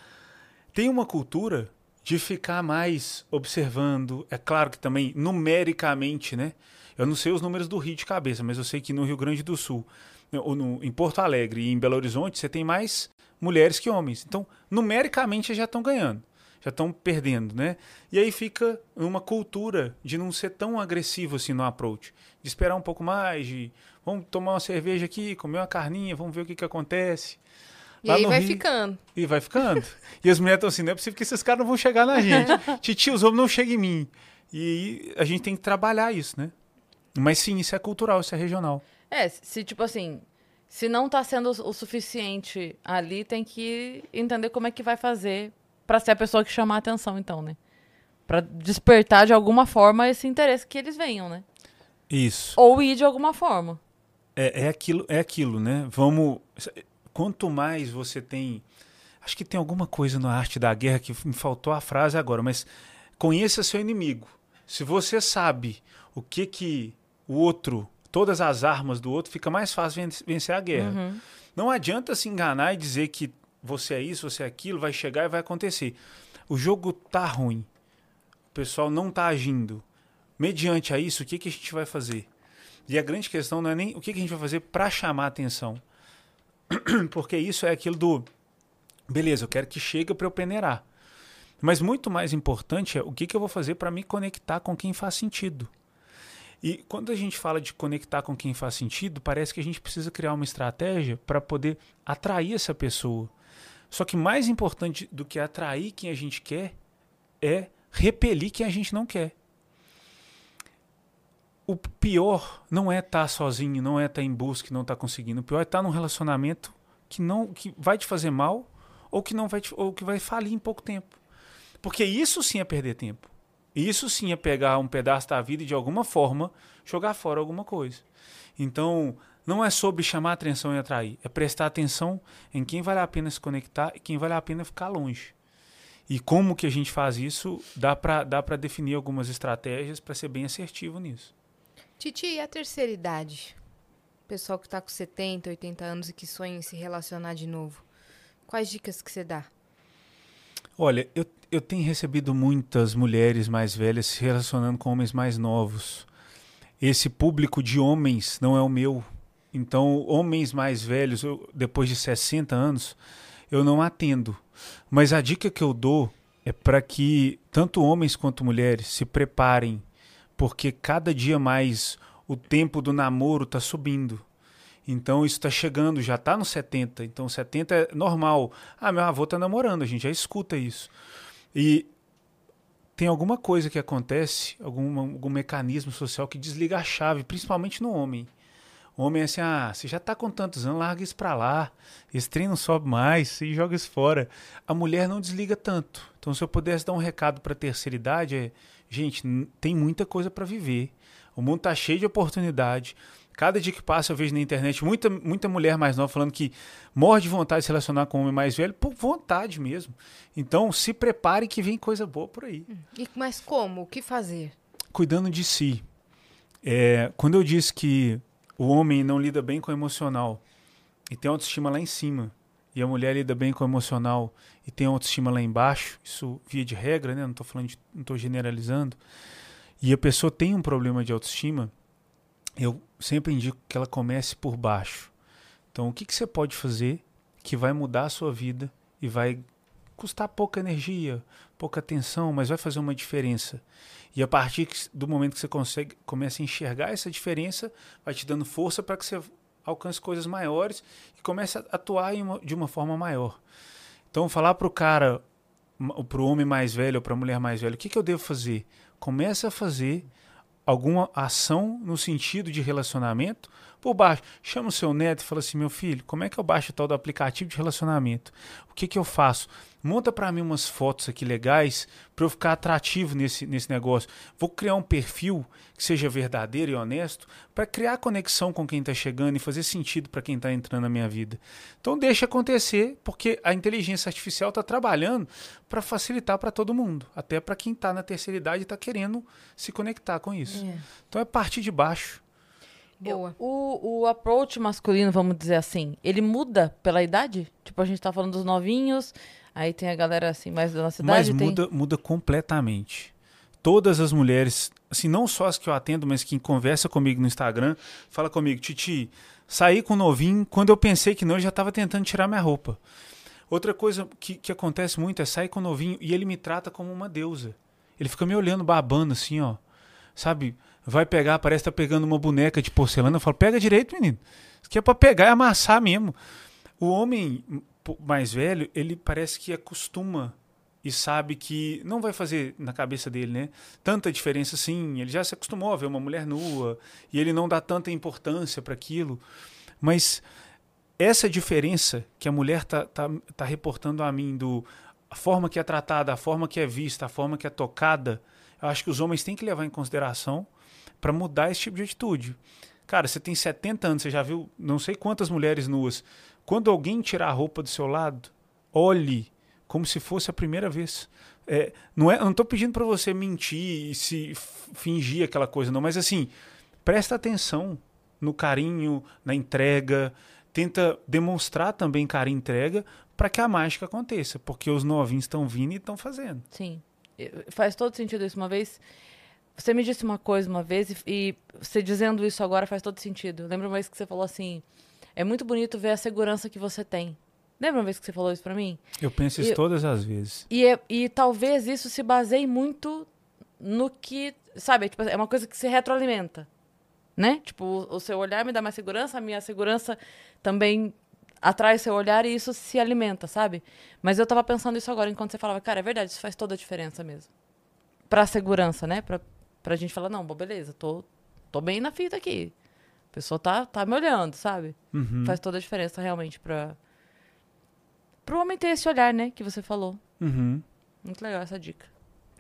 Tem uma cultura de ficar mais observando. É claro que também numericamente, né? Eu não sei os números do Rio de cabeça, mas eu sei que no Rio Grande do Sul, ou no- em Porto Alegre e em Belo Horizonte, você tem mais mulheres que homens. Então, numericamente, já estão ganhando, já estão perdendo, né? E aí fica uma cultura de não ser tão agressivo assim no approach, de esperar um pouco mais, de vamos tomar uma cerveja aqui, comer uma carninha, vamos ver o que, que acontece. E Lá aí no vai Rio- ficando. E vai ficando. e as mulheres estão assim, não é possível que esses caras não vão chegar na gente. Titi, os homens não chegam em mim. E a gente tem que trabalhar isso, né? Mas sim, isso é cultural, isso é regional. É, se tipo assim, se não tá sendo o suficiente ali, tem que entender como é que vai fazer pra ser a pessoa que chama a atenção, então, né? Pra despertar de alguma forma esse interesse que eles venham, né? Isso. Ou ir de alguma forma. É, é aquilo, é aquilo, né? Vamos. Quanto mais você tem. Acho que tem alguma coisa na arte da guerra que me faltou a frase agora, mas conheça seu inimigo. Se você sabe o que que o outro, todas as armas do outro, fica mais fácil ven- vencer a guerra. Não adianta se enganar e dizer que você é isso, você é aquilo, vai chegar e vai acontecer. O jogo tá ruim. O pessoal não tá agindo. Mediante a isso, o que, que a gente vai fazer? E a grande questão não é nem o que, que a gente vai fazer para chamar a atenção. Porque isso é aquilo do. Beleza, eu quero que chegue para eu peneirar. Mas muito mais importante é o que, que eu vou fazer para me conectar com quem faz sentido. E quando a gente fala de conectar com quem faz sentido, parece que a gente precisa criar uma estratégia para poder atrair essa pessoa. Só que mais importante do que atrair quem a gente quer é repelir quem a gente não quer. O pior não é estar sozinho, não é estar em busca não estar conseguindo. O pior é estar num relacionamento que não que vai te fazer mal ou que não vai te, ou que vai falir em pouco tempo. Porque isso sim é perder tempo. Isso sim é pegar um pedaço da vida e de alguma forma jogar fora alguma coisa. Então, não é sobre chamar atenção e atrair, é prestar atenção em quem vale a pena se conectar e quem vale a pena ficar longe. E como que a gente faz isso, dá para dá pra definir algumas estratégias para ser bem assertivo nisso. Titi, e a terceira idade? Pessoal que tá com 70, 80 anos e que sonha em se relacionar de novo. Quais dicas que você dá? Olha, eu, eu tenho recebido muitas mulheres mais velhas se relacionando com homens mais novos. Esse público de homens não é o meu. Então, homens mais velhos, eu- depois de 60 anos, eu não atendo. Mas a dica que eu dou é para que tanto homens quanto mulheres se preparem, porque cada dia mais o tempo do namoro está subindo. Então isso está chegando, já está no 70. Então 70 é normal. Ah, meu avô está namorando, a gente já escuta isso. E tem alguma coisa que acontece, algum, algum mecanismo social que desliga a chave, principalmente no homem. Homem é assim, ah, você já tá com tantos anos, larga isso pra lá. Esse trem não sobe mais, você joga isso fora. A mulher não desliga tanto. Então, se eu pudesse dar um recado pra terceira idade, é, gente, tem muita coisa pra viver. O mundo tá cheio de oportunidade. Cada dia que passa eu vejo na internet muita, muita mulher mais nova falando que morre de vontade de se relacionar com um homem mais velho, por vontade mesmo. Então, se prepare que vem coisa boa por aí. E, mas como? O que fazer? Cuidando de si. É, quando eu disse que o homem não lida bem com o emocional e tem autoestima lá em cima, e a mulher lida bem com o emocional e tem autoestima lá embaixo, isso via de regra, né? Não estou falando, de, não estou generalizando. E a pessoa tem um problema de autoestima, eu sempre indico que ela comece por baixo. Então, o que, que você pode fazer que vai mudar a sua vida e vai custar pouca energia, pouca atenção, mas vai fazer uma diferença? E a partir do momento que você consegue, começa a enxergar essa diferença, vai te dando força para que você alcance coisas maiores e comece a atuar uma- de uma forma maior. Então, falar para o cara, para o homem mais velho ou para a mulher mais velha, o que, que eu devo fazer? Começa a fazer alguma ação no sentido de relacionamento por baixo. Chama o seu neto e fala assim: meu filho, como é que eu baixo tal do aplicativo de relacionamento? O que, que eu faço? Monta para mim umas fotos aqui legais para eu ficar atrativo nesse, nesse negócio. Vou criar um perfil que seja verdadeiro e honesto para criar conexão com quem está chegando e fazer sentido para quem está entrando na minha vida. Então deixa acontecer, porque a inteligência artificial está trabalhando para facilitar para todo mundo, até para quem está na terceira idade e está querendo se conectar com isso. Então é partir de baixo. Boa. O, o approach masculino, vamos dizer assim, ele muda pela idade? Tipo, a gente tá falando dos novinhos, aí tem a galera assim, mais da nossa Mas idade. tem- muda, muda completamente. Todas as mulheres, assim, não só as que eu atendo, mas quem conversa comigo no Instagram, fala comigo, Titi, saí com o novinho, quando eu pensei que não, eu já estava tentando tirar minha roupa. Outra coisa que, que acontece muito é sair com o novinho e ele me trata como uma deusa. Ele fica me olhando, babando assim, ó. Sabe? Vai pegar, parece que tá pegando uma boneca de porcelana. Eu falo, pega direito, menino. Isso aqui é pra pegar e amassar mesmo. O homem mais velho, ele parece que acostuma e sabe que não vai fazer na cabeça dele, né? Tanta diferença assim. Ele já se acostumou a ver uma mulher nua e ele não dá tanta importância para aquilo. Mas essa diferença que a mulher tá, tá, tá reportando a mim do a forma que é tratada, a forma que é vista, a forma que é tocada, eu acho que os homens têm que levar em consideração para mudar esse tipo de atitude. Cara, você tem 70 anos, você já viu não sei quantas mulheres nuas. Quando alguém tirar a roupa do seu lado, olhe como se fosse a primeira vez. É, não é, eu não estou pedindo para você mentir e se fingir aquela coisa, não, mas assim, presta atenção no carinho, na entrega, tenta demonstrar também carinho e entrega para que a mágica aconteça, porque os novinhos estão vindo e estão fazendo. Sim. Faz todo sentido isso. Uma vez, você me disse uma coisa uma vez e, e você dizendo isso agora faz todo sentido. Lembra uma vez que você falou assim, é muito bonito ver a segurança que você tem. Lembra uma vez que você falou isso pra mim? Eu penso isso Eu- todas as vezes. E, é- e talvez isso se baseie muito no que, sabe, tipo, é uma coisa que se retroalimenta, né? Tipo, o, o seu olhar me dá mais segurança, a minha segurança também atrai seu olhar e isso se alimenta, sabe? Mas eu tava pensando isso agora enquanto você falava, cara, é verdade, isso faz toda a diferença mesmo. Pra segurança, né? Pra, pra gente falar, não, bom, beleza, tô, tô bem na fita aqui. Pessoa tá, tá me olhando, sabe? Uhum. Faz toda a diferença realmente pra... Pro homem ter esse olhar, né? Que você falou. Uhum. Muito legal essa dica.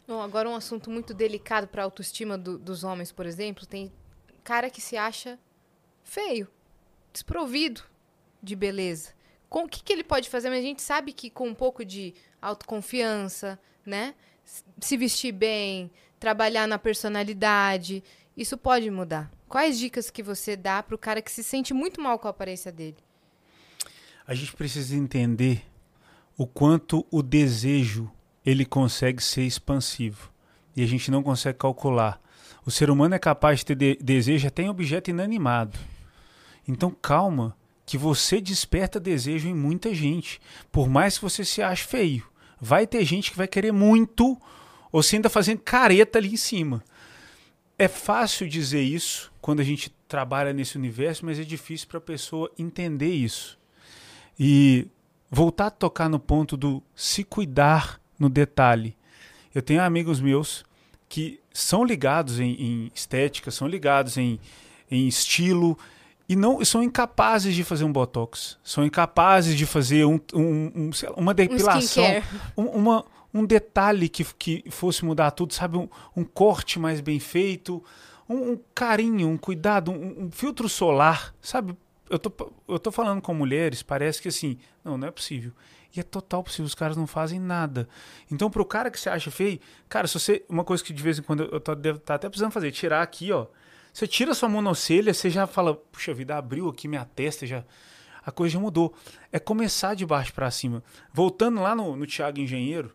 Bom, agora um assunto muito delicado para a autoestima do- dos homens, por exemplo, tem cara que se acha feio, desprovido de beleza. Com o que, que ele pode fazer? Mas a gente sabe que com um pouco de autoconfiança, né? Se vestir bem, trabalhar na personalidade, isso pode mudar. Quais dicas que você dá pro cara que se sente muito mal com a aparência dele? A gente precisa entender o quanto o desejo ele consegue ser expansivo e a gente não consegue calcular. O ser humano é capaz de ter de desejo até em objeto inanimado. Então calma, que você desperta desejo em muita gente, por mais que você se ache feio. Vai ter gente que vai querer muito, ou você ainda fazendo careta ali em cima. É fácil dizer isso quando a gente trabalha nesse universo, mas é difícil para a pessoa entender isso. E voltar a tocar no ponto do se cuidar no detalhe. Eu tenho amigos meus que são ligados em, em estética, são ligados em, em estilo, e não são incapazes de fazer um botox, são incapazes de fazer um, um- um, lá, uma depilação, um, uma, um detalhe que, que fosse mudar tudo, sabe? Um, um corte mais bem feito, um, um carinho, um cuidado, um, um filtro solar, sabe? Eu tô, eu tô falando com mulheres, parece que assim, não, não é possível. E é total possível, os caras não fazem nada. Então, pro cara que você acha feio, cara, se você. Uma coisa que de vez em quando eu tô, devo estar até precisando fazer, tirar aqui, ó. Você tira sua monocelha, você já fala, puxa vida, abriu aqui minha testa, já. A coisa já mudou. É começar de baixo para cima. Voltando lá no, no Tiago Engenheiro,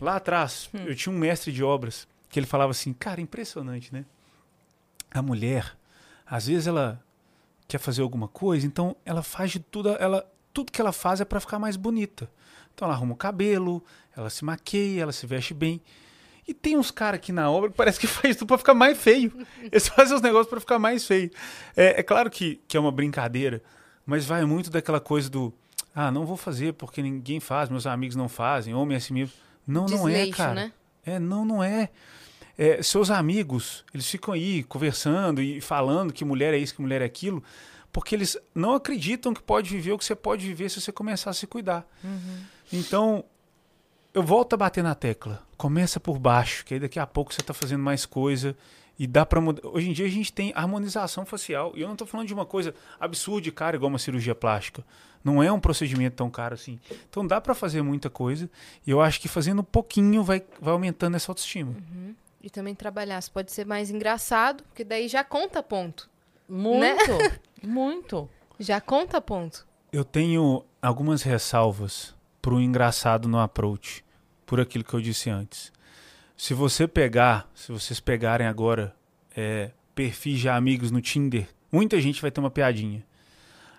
lá atrás, eu tinha um mestre de obras que ele falava assim, cara, impressionante, né? A mulher, às vezes ela quer fazer alguma coisa, então ela faz de tudo, ela tudo que ela faz é para ficar mais bonita. Então ela arruma o cabelo, ela se maqueia, ela se veste bem. E tem uns caras aqui na obra que parece que faz tudo pra ficar mais feio. Eles fazem os negócios pra ficar mais feio. É, é claro que, que é uma brincadeira, mas vai muito daquela coisa do ah, não vou fazer porque ninguém faz, meus amigos não fazem, homem é assim mesmo. Não, não é, Desleixo, cara. né? É, não, não é. É, Seus amigos, eles ficam aí conversando e falando que mulher é isso, que mulher é aquilo, porque eles não acreditam que pode viver o que você pode viver se você começar a se cuidar. Então, eu volto a bater na tecla. Começa por baixo, que aí daqui a pouco você está fazendo mais coisa e dá para mudar. Hoje em dia a gente tem harmonização facial. E eu não estou falando de uma coisa absurda e cara igual uma cirurgia plástica. Não é um procedimento tão caro assim. Então dá para fazer muita coisa. E eu acho que fazendo um pouquinho vai, vai aumentando essa autoestima. E também trabalhar. Você pode ser mais engraçado, porque daí já conta ponto. Muito, muito. Já conta ponto. Eu tenho algumas ressalvas pro engraçado no approach, por aquilo que eu disse antes. Se você pegar, se vocês pegarem agora é, perfis de amigos no Tinder, muita gente vai ter uma piadinha.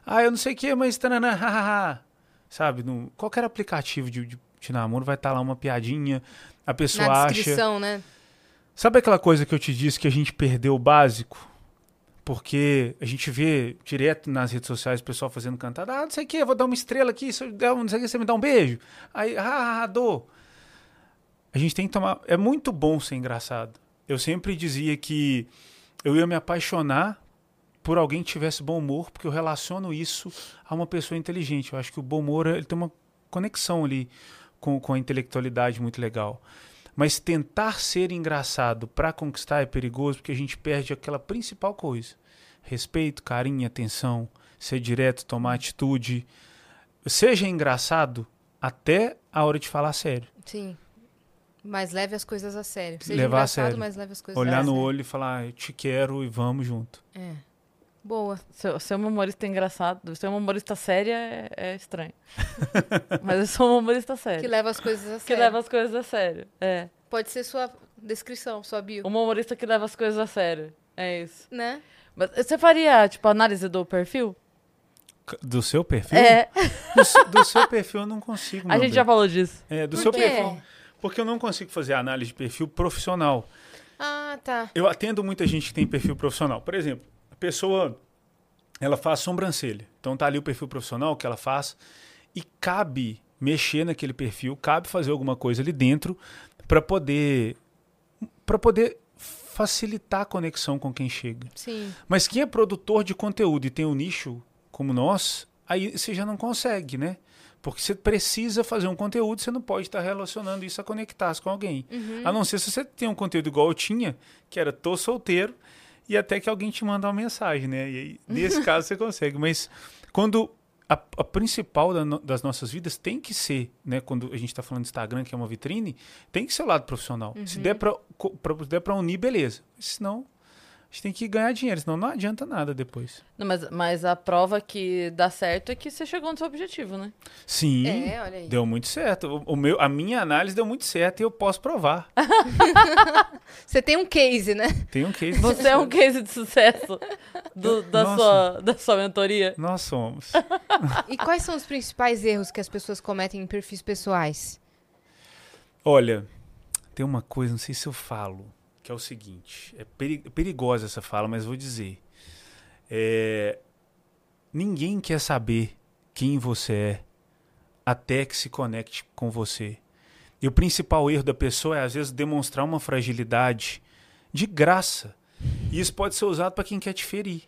Ah, eu não sei o que, mas tananã, hahaha. Sabe, no, qualquer aplicativo de, de, de namoro vai estar lá uma piadinha, a pessoa Na acha... descrição, né? Sabe aquela coisa que eu te disse que a gente perdeu o básico? Porque a gente vê direto nas redes sociais o pessoal fazendo cantada. Ah, não sei o que, eu vou dar uma estrela aqui, se eu der não sei o que, você me dá um beijo. Aí, ah, ah, ah, dou. A gente tem que tomar. É muito bom ser engraçado. Eu sempre dizia que eu ia me apaixonar por alguém que tivesse bom humor, porque eu relaciono isso a uma pessoa inteligente. Eu acho que o bom humor ele tem uma conexão ali com, com a intelectualidade muito legal. Mas tentar ser engraçado para conquistar é perigoso porque a gente perde aquela principal coisa: respeito, carinho, atenção, ser direto, tomar atitude. Seja engraçado até a hora de falar sério. Sim. Mas leve as coisas a sério. Seja Levar a engraçado, sério. mas leve as coisas a Olhar no sério. olho e falar, "Ah, eu te quero e vamos junto. É. Boa. Ser um humorista engraçado, ser um humorista séria é, é estranho. Mas eu sou um humorista sério. Que leva as coisas a que sério. leva as coisas a sério. É. Pode ser sua descrição, sua bio. Um humorista que leva as coisas a sério. É isso. Né? Mas você faria, tipo, análise do perfil? Do seu perfil? É. Do, do seu perfil eu não consigo. A gente já bem. falou disso. É, do Por seu quê? perfil. Porque eu não consigo fazer análise de perfil profissional. Ah, tá. Eu atendo muita gente que tem perfil profissional. Por exemplo, a pessoa ela faz sobrancelha. Então tá ali o perfil profissional que ela faz e cabe mexer naquele perfil, cabe fazer alguma coisa ali dentro para poder para poder facilitar a conexão com quem chega. Sim. Mas quem é produtor de conteúdo e tem um nicho como nós, aí você já não consegue, né? Porque você precisa fazer um conteúdo, você não pode estar relacionando isso a conectar-se com alguém. A não ser se você tem um conteúdo igual eu tinha, que era tô solteiro, e até que alguém te manda uma mensagem, né? E aí, nesse caso você consegue. Mas quando a, a principal da no- das nossas vidas tem que ser, né? Quando a gente está falando de Instagram, que é uma vitrine, tem que ser o lado profissional. Se der para der para unir, beleza. Senão, a gente tem que ganhar dinheiro, senão não adianta nada depois. Não, mas, mas a prova que dá certo é que você chegou no seu objetivo, né? Sim, É, olha aí. deu muito certo. O, o meu, a minha análise deu muito certo e eu posso provar. Você tem um case, né? Tem um case. Você é um case de sucesso do- da, Nossa. sua, da sua mentoria. Nós somos. E quais são os principais erros que as pessoas cometem em perfis pessoais? Olha, tem uma coisa, não sei se eu falo, é o seguinte: é peri- perigosa essa fala, mas vou dizer. É, ninguém quer saber quem você é até que se conecte com você. E o principal erro da pessoa é, às vezes, demonstrar uma fragilidade de graça. E isso pode ser usado para quem quer te ferir.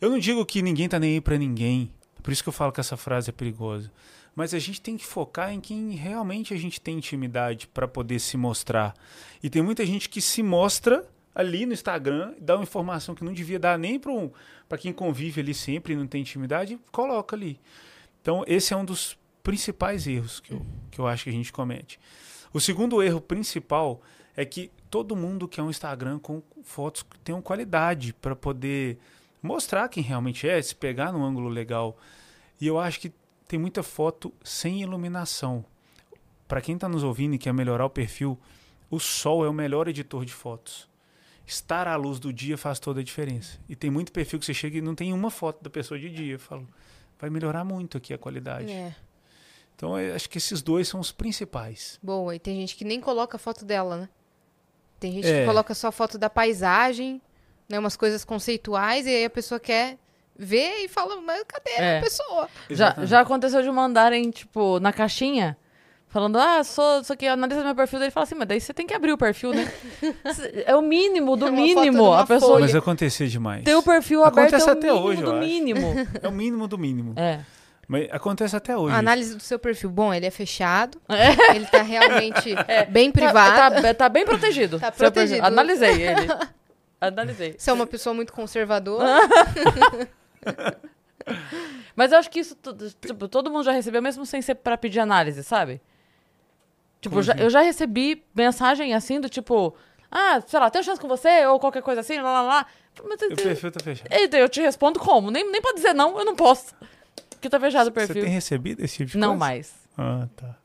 Eu não digo que ninguém tá nem aí pra ninguém. Por isso que eu falo que essa frase é perigosa. Mas a gente tem que focar em quem realmente a gente tem intimidade para poder se mostrar. E tem muita gente que se mostra ali no Instagram, dá uma informação que não devia dar nem para um, quem convive ali sempre e não tem intimidade, coloca ali. Então, esse é um dos principais erros que eu, que eu acho que a gente comete. O segundo erro principal é que todo mundo quer um Instagram com fotos que tenham qualidade para poder mostrar quem realmente é, se pegar num ângulo legal. E eu acho que tem muita foto sem iluminação. Para quem está nos ouvindo e quer melhorar o perfil, o sol é o melhor editor de fotos. Estar à luz do dia faz toda a diferença. E tem muito perfil que você chega e não tem uma foto da pessoa de dia. Eu falo, vai melhorar muito aqui a qualidade. É. Então, acho que esses dois são os principais. Boa, e tem gente que nem coloca a foto dela, né? Tem gente É. que coloca só a foto da paisagem, né? Umas coisas conceituais, e aí a pessoa quer ver e fala, mas cadê É. a pessoa? Já, já aconteceu de mandarem, tipo, na caixinha, falando, ah, sou isso aqui, analisa meu perfil. Daí ele fala assim, mas daí você tem que abrir o perfil, né? é o mínimo do É mínimo. A pessoa folha. Mas acontecia demais. ter o perfil aberto Acontece é o até mínimo hoje, do mínimo. É o mínimo do mínimo. É. Mas acontece até hoje. A análise do seu perfil, bom, ele é fechado, É. ele tá realmente bem privado. Tá, tá- tá bem protegido. Tá protegido. Analisei ele. Analisei. Você é uma pessoa muito conservadora. Mas eu acho que isso, tudo- tipo, todo mundo já recebeu, mesmo sem ser pra pedir análise, sabe? Tipo, Como já- eu já recebi mensagem assim do tipo, ah, sei lá, tenho chance com você, ou qualquer coisa assim, lá, lá, lá. Mas, tá fechado. Eita, eu te respondo como? Nem, nem pode dizer não, eu não posso. Porque tá fechado o Você perfil. tem recebido esse tipo de Não coisa? mais. Ah, tá.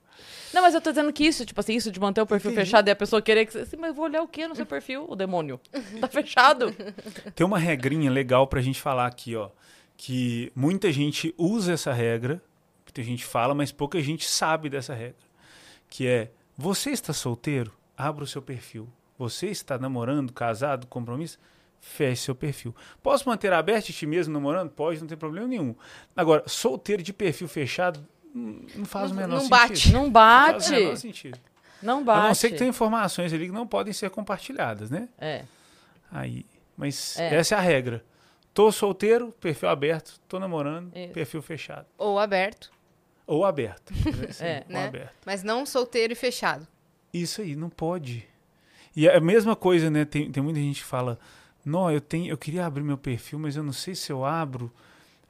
Não, mas eu tô dizendo que isso, tipo assim, isso de manter o perfil Entendi. fechado e a pessoa querer que você. Assim, mas eu vou olhar o que no seu perfil, o demônio? Tá fechado. Tem uma regrinha legal pra gente falar aqui, ó. Que muita gente usa essa regra, muita gente fala, mas pouca gente sabe dessa regra. Que é, você está solteiro? Abra o seu perfil. Você está namorando, casado, compromisso? Feche seu perfil. Posso manter aberto este mesmo namorando? Pode, não tem problema nenhum. Agora, solteiro de perfil fechado, não faz Não- o menor não sentido. bate. Não Não bate. faz o menor sentido. Não A bate. não ser que tenha informações ali que não podem ser compartilhadas, né? É. Aí, mas É. essa é a regra. Tô solteiro, perfil aberto. Tô namorando, Isso. perfil fechado. Ou aberto, Ou aberto. É. ou Né? aberto. mas não solteiro e fechado. Isso aí, não pode. E é a mesma coisa, né? Tem, tem muita gente que fala, não, eu tenho, eu queria abrir meu perfil, mas eu não sei se eu abro,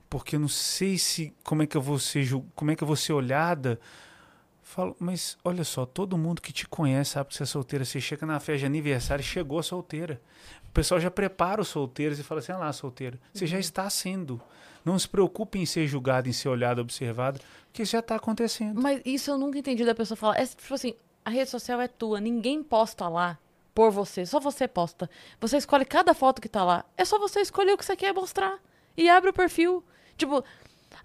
porque eu não sei se como é que eu vou ser, como é que eu vou ser olhada. Falo, mas olha só, todo mundo que te conhece sabe que você é solteira. Você chega na festa de aniversário e chegou solteira. O pessoal já prepara os solteiros e fala assim: ah lá, solteira. Você já está sendo. Não se preocupe em ser julgado, em ser olhado, observado, porque isso já está acontecendo. Mas isso eu nunca entendi da pessoa falar. É tipo assim, a rede social é tua, ninguém posta lá por você, só você posta. Você escolhe cada foto que tá lá. É só você escolher o que você quer mostrar e abre o perfil. Tipo,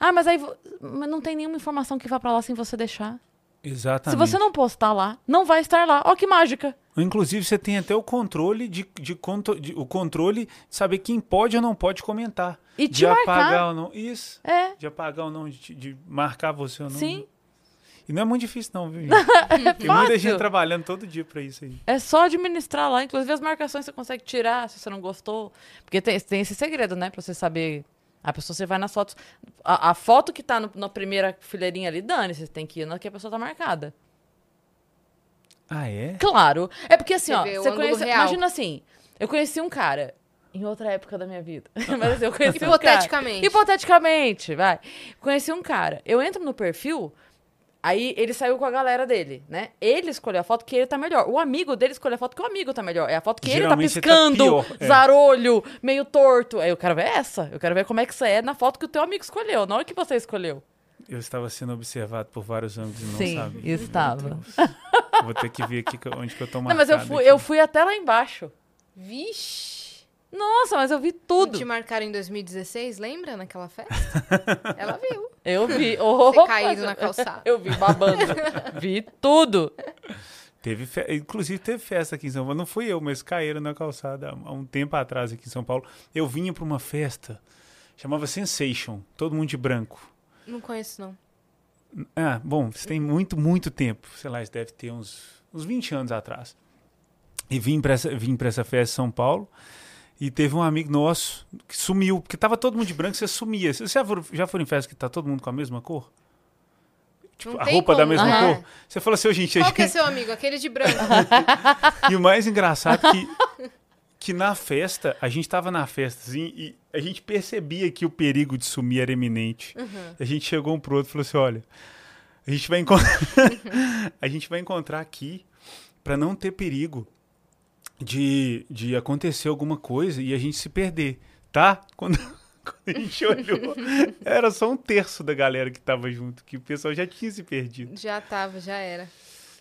ah, mas aí mas não tem nenhuma informação que vá pra lá sem você deixar. Exatamente. Se você não postar lá, não vai estar lá. Ó que mágica. Inclusive, você tem até o controle de, de, de- o controle de saber quem pode ou não pode comentar. E de marcar. apagar ou não. Isso. É. De apagar ou não, de, de marcar você ou não. Sim. E não é muito difícil, não, viu, gente? Tem muita gente trabalhando todo dia pra isso aí. É só administrar lá. Inclusive as marcações você consegue tirar se você não gostou. Porque tem, tem esse segredo, né? Pra você saber. A pessoa, você vai nas fotos. A, a foto que tá no- na primeira fileirinha ali, dane, você tem que ir na que a pessoa tá marcada. Ah, é? Claro. É porque assim, Você ó, você conhece. real. Imagina assim, eu conheci um cara em outra época da minha vida. Mas assim, eu conheci um cara. Hipoteticamente. Hipoteticamente, vai. Conheci um cara. Eu entro no perfil, aí ele saiu com a galera dele, né? Ele escolheu a foto que ele tá melhor. O amigo dele escolheu a foto que o amigo tá melhor. É a foto que Geralmente ele tá tá piscando, pior, é. zarolho, meio torto. Aí eu quero ver essa. Eu quero ver como é que você é na foto que o teu amigo escolheu, não a que você escolheu. Eu estava sendo observado por vários ângulos e não Sim, sabia. estava. Vou ter que ver aqui onde que eu tô Não, marcado. mas eu fui, aqui. eu fui até lá embaixo. Vixe! Nossa, mas eu vi tudo. Te marcaram em 2016, lembra? Naquela festa? Ela viu. Eu vi. Opa, caído na calçada. Eu vi babando. vi tudo. Teve fe- Inclusive teve festa aqui em São Paulo. Não fui eu, mas caíram na calçada há um tempo atrás aqui em São Paulo. Eu vinha para uma festa, chamava Sensation, todo mundo de branco. Não conheço, não. Ah, bom, isso tem muito, muito tempo. Sei lá, isso deve ter uns, uns 20 anos atrás. E vim para essa, vim pra essa festa em São Paulo. E teve um amigo nosso que sumiu, porque tava todo mundo de branco, você sumia. Você já foram, já em festa que tá todo mundo com a mesma cor? Tipo, a roupa da como, mesma né? cor? Você falou assim, "Ô, gente, a Qual que é gente... seu amigo? Aquele de branco. E o mais engraçado é que, que na festa, a gente tava na festa, assim, e a gente percebia que o perigo de sumir era iminente. A gente chegou um pro outro e falou assim, olha, a gente vai, encon- a gente vai encontrar aqui para não ter perigo de, de acontecer alguma coisa e a gente se perder, tá? Quando, quando a gente olhou, era só um terço da galera que tava junto, que o pessoal já tinha se perdido. já tava, já era.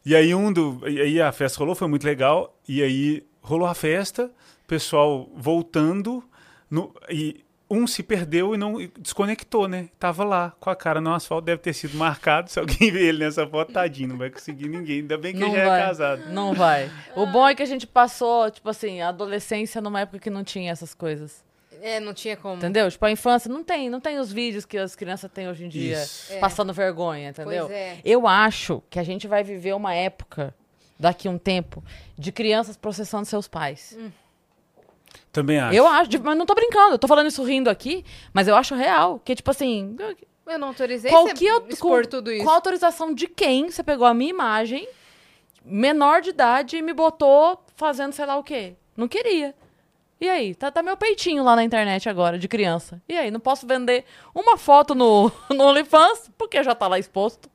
E aí um do, e aí a festa rolou, foi muito legal. E aí rolou a festa, pessoal voltando, no, e um se perdeu e não e desconectou, né? Tava lá com a cara no asfalto, deve ter sido marcado. Se alguém ver ele nessa foto, tadinho, não vai conseguir ninguém. Ainda bem que Não ele já vai. é casado. Não vai. O bom é que a gente passou, tipo assim, a adolescência numa época que não tinha essas coisas. É, não tinha como. Entendeu? Tipo, a infância não tem, não tem os vídeos que as crianças têm hoje em dia Isso. É. passando vergonha, entendeu? Pois é. Eu acho que a gente vai viver uma época, daqui a um tempo, de crianças processando seus pais. Também acho. Eu acho, mas não tô brincando, eu tô falando isso rindo aqui, mas eu acho real. Que, tipo assim, Eu não autorizei qual que eu- expor com- tudo isso. com autorização de quem você pegou a minha imagem, menor de idade, e me botou fazendo sei lá o quê? Não queria. E aí? Tá, tá meu peitinho lá na internet agora, de criança. E aí? Não posso vender uma foto no, no OnlyFans, porque já tá lá exposto.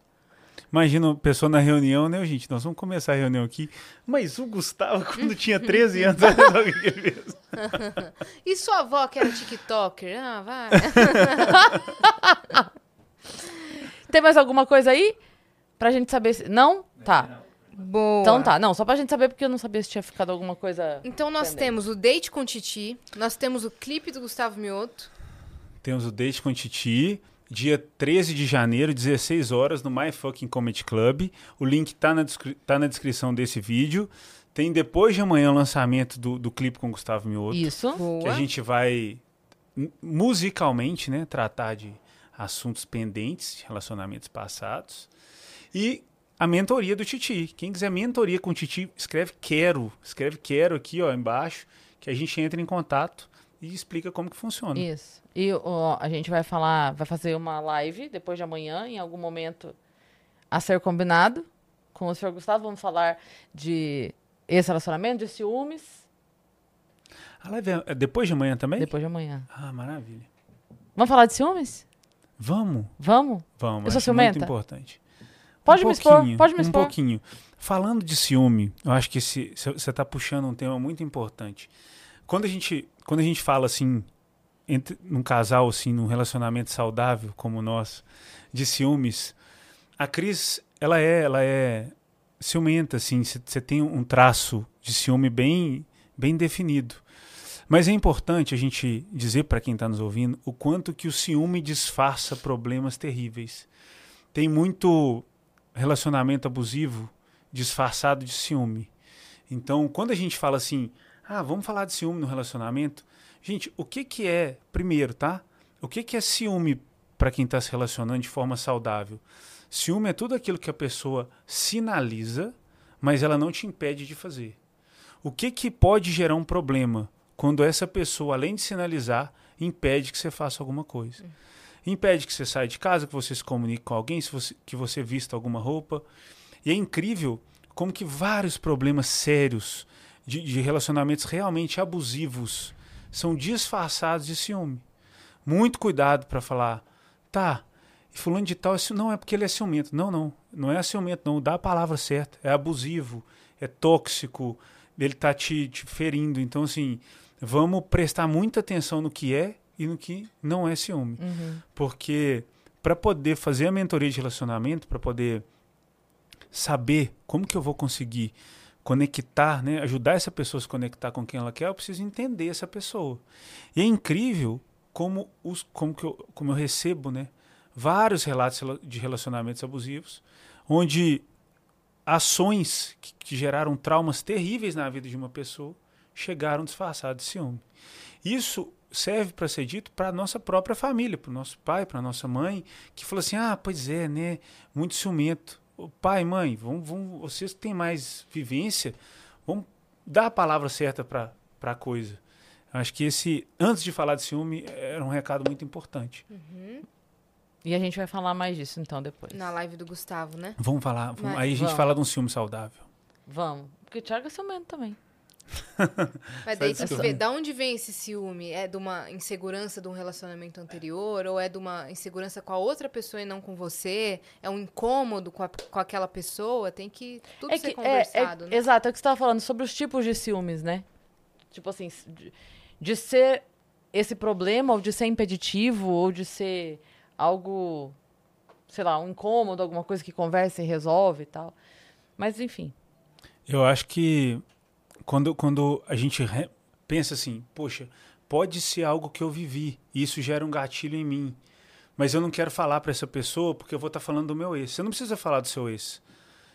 Imagina a pessoa na reunião, né, gente? Nós vamos começar a reunião aqui. Mas o Gustavo, quando tinha 13 anos, olha só o que ele fez. E sua avó que era TikToker? Ah, vai. Tem mais alguma coisa aí? Pra gente saber se. Não? Tá. Boa. Então tá. Não, só pra gente saber, porque eu não sabia se tinha ficado alguma coisa. Então nós Entendeu? temos o Date com Titi, nós temos o clipe do Gustavo Mioto. Temos o Date com Titi, dia 13 de janeiro, 16 horas, no My Fucking Comedy Club. O link tá na, descri- tá na descrição desse vídeo. Tem depois de amanhã o lançamento do, do clipe com Gustavo Mioto. Isso. Que Boa. a gente vai, musicalmente, né, tratar de assuntos pendentes, de relacionamentos passados. E a mentoria do Titi. Quem quiser mentoria com o Titi, escreve quero. Escreve quero aqui, ó, embaixo, que a gente entra em contato e explica como que funciona. Isso. E ó, a gente vai falar, vai fazer uma live depois de amanhã, em algum momento a ser combinado com o senhor Gustavo. Vamos falar de esse relacionamento, de ciúmes, A live é- é depois de amanhã também? depois de amanhã. Ah, maravilha. Vamos falar de ciúmes? Vamos? Vamos? Vamos. Eu sou acho muito ciumenta? importante. Pode um me expor, pode me Um expor. pouquinho. Falando de ciúme, eu acho que você está puxando um tema muito importante. Quando a gente, quando a gente fala assim, entre, num casal, assim, num relacionamento saudável como o nosso, de ciúmes, a Cris, ela é, ela é ciumenta, assim, você tem um traço de ciúme bem, bem definido. Mas é importante a gente dizer para quem está nos ouvindo o quanto que o ciúme disfarça problemas terríveis. Tem muito relacionamento abusivo disfarçado de ciúme. Então, quando a gente fala assim, ah, vamos falar de ciúme no relacionamento, gente, o que que é, primeiro, tá? O que que é ciúme para quem está se relacionando de forma saudável? Ciúme é tudo aquilo que a pessoa sinaliza, mas ela não te impede de fazer. O que que pode gerar um problema quando essa pessoa, além de sinalizar, impede que você faça alguma coisa? Impede que você saia de casa, que você se comunique com alguém, você- que você vista alguma roupa. E é incrível como que vários problemas sérios de, de relacionamentos realmente abusivos são disfarçados de ciúme. Muito cuidado para falar, tá, e fulano de tal, isso não é porque ele é ciumento. Não, não, não é ciumento, não, dá a palavra certa. É abusivo, é tóxico, ele tá te, te ferindo. Então, assim, vamos prestar muita atenção no que é e no que não é ciúme. Porque para poder fazer a mentoria de relacionamento, para poder saber como que eu vou conseguir conectar, né, ajudar essa pessoa a se conectar com quem ela quer, eu preciso entender essa pessoa. E é incrível como os como que eu, como eu recebo, né, vários relatos rela- de relacionamentos abusivos, onde ações que, que geraram traumas terríveis na vida de uma pessoa chegaram disfarçadas de ciúme. Isso serve para ser dito para a nossa própria família, para o nosso pai, para a nossa mãe, que falou assim: ah, pois é, né? Muito ciumento. Pai, mãe, vamos, vamos, vocês que têm mais vivência, vamos dar a palavra certa para a coisa. Acho que esse, antes de falar de ciúme, era um recado muito importante. E a gente vai falar mais disso então depois. Na live do Gustavo, né? Vamos falar, vamos- Mas- aí a gente vamos. fala de um ciúme saudável. Vamos. Porque o Thiago é ciumento também. Mas daí tem que ver, da onde vem esse ciúme? É de uma insegurança de um relacionamento anterior? Ou é de uma insegurança com a outra pessoa e não com você? É um incômodo com, a- com aquela pessoa? Tem que tudo ser é, conversado, é- né? Exato, é o que você estava falando sobre os tipos de ciúmes, né? Tipo assim, de, de ser esse problema, ou de ser impeditivo, ou de ser algo, sei lá, um incômodo, alguma coisa que conversa e resolve e tal. Mas enfim. Eu acho que quando, quando a gente pensa assim, poxa, pode ser algo que eu vivi, e isso gera um gatilho em mim, mas eu não quero falar para essa pessoa porque eu vou estar falando do meu ex. Você não precisa falar do seu ex.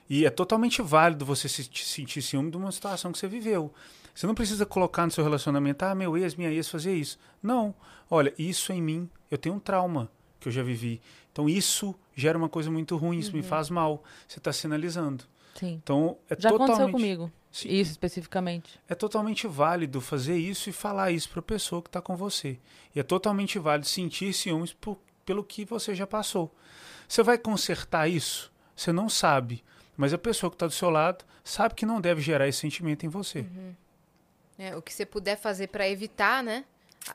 E é totalmente válido você se se sentir ciúme de uma situação que você viveu. Você não precisa colocar no seu relacionamento, ah, meu ex, minha ex fazia isso. Não. Olha, isso em mim, eu tenho um trauma que eu já vivi. Então isso gera uma coisa muito ruim, isso me faz mal. Você está sinalizando. Sim. Então é Já totalmente aconteceu comigo. Sim. Isso especificamente. é totalmente válido fazer isso e falar isso para a pessoa que está com você. E é totalmente válido sentir ciúmes por- pelo que você já passou. Você vai consertar isso? Você não sabe. Mas a pessoa que está do seu lado sabe que não deve gerar esse sentimento em você. É, o que você puder fazer pra evitar, né?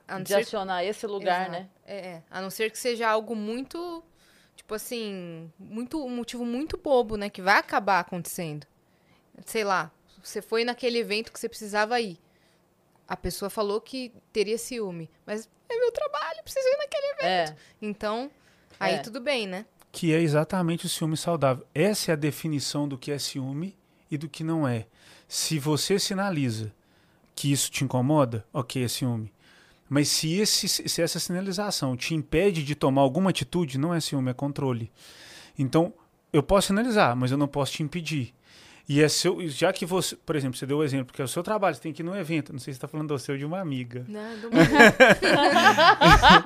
A, De ser, acionar esse lugar, Exato. né? É, é. a não ser que seja algo muito, tipo assim, muito um motivo muito bobo, né? Que vai acabar acontecendo. Sei lá, você foi naquele evento que você precisava ir. A pessoa falou que teria ciúme, mas é meu trabalho, preciso ir naquele evento. É. Então, aí É. tudo bem, né? Que é exatamente o ciúme saudável. Essa é a definição do que é ciúme e do que não é. Se você sinaliza que isso te incomoda, ok, é ciúme. Mas se, esse, se essa sinalização te impede de tomar alguma atitude, não é ciúme, é controle. Então, eu posso sinalizar, mas eu não posso te impedir. E é seu, já que você, por exemplo, você deu o exemplo, que é o seu trabalho, você tem que ir num evento, não sei se você está falando do seu ou de uma amiga. Não, do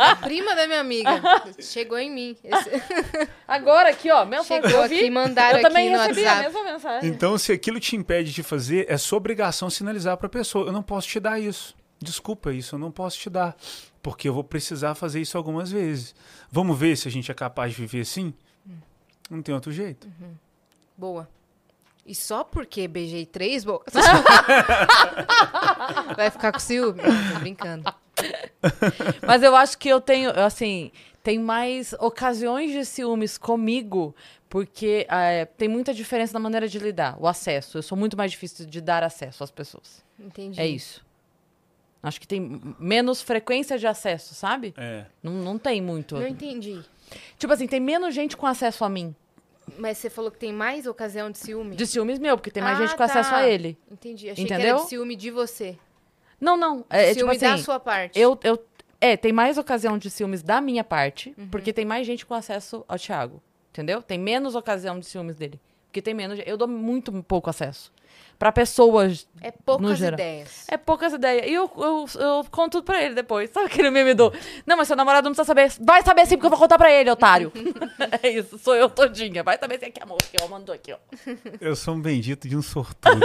A prima da minha amiga chegou em mim. Esse- Agora aqui, ó, mensagem. Chegou eu vi, aqui, mandaram eu também aqui no recebi a WhatsApp. mesma mensagem. Então, se aquilo te impede de fazer, é sua obrigação sinalizar para a pessoa: eu não posso te dar isso. Desculpa, isso eu não posso te dar. Porque eu vou precisar fazer isso algumas vezes. Vamos ver se a gente é capaz de viver assim? Não tem outro jeito. Boa. E só porque beijei três bocas. Vai ficar com ciúme? Tô brincando. Mas eu acho que eu tenho, assim, tem mais ocasiões de ciúmes comigo, porque é, tem muita diferença na maneira de lidar, o acesso. Eu sou muito mais difícil de dar acesso às pessoas. Entendi. É isso. Acho que tem menos frequência de acesso, sabe? É. Não, não tem muito. Não entendi. Tipo assim, tem menos gente com acesso a mim. Mas você falou que tem mais ocasião de ciúme? De ciúmes meu, porque tem mais Ah, gente com acesso tá. a ele. Entendi. Achei que Entendeu? era de ciúme de você. Não, não. É, é tipo ciúme assim, da sua parte. Eu, eu, é, tem mais ocasião de ciúmes da minha parte, Uhum. porque tem mais gente com acesso ao Thiago. Entendeu? Tem menos ocasião de ciúmes dele. Porque tem menos. Eu dou muito pouco acesso. Pra pessoas. É no poucas geral. ideias. É poucas ideias. E eu, eu, eu conto tudo pra ele depois. Sabe aquele meme do. Não, mas seu namorado não precisa saber. Vai saber sim, porque eu vou contar pra ele, otário. é isso, sou eu todinha. Vai saber sim aqui, amor. Que eu mandou aqui, ó. Eu sou um bendito de um sortudo.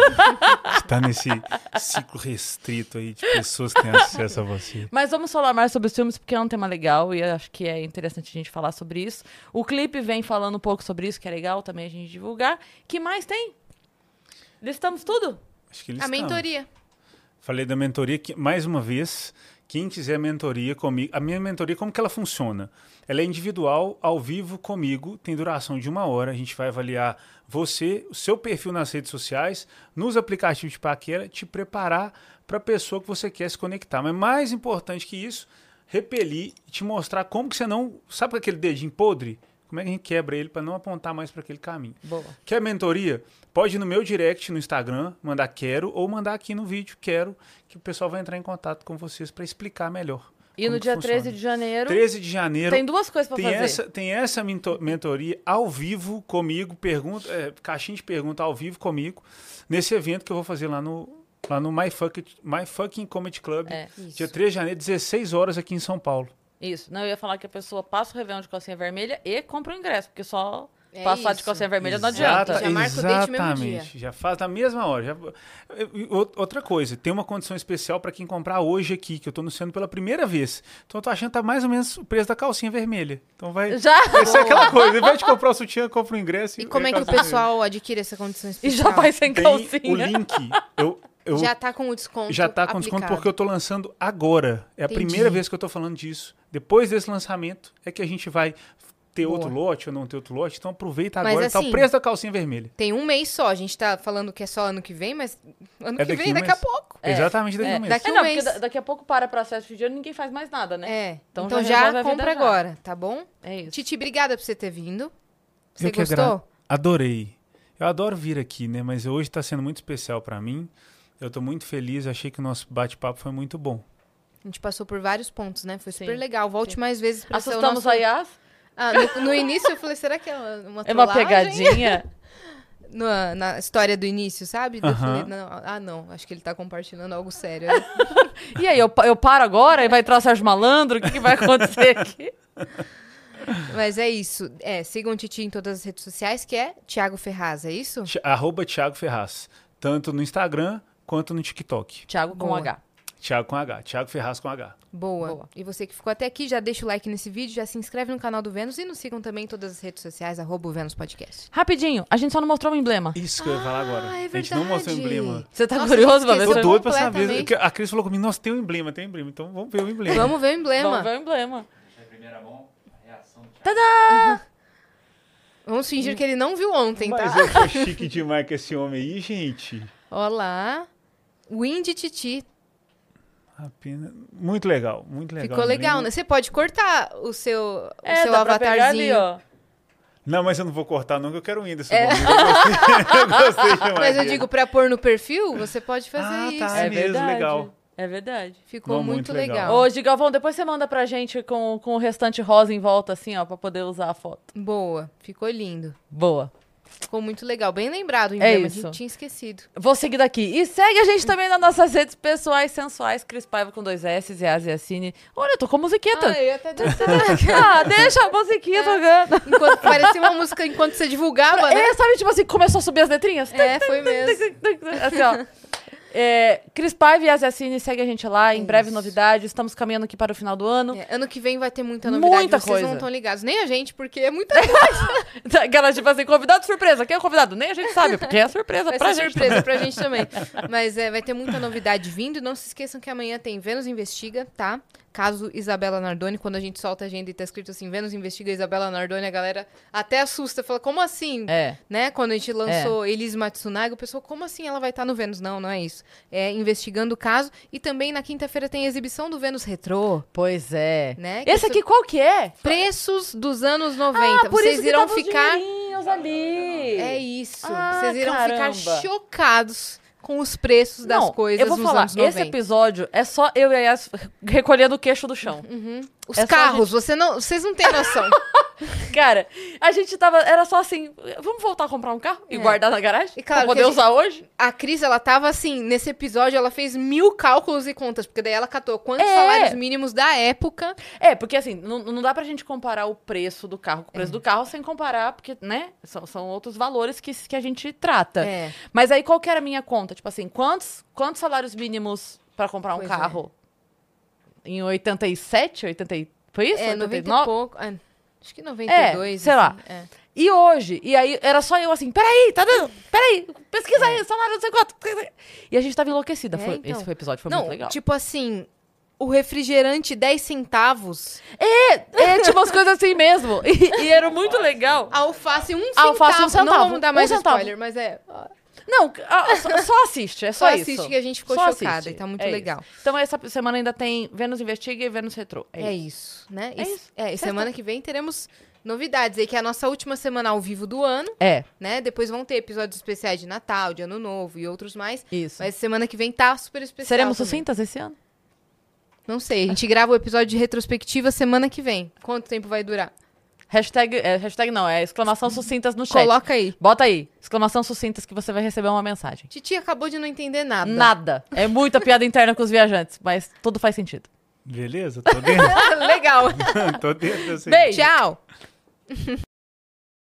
Está nesse ciclo restrito aí de pessoas que têm acesso a você. Mas vamos falar mais sobre os filmes, porque é um tema legal e eu acho que é interessante a gente falar sobre isso. O clipe vem falando um pouco sobre isso, que é legal também a gente divulgar. que mais tem? Listamos tudo? Acho que eles A mentoria. Falei da mentoria, que, mais uma vez, quem quiser mentoria comigo. A minha mentoria, como que ela funciona? Ela é individual, ao vivo comigo, tem duração de uma hora. A gente vai avaliar você, o seu perfil nas redes sociais, nos aplicativos de paquera, te preparar para a pessoa que você quer se conectar. Mas mais importante que isso, repelir e te mostrar como que você não. Sabe aquele dedinho podre? Como é que a gente quebra ele para não apontar mais para aquele caminho? Boa. Quer mentoria? Pode ir no meu direct no Instagram, mandar quero, ou mandar aqui no vídeo quero, que o pessoal vai entrar em contato com vocês para explicar melhor. E no dia funciona. 13 de janeiro 13 de janeiro. tem duas coisas tem fazer. essa, tem essa mento- mentoria ao vivo comigo, pergunta, é, caixinha de pergunta ao vivo comigo, nesse evento que eu vou fazer lá no, lá no My, Fuck, My Fucking Comedy Club, É, dia 13 de janeiro, 16 horas aqui em São Paulo. Isso. Não, eu ia falar que a pessoa passa o Réveillon de calcinha vermelha e compra o ingresso, porque só É Passar de isso. calcinha vermelha não Exata- adianta. Já marca o date mesmo Exatamente. Já faz na mesma hora. Já- E o- Outra coisa, tem uma condição especial para quem comprar hoje aqui, que eu tô anunciando pela primeira vez. Então eu tô achando que tá mais ou menos o preço da calcinha vermelha. Então vai, Já? vai ser aquela coisa. Ao invés de comprar o sutiã, compra o ingresso. E como é que o pessoal adquire essa condição E especial? já vai sem Tem calcinha. o link. Eu, eu, Já tá com o desconto já tá com desconto aplicado. porque eu tô lançando agora. É a Entendi. primeira vez que eu tô falando disso. Depois desse lançamento é que a gente vai ter Boa. outro lote ou não ter outro lote. Então aproveita Mas agora. tá assim, o preço da calcinha vermelha. Tem um mês só. A gente tá falando que é só ano que vem, mas ano É que daqui vem, um daqui mês. a pouco. Exatamente daqui a É, um mês. daqui É, um não, mês. daqui a pouco para processo de dinheiro ninguém faz mais nada, né? É. Então Então, já já, compra já. agora, tá bom? É isso. Titi, obrigada por você ter vindo. Você Eu gostou? Adorei. Eu adoro vir aqui, né? Mas hoje está sendo muito especial para mim. Eu tô muito feliz. Achei que o nosso bate-papo foi muito bom. A gente passou por vários pontos, né? Foi Sim. super legal. Volte mais vezes o Assustamos nosso... a Yas? Ah, no, no início eu falei, será que é uma, uma É uma trollagem? pegadinha? Na, na história do início, sabe? Eu Aham. falei, não, ah, não, acho que ele tá compartilhando algo sério. E aí, eu, eu paro agora e vai entrar o Sérgio Malandro? O que, que vai acontecer aqui? Mas é isso. É, sigam o Titi em todas as redes sociais, que é Thiago Ferraz, é isso? Arroba Thiago Ferraz. Tanto no Instagram quanto no TikTok. Thiago com Boa. H. Thiago com H. Thiago Ferraz com H. Boa. Boa. E você que ficou até aqui, já deixa o like nesse vídeo, já se inscreve no canal do Vênus e nos sigam também em todas as redes sociais, arroba o Vênus Podcast. Rapidinho, a gente só não mostrou o emblema. Isso que eu ia falar agora. Ah, é a gente não mostrou o verdade. emblema. Você tá Nossa, curioso gente Tô doido pra saber. A Cris falou comigo, nossa, tem um emblema, tem um emblema. Então vamos ver o emblema. Vamos ver o emblema. Vamos ver o emblema. Primeira mão a reação do Thiago. Vamos fingir que ele não viu ontem, tá? Mas eu tô chique demais com esse homem aí, gente. Olá. Windy Titi. Apenas... Muito legal, muito legal. Ficou legal, né? Você pode cortar o seu, o É, seu pegar ali, avatarzinho. ó. Não, mas eu não vou cortar não, que eu quero o Whindersson. É. Eu gostei, eu gostei demais Mas eu digo, pra pôr no perfil, você pode fazer Ah, isso. tá. É mesmo, verdade. legal. É verdade. Ficou Não, muito, muito legal. legal. Ô, Gigalvão, depois você manda pra gente com, com o restante rosa em volta, assim, ó, pra poder usar a foto. Boa, ficou lindo. Boa. Ficou muito legal. Bem lembrado emblema, a É isso. gente tinha esquecido. Vou seguir daqui. E segue a gente também nas nossas redes pessoais sensuais, Cris Paiva com dois S, e Asiacine. Olha, eu tô com musiqueta. Ah, eu até. Ah, deixa a musiquinha tocando. Enquanto, parecia uma música enquanto você divulgava, né? É, sabe, tipo assim, começou a subir as letrinhas? É, foi mesmo. Assim, ó. É, Cris Paiva e Asiacine, segue a gente lá. Em breve, Isso. novidades. Estamos caminhando aqui para o final do ano. É, ano que vem vai ter muita novidade. Muita Vocês coisa. não estão ligados. Nem a gente, porque é muita coisa. Aquela, tipo assim, convidado surpresa. Quem é o convidado? Nem a gente sabe, porque é surpresa Vai pra gente. surpresa pra gente também. Mas é, vai ter muita novidade vindo. Não se esqueçam que amanhã tem Vênus Investiga, tá? Caso Isabela Nardoni, quando a gente solta a agenda e tá escrito assim, Vênus Investiga Isabela Nardoni, a galera até assusta. Fala, como assim? É. Né? Quando a gente lançou Elise Matsunaga, o pessoal, como assim ela vai estar no Vênus? Não, não é isso. É investigando o caso. E também na quinta-feira tem a exibição do Vênus Retrô, Pois é. né? Esse isso- aqui qual que é? Preços dos anos 90. Ah, por Vocês isso que irão os ficar. ali. É isso. Ah, Vocês irão caramba. ficar chocados com os preços das Não, coisas eu vou nos falar, anos 90. esse episódio é só eu e a Yas recolhendo o queixo do chão. Os é carros, você não, vocês não têm noção. Cara, a gente tava. Era só assim. Vamos voltar a comprar um carro e É. guardar na garagem? E claro pra poder a gente- usar hoje? a Cris, ela tava assim, nesse episódio, ela fez mil cálculos e contas, porque daí ela catou quantos É. salários mínimos da época. É, porque assim, não, não dá pra gente comparar o preço do carro com o preço do carro sem comparar, porque, né? São, são outros valores que, que a gente trata. É. Mas aí qual que era a minha conta? Tipo assim, quantos, quantos salários mínimos pra comprar um Pois carro? Em 87, 80, e- foi isso? É, 90 e 89? pouco. é, acho que 92. sei lá. é. E hoje, e aí era só eu assim, peraí, tá dando, peraí, pesquisa aí, salário não sei quanto. E a gente tava enlouquecida. É, Foi- então. Esse foi o episódio, foi Não, muito legal. tipo assim, o refrigerante 10 centavos, É, tinha umas coisas assim mesmo. E, e era muito legal. alface um centavo. Alface, um centavo, Não vamos dar um mais centavo. spoiler, mas é... Não, só, só assiste, é só, Só isso. assiste que a gente ficou Só chocada assiste, e tá muito é legal. isso. Então essa semana ainda tem Vênus Investiga e Vênus Retrô. É, É isso. isso, né? É isso. É, e semana que vem teremos novidades aí, que é a nossa última semana ao vivo do ano, É, né? Depois vão ter episódios especiais de Natal, de Ano Novo e outros mais. isso. Mas semana que vem tá super especial. Seremos também. sucintas esse ano? Não sei, a gente grava o episódio de retrospectiva semana que vem. Quanto tempo vai durar? Hashtag, é, hashtag não, é exclamação sucintas no chat. Coloca aí. Bota aí, exclamação sucintas que você vai receber uma mensagem. Titi acabou de não entender nada. Nada. É muita piada interna com os viajantes, mas tudo faz sentido. Beleza? Tô dentro. Legal. Tô dentro. assim. Beijo. Tchau.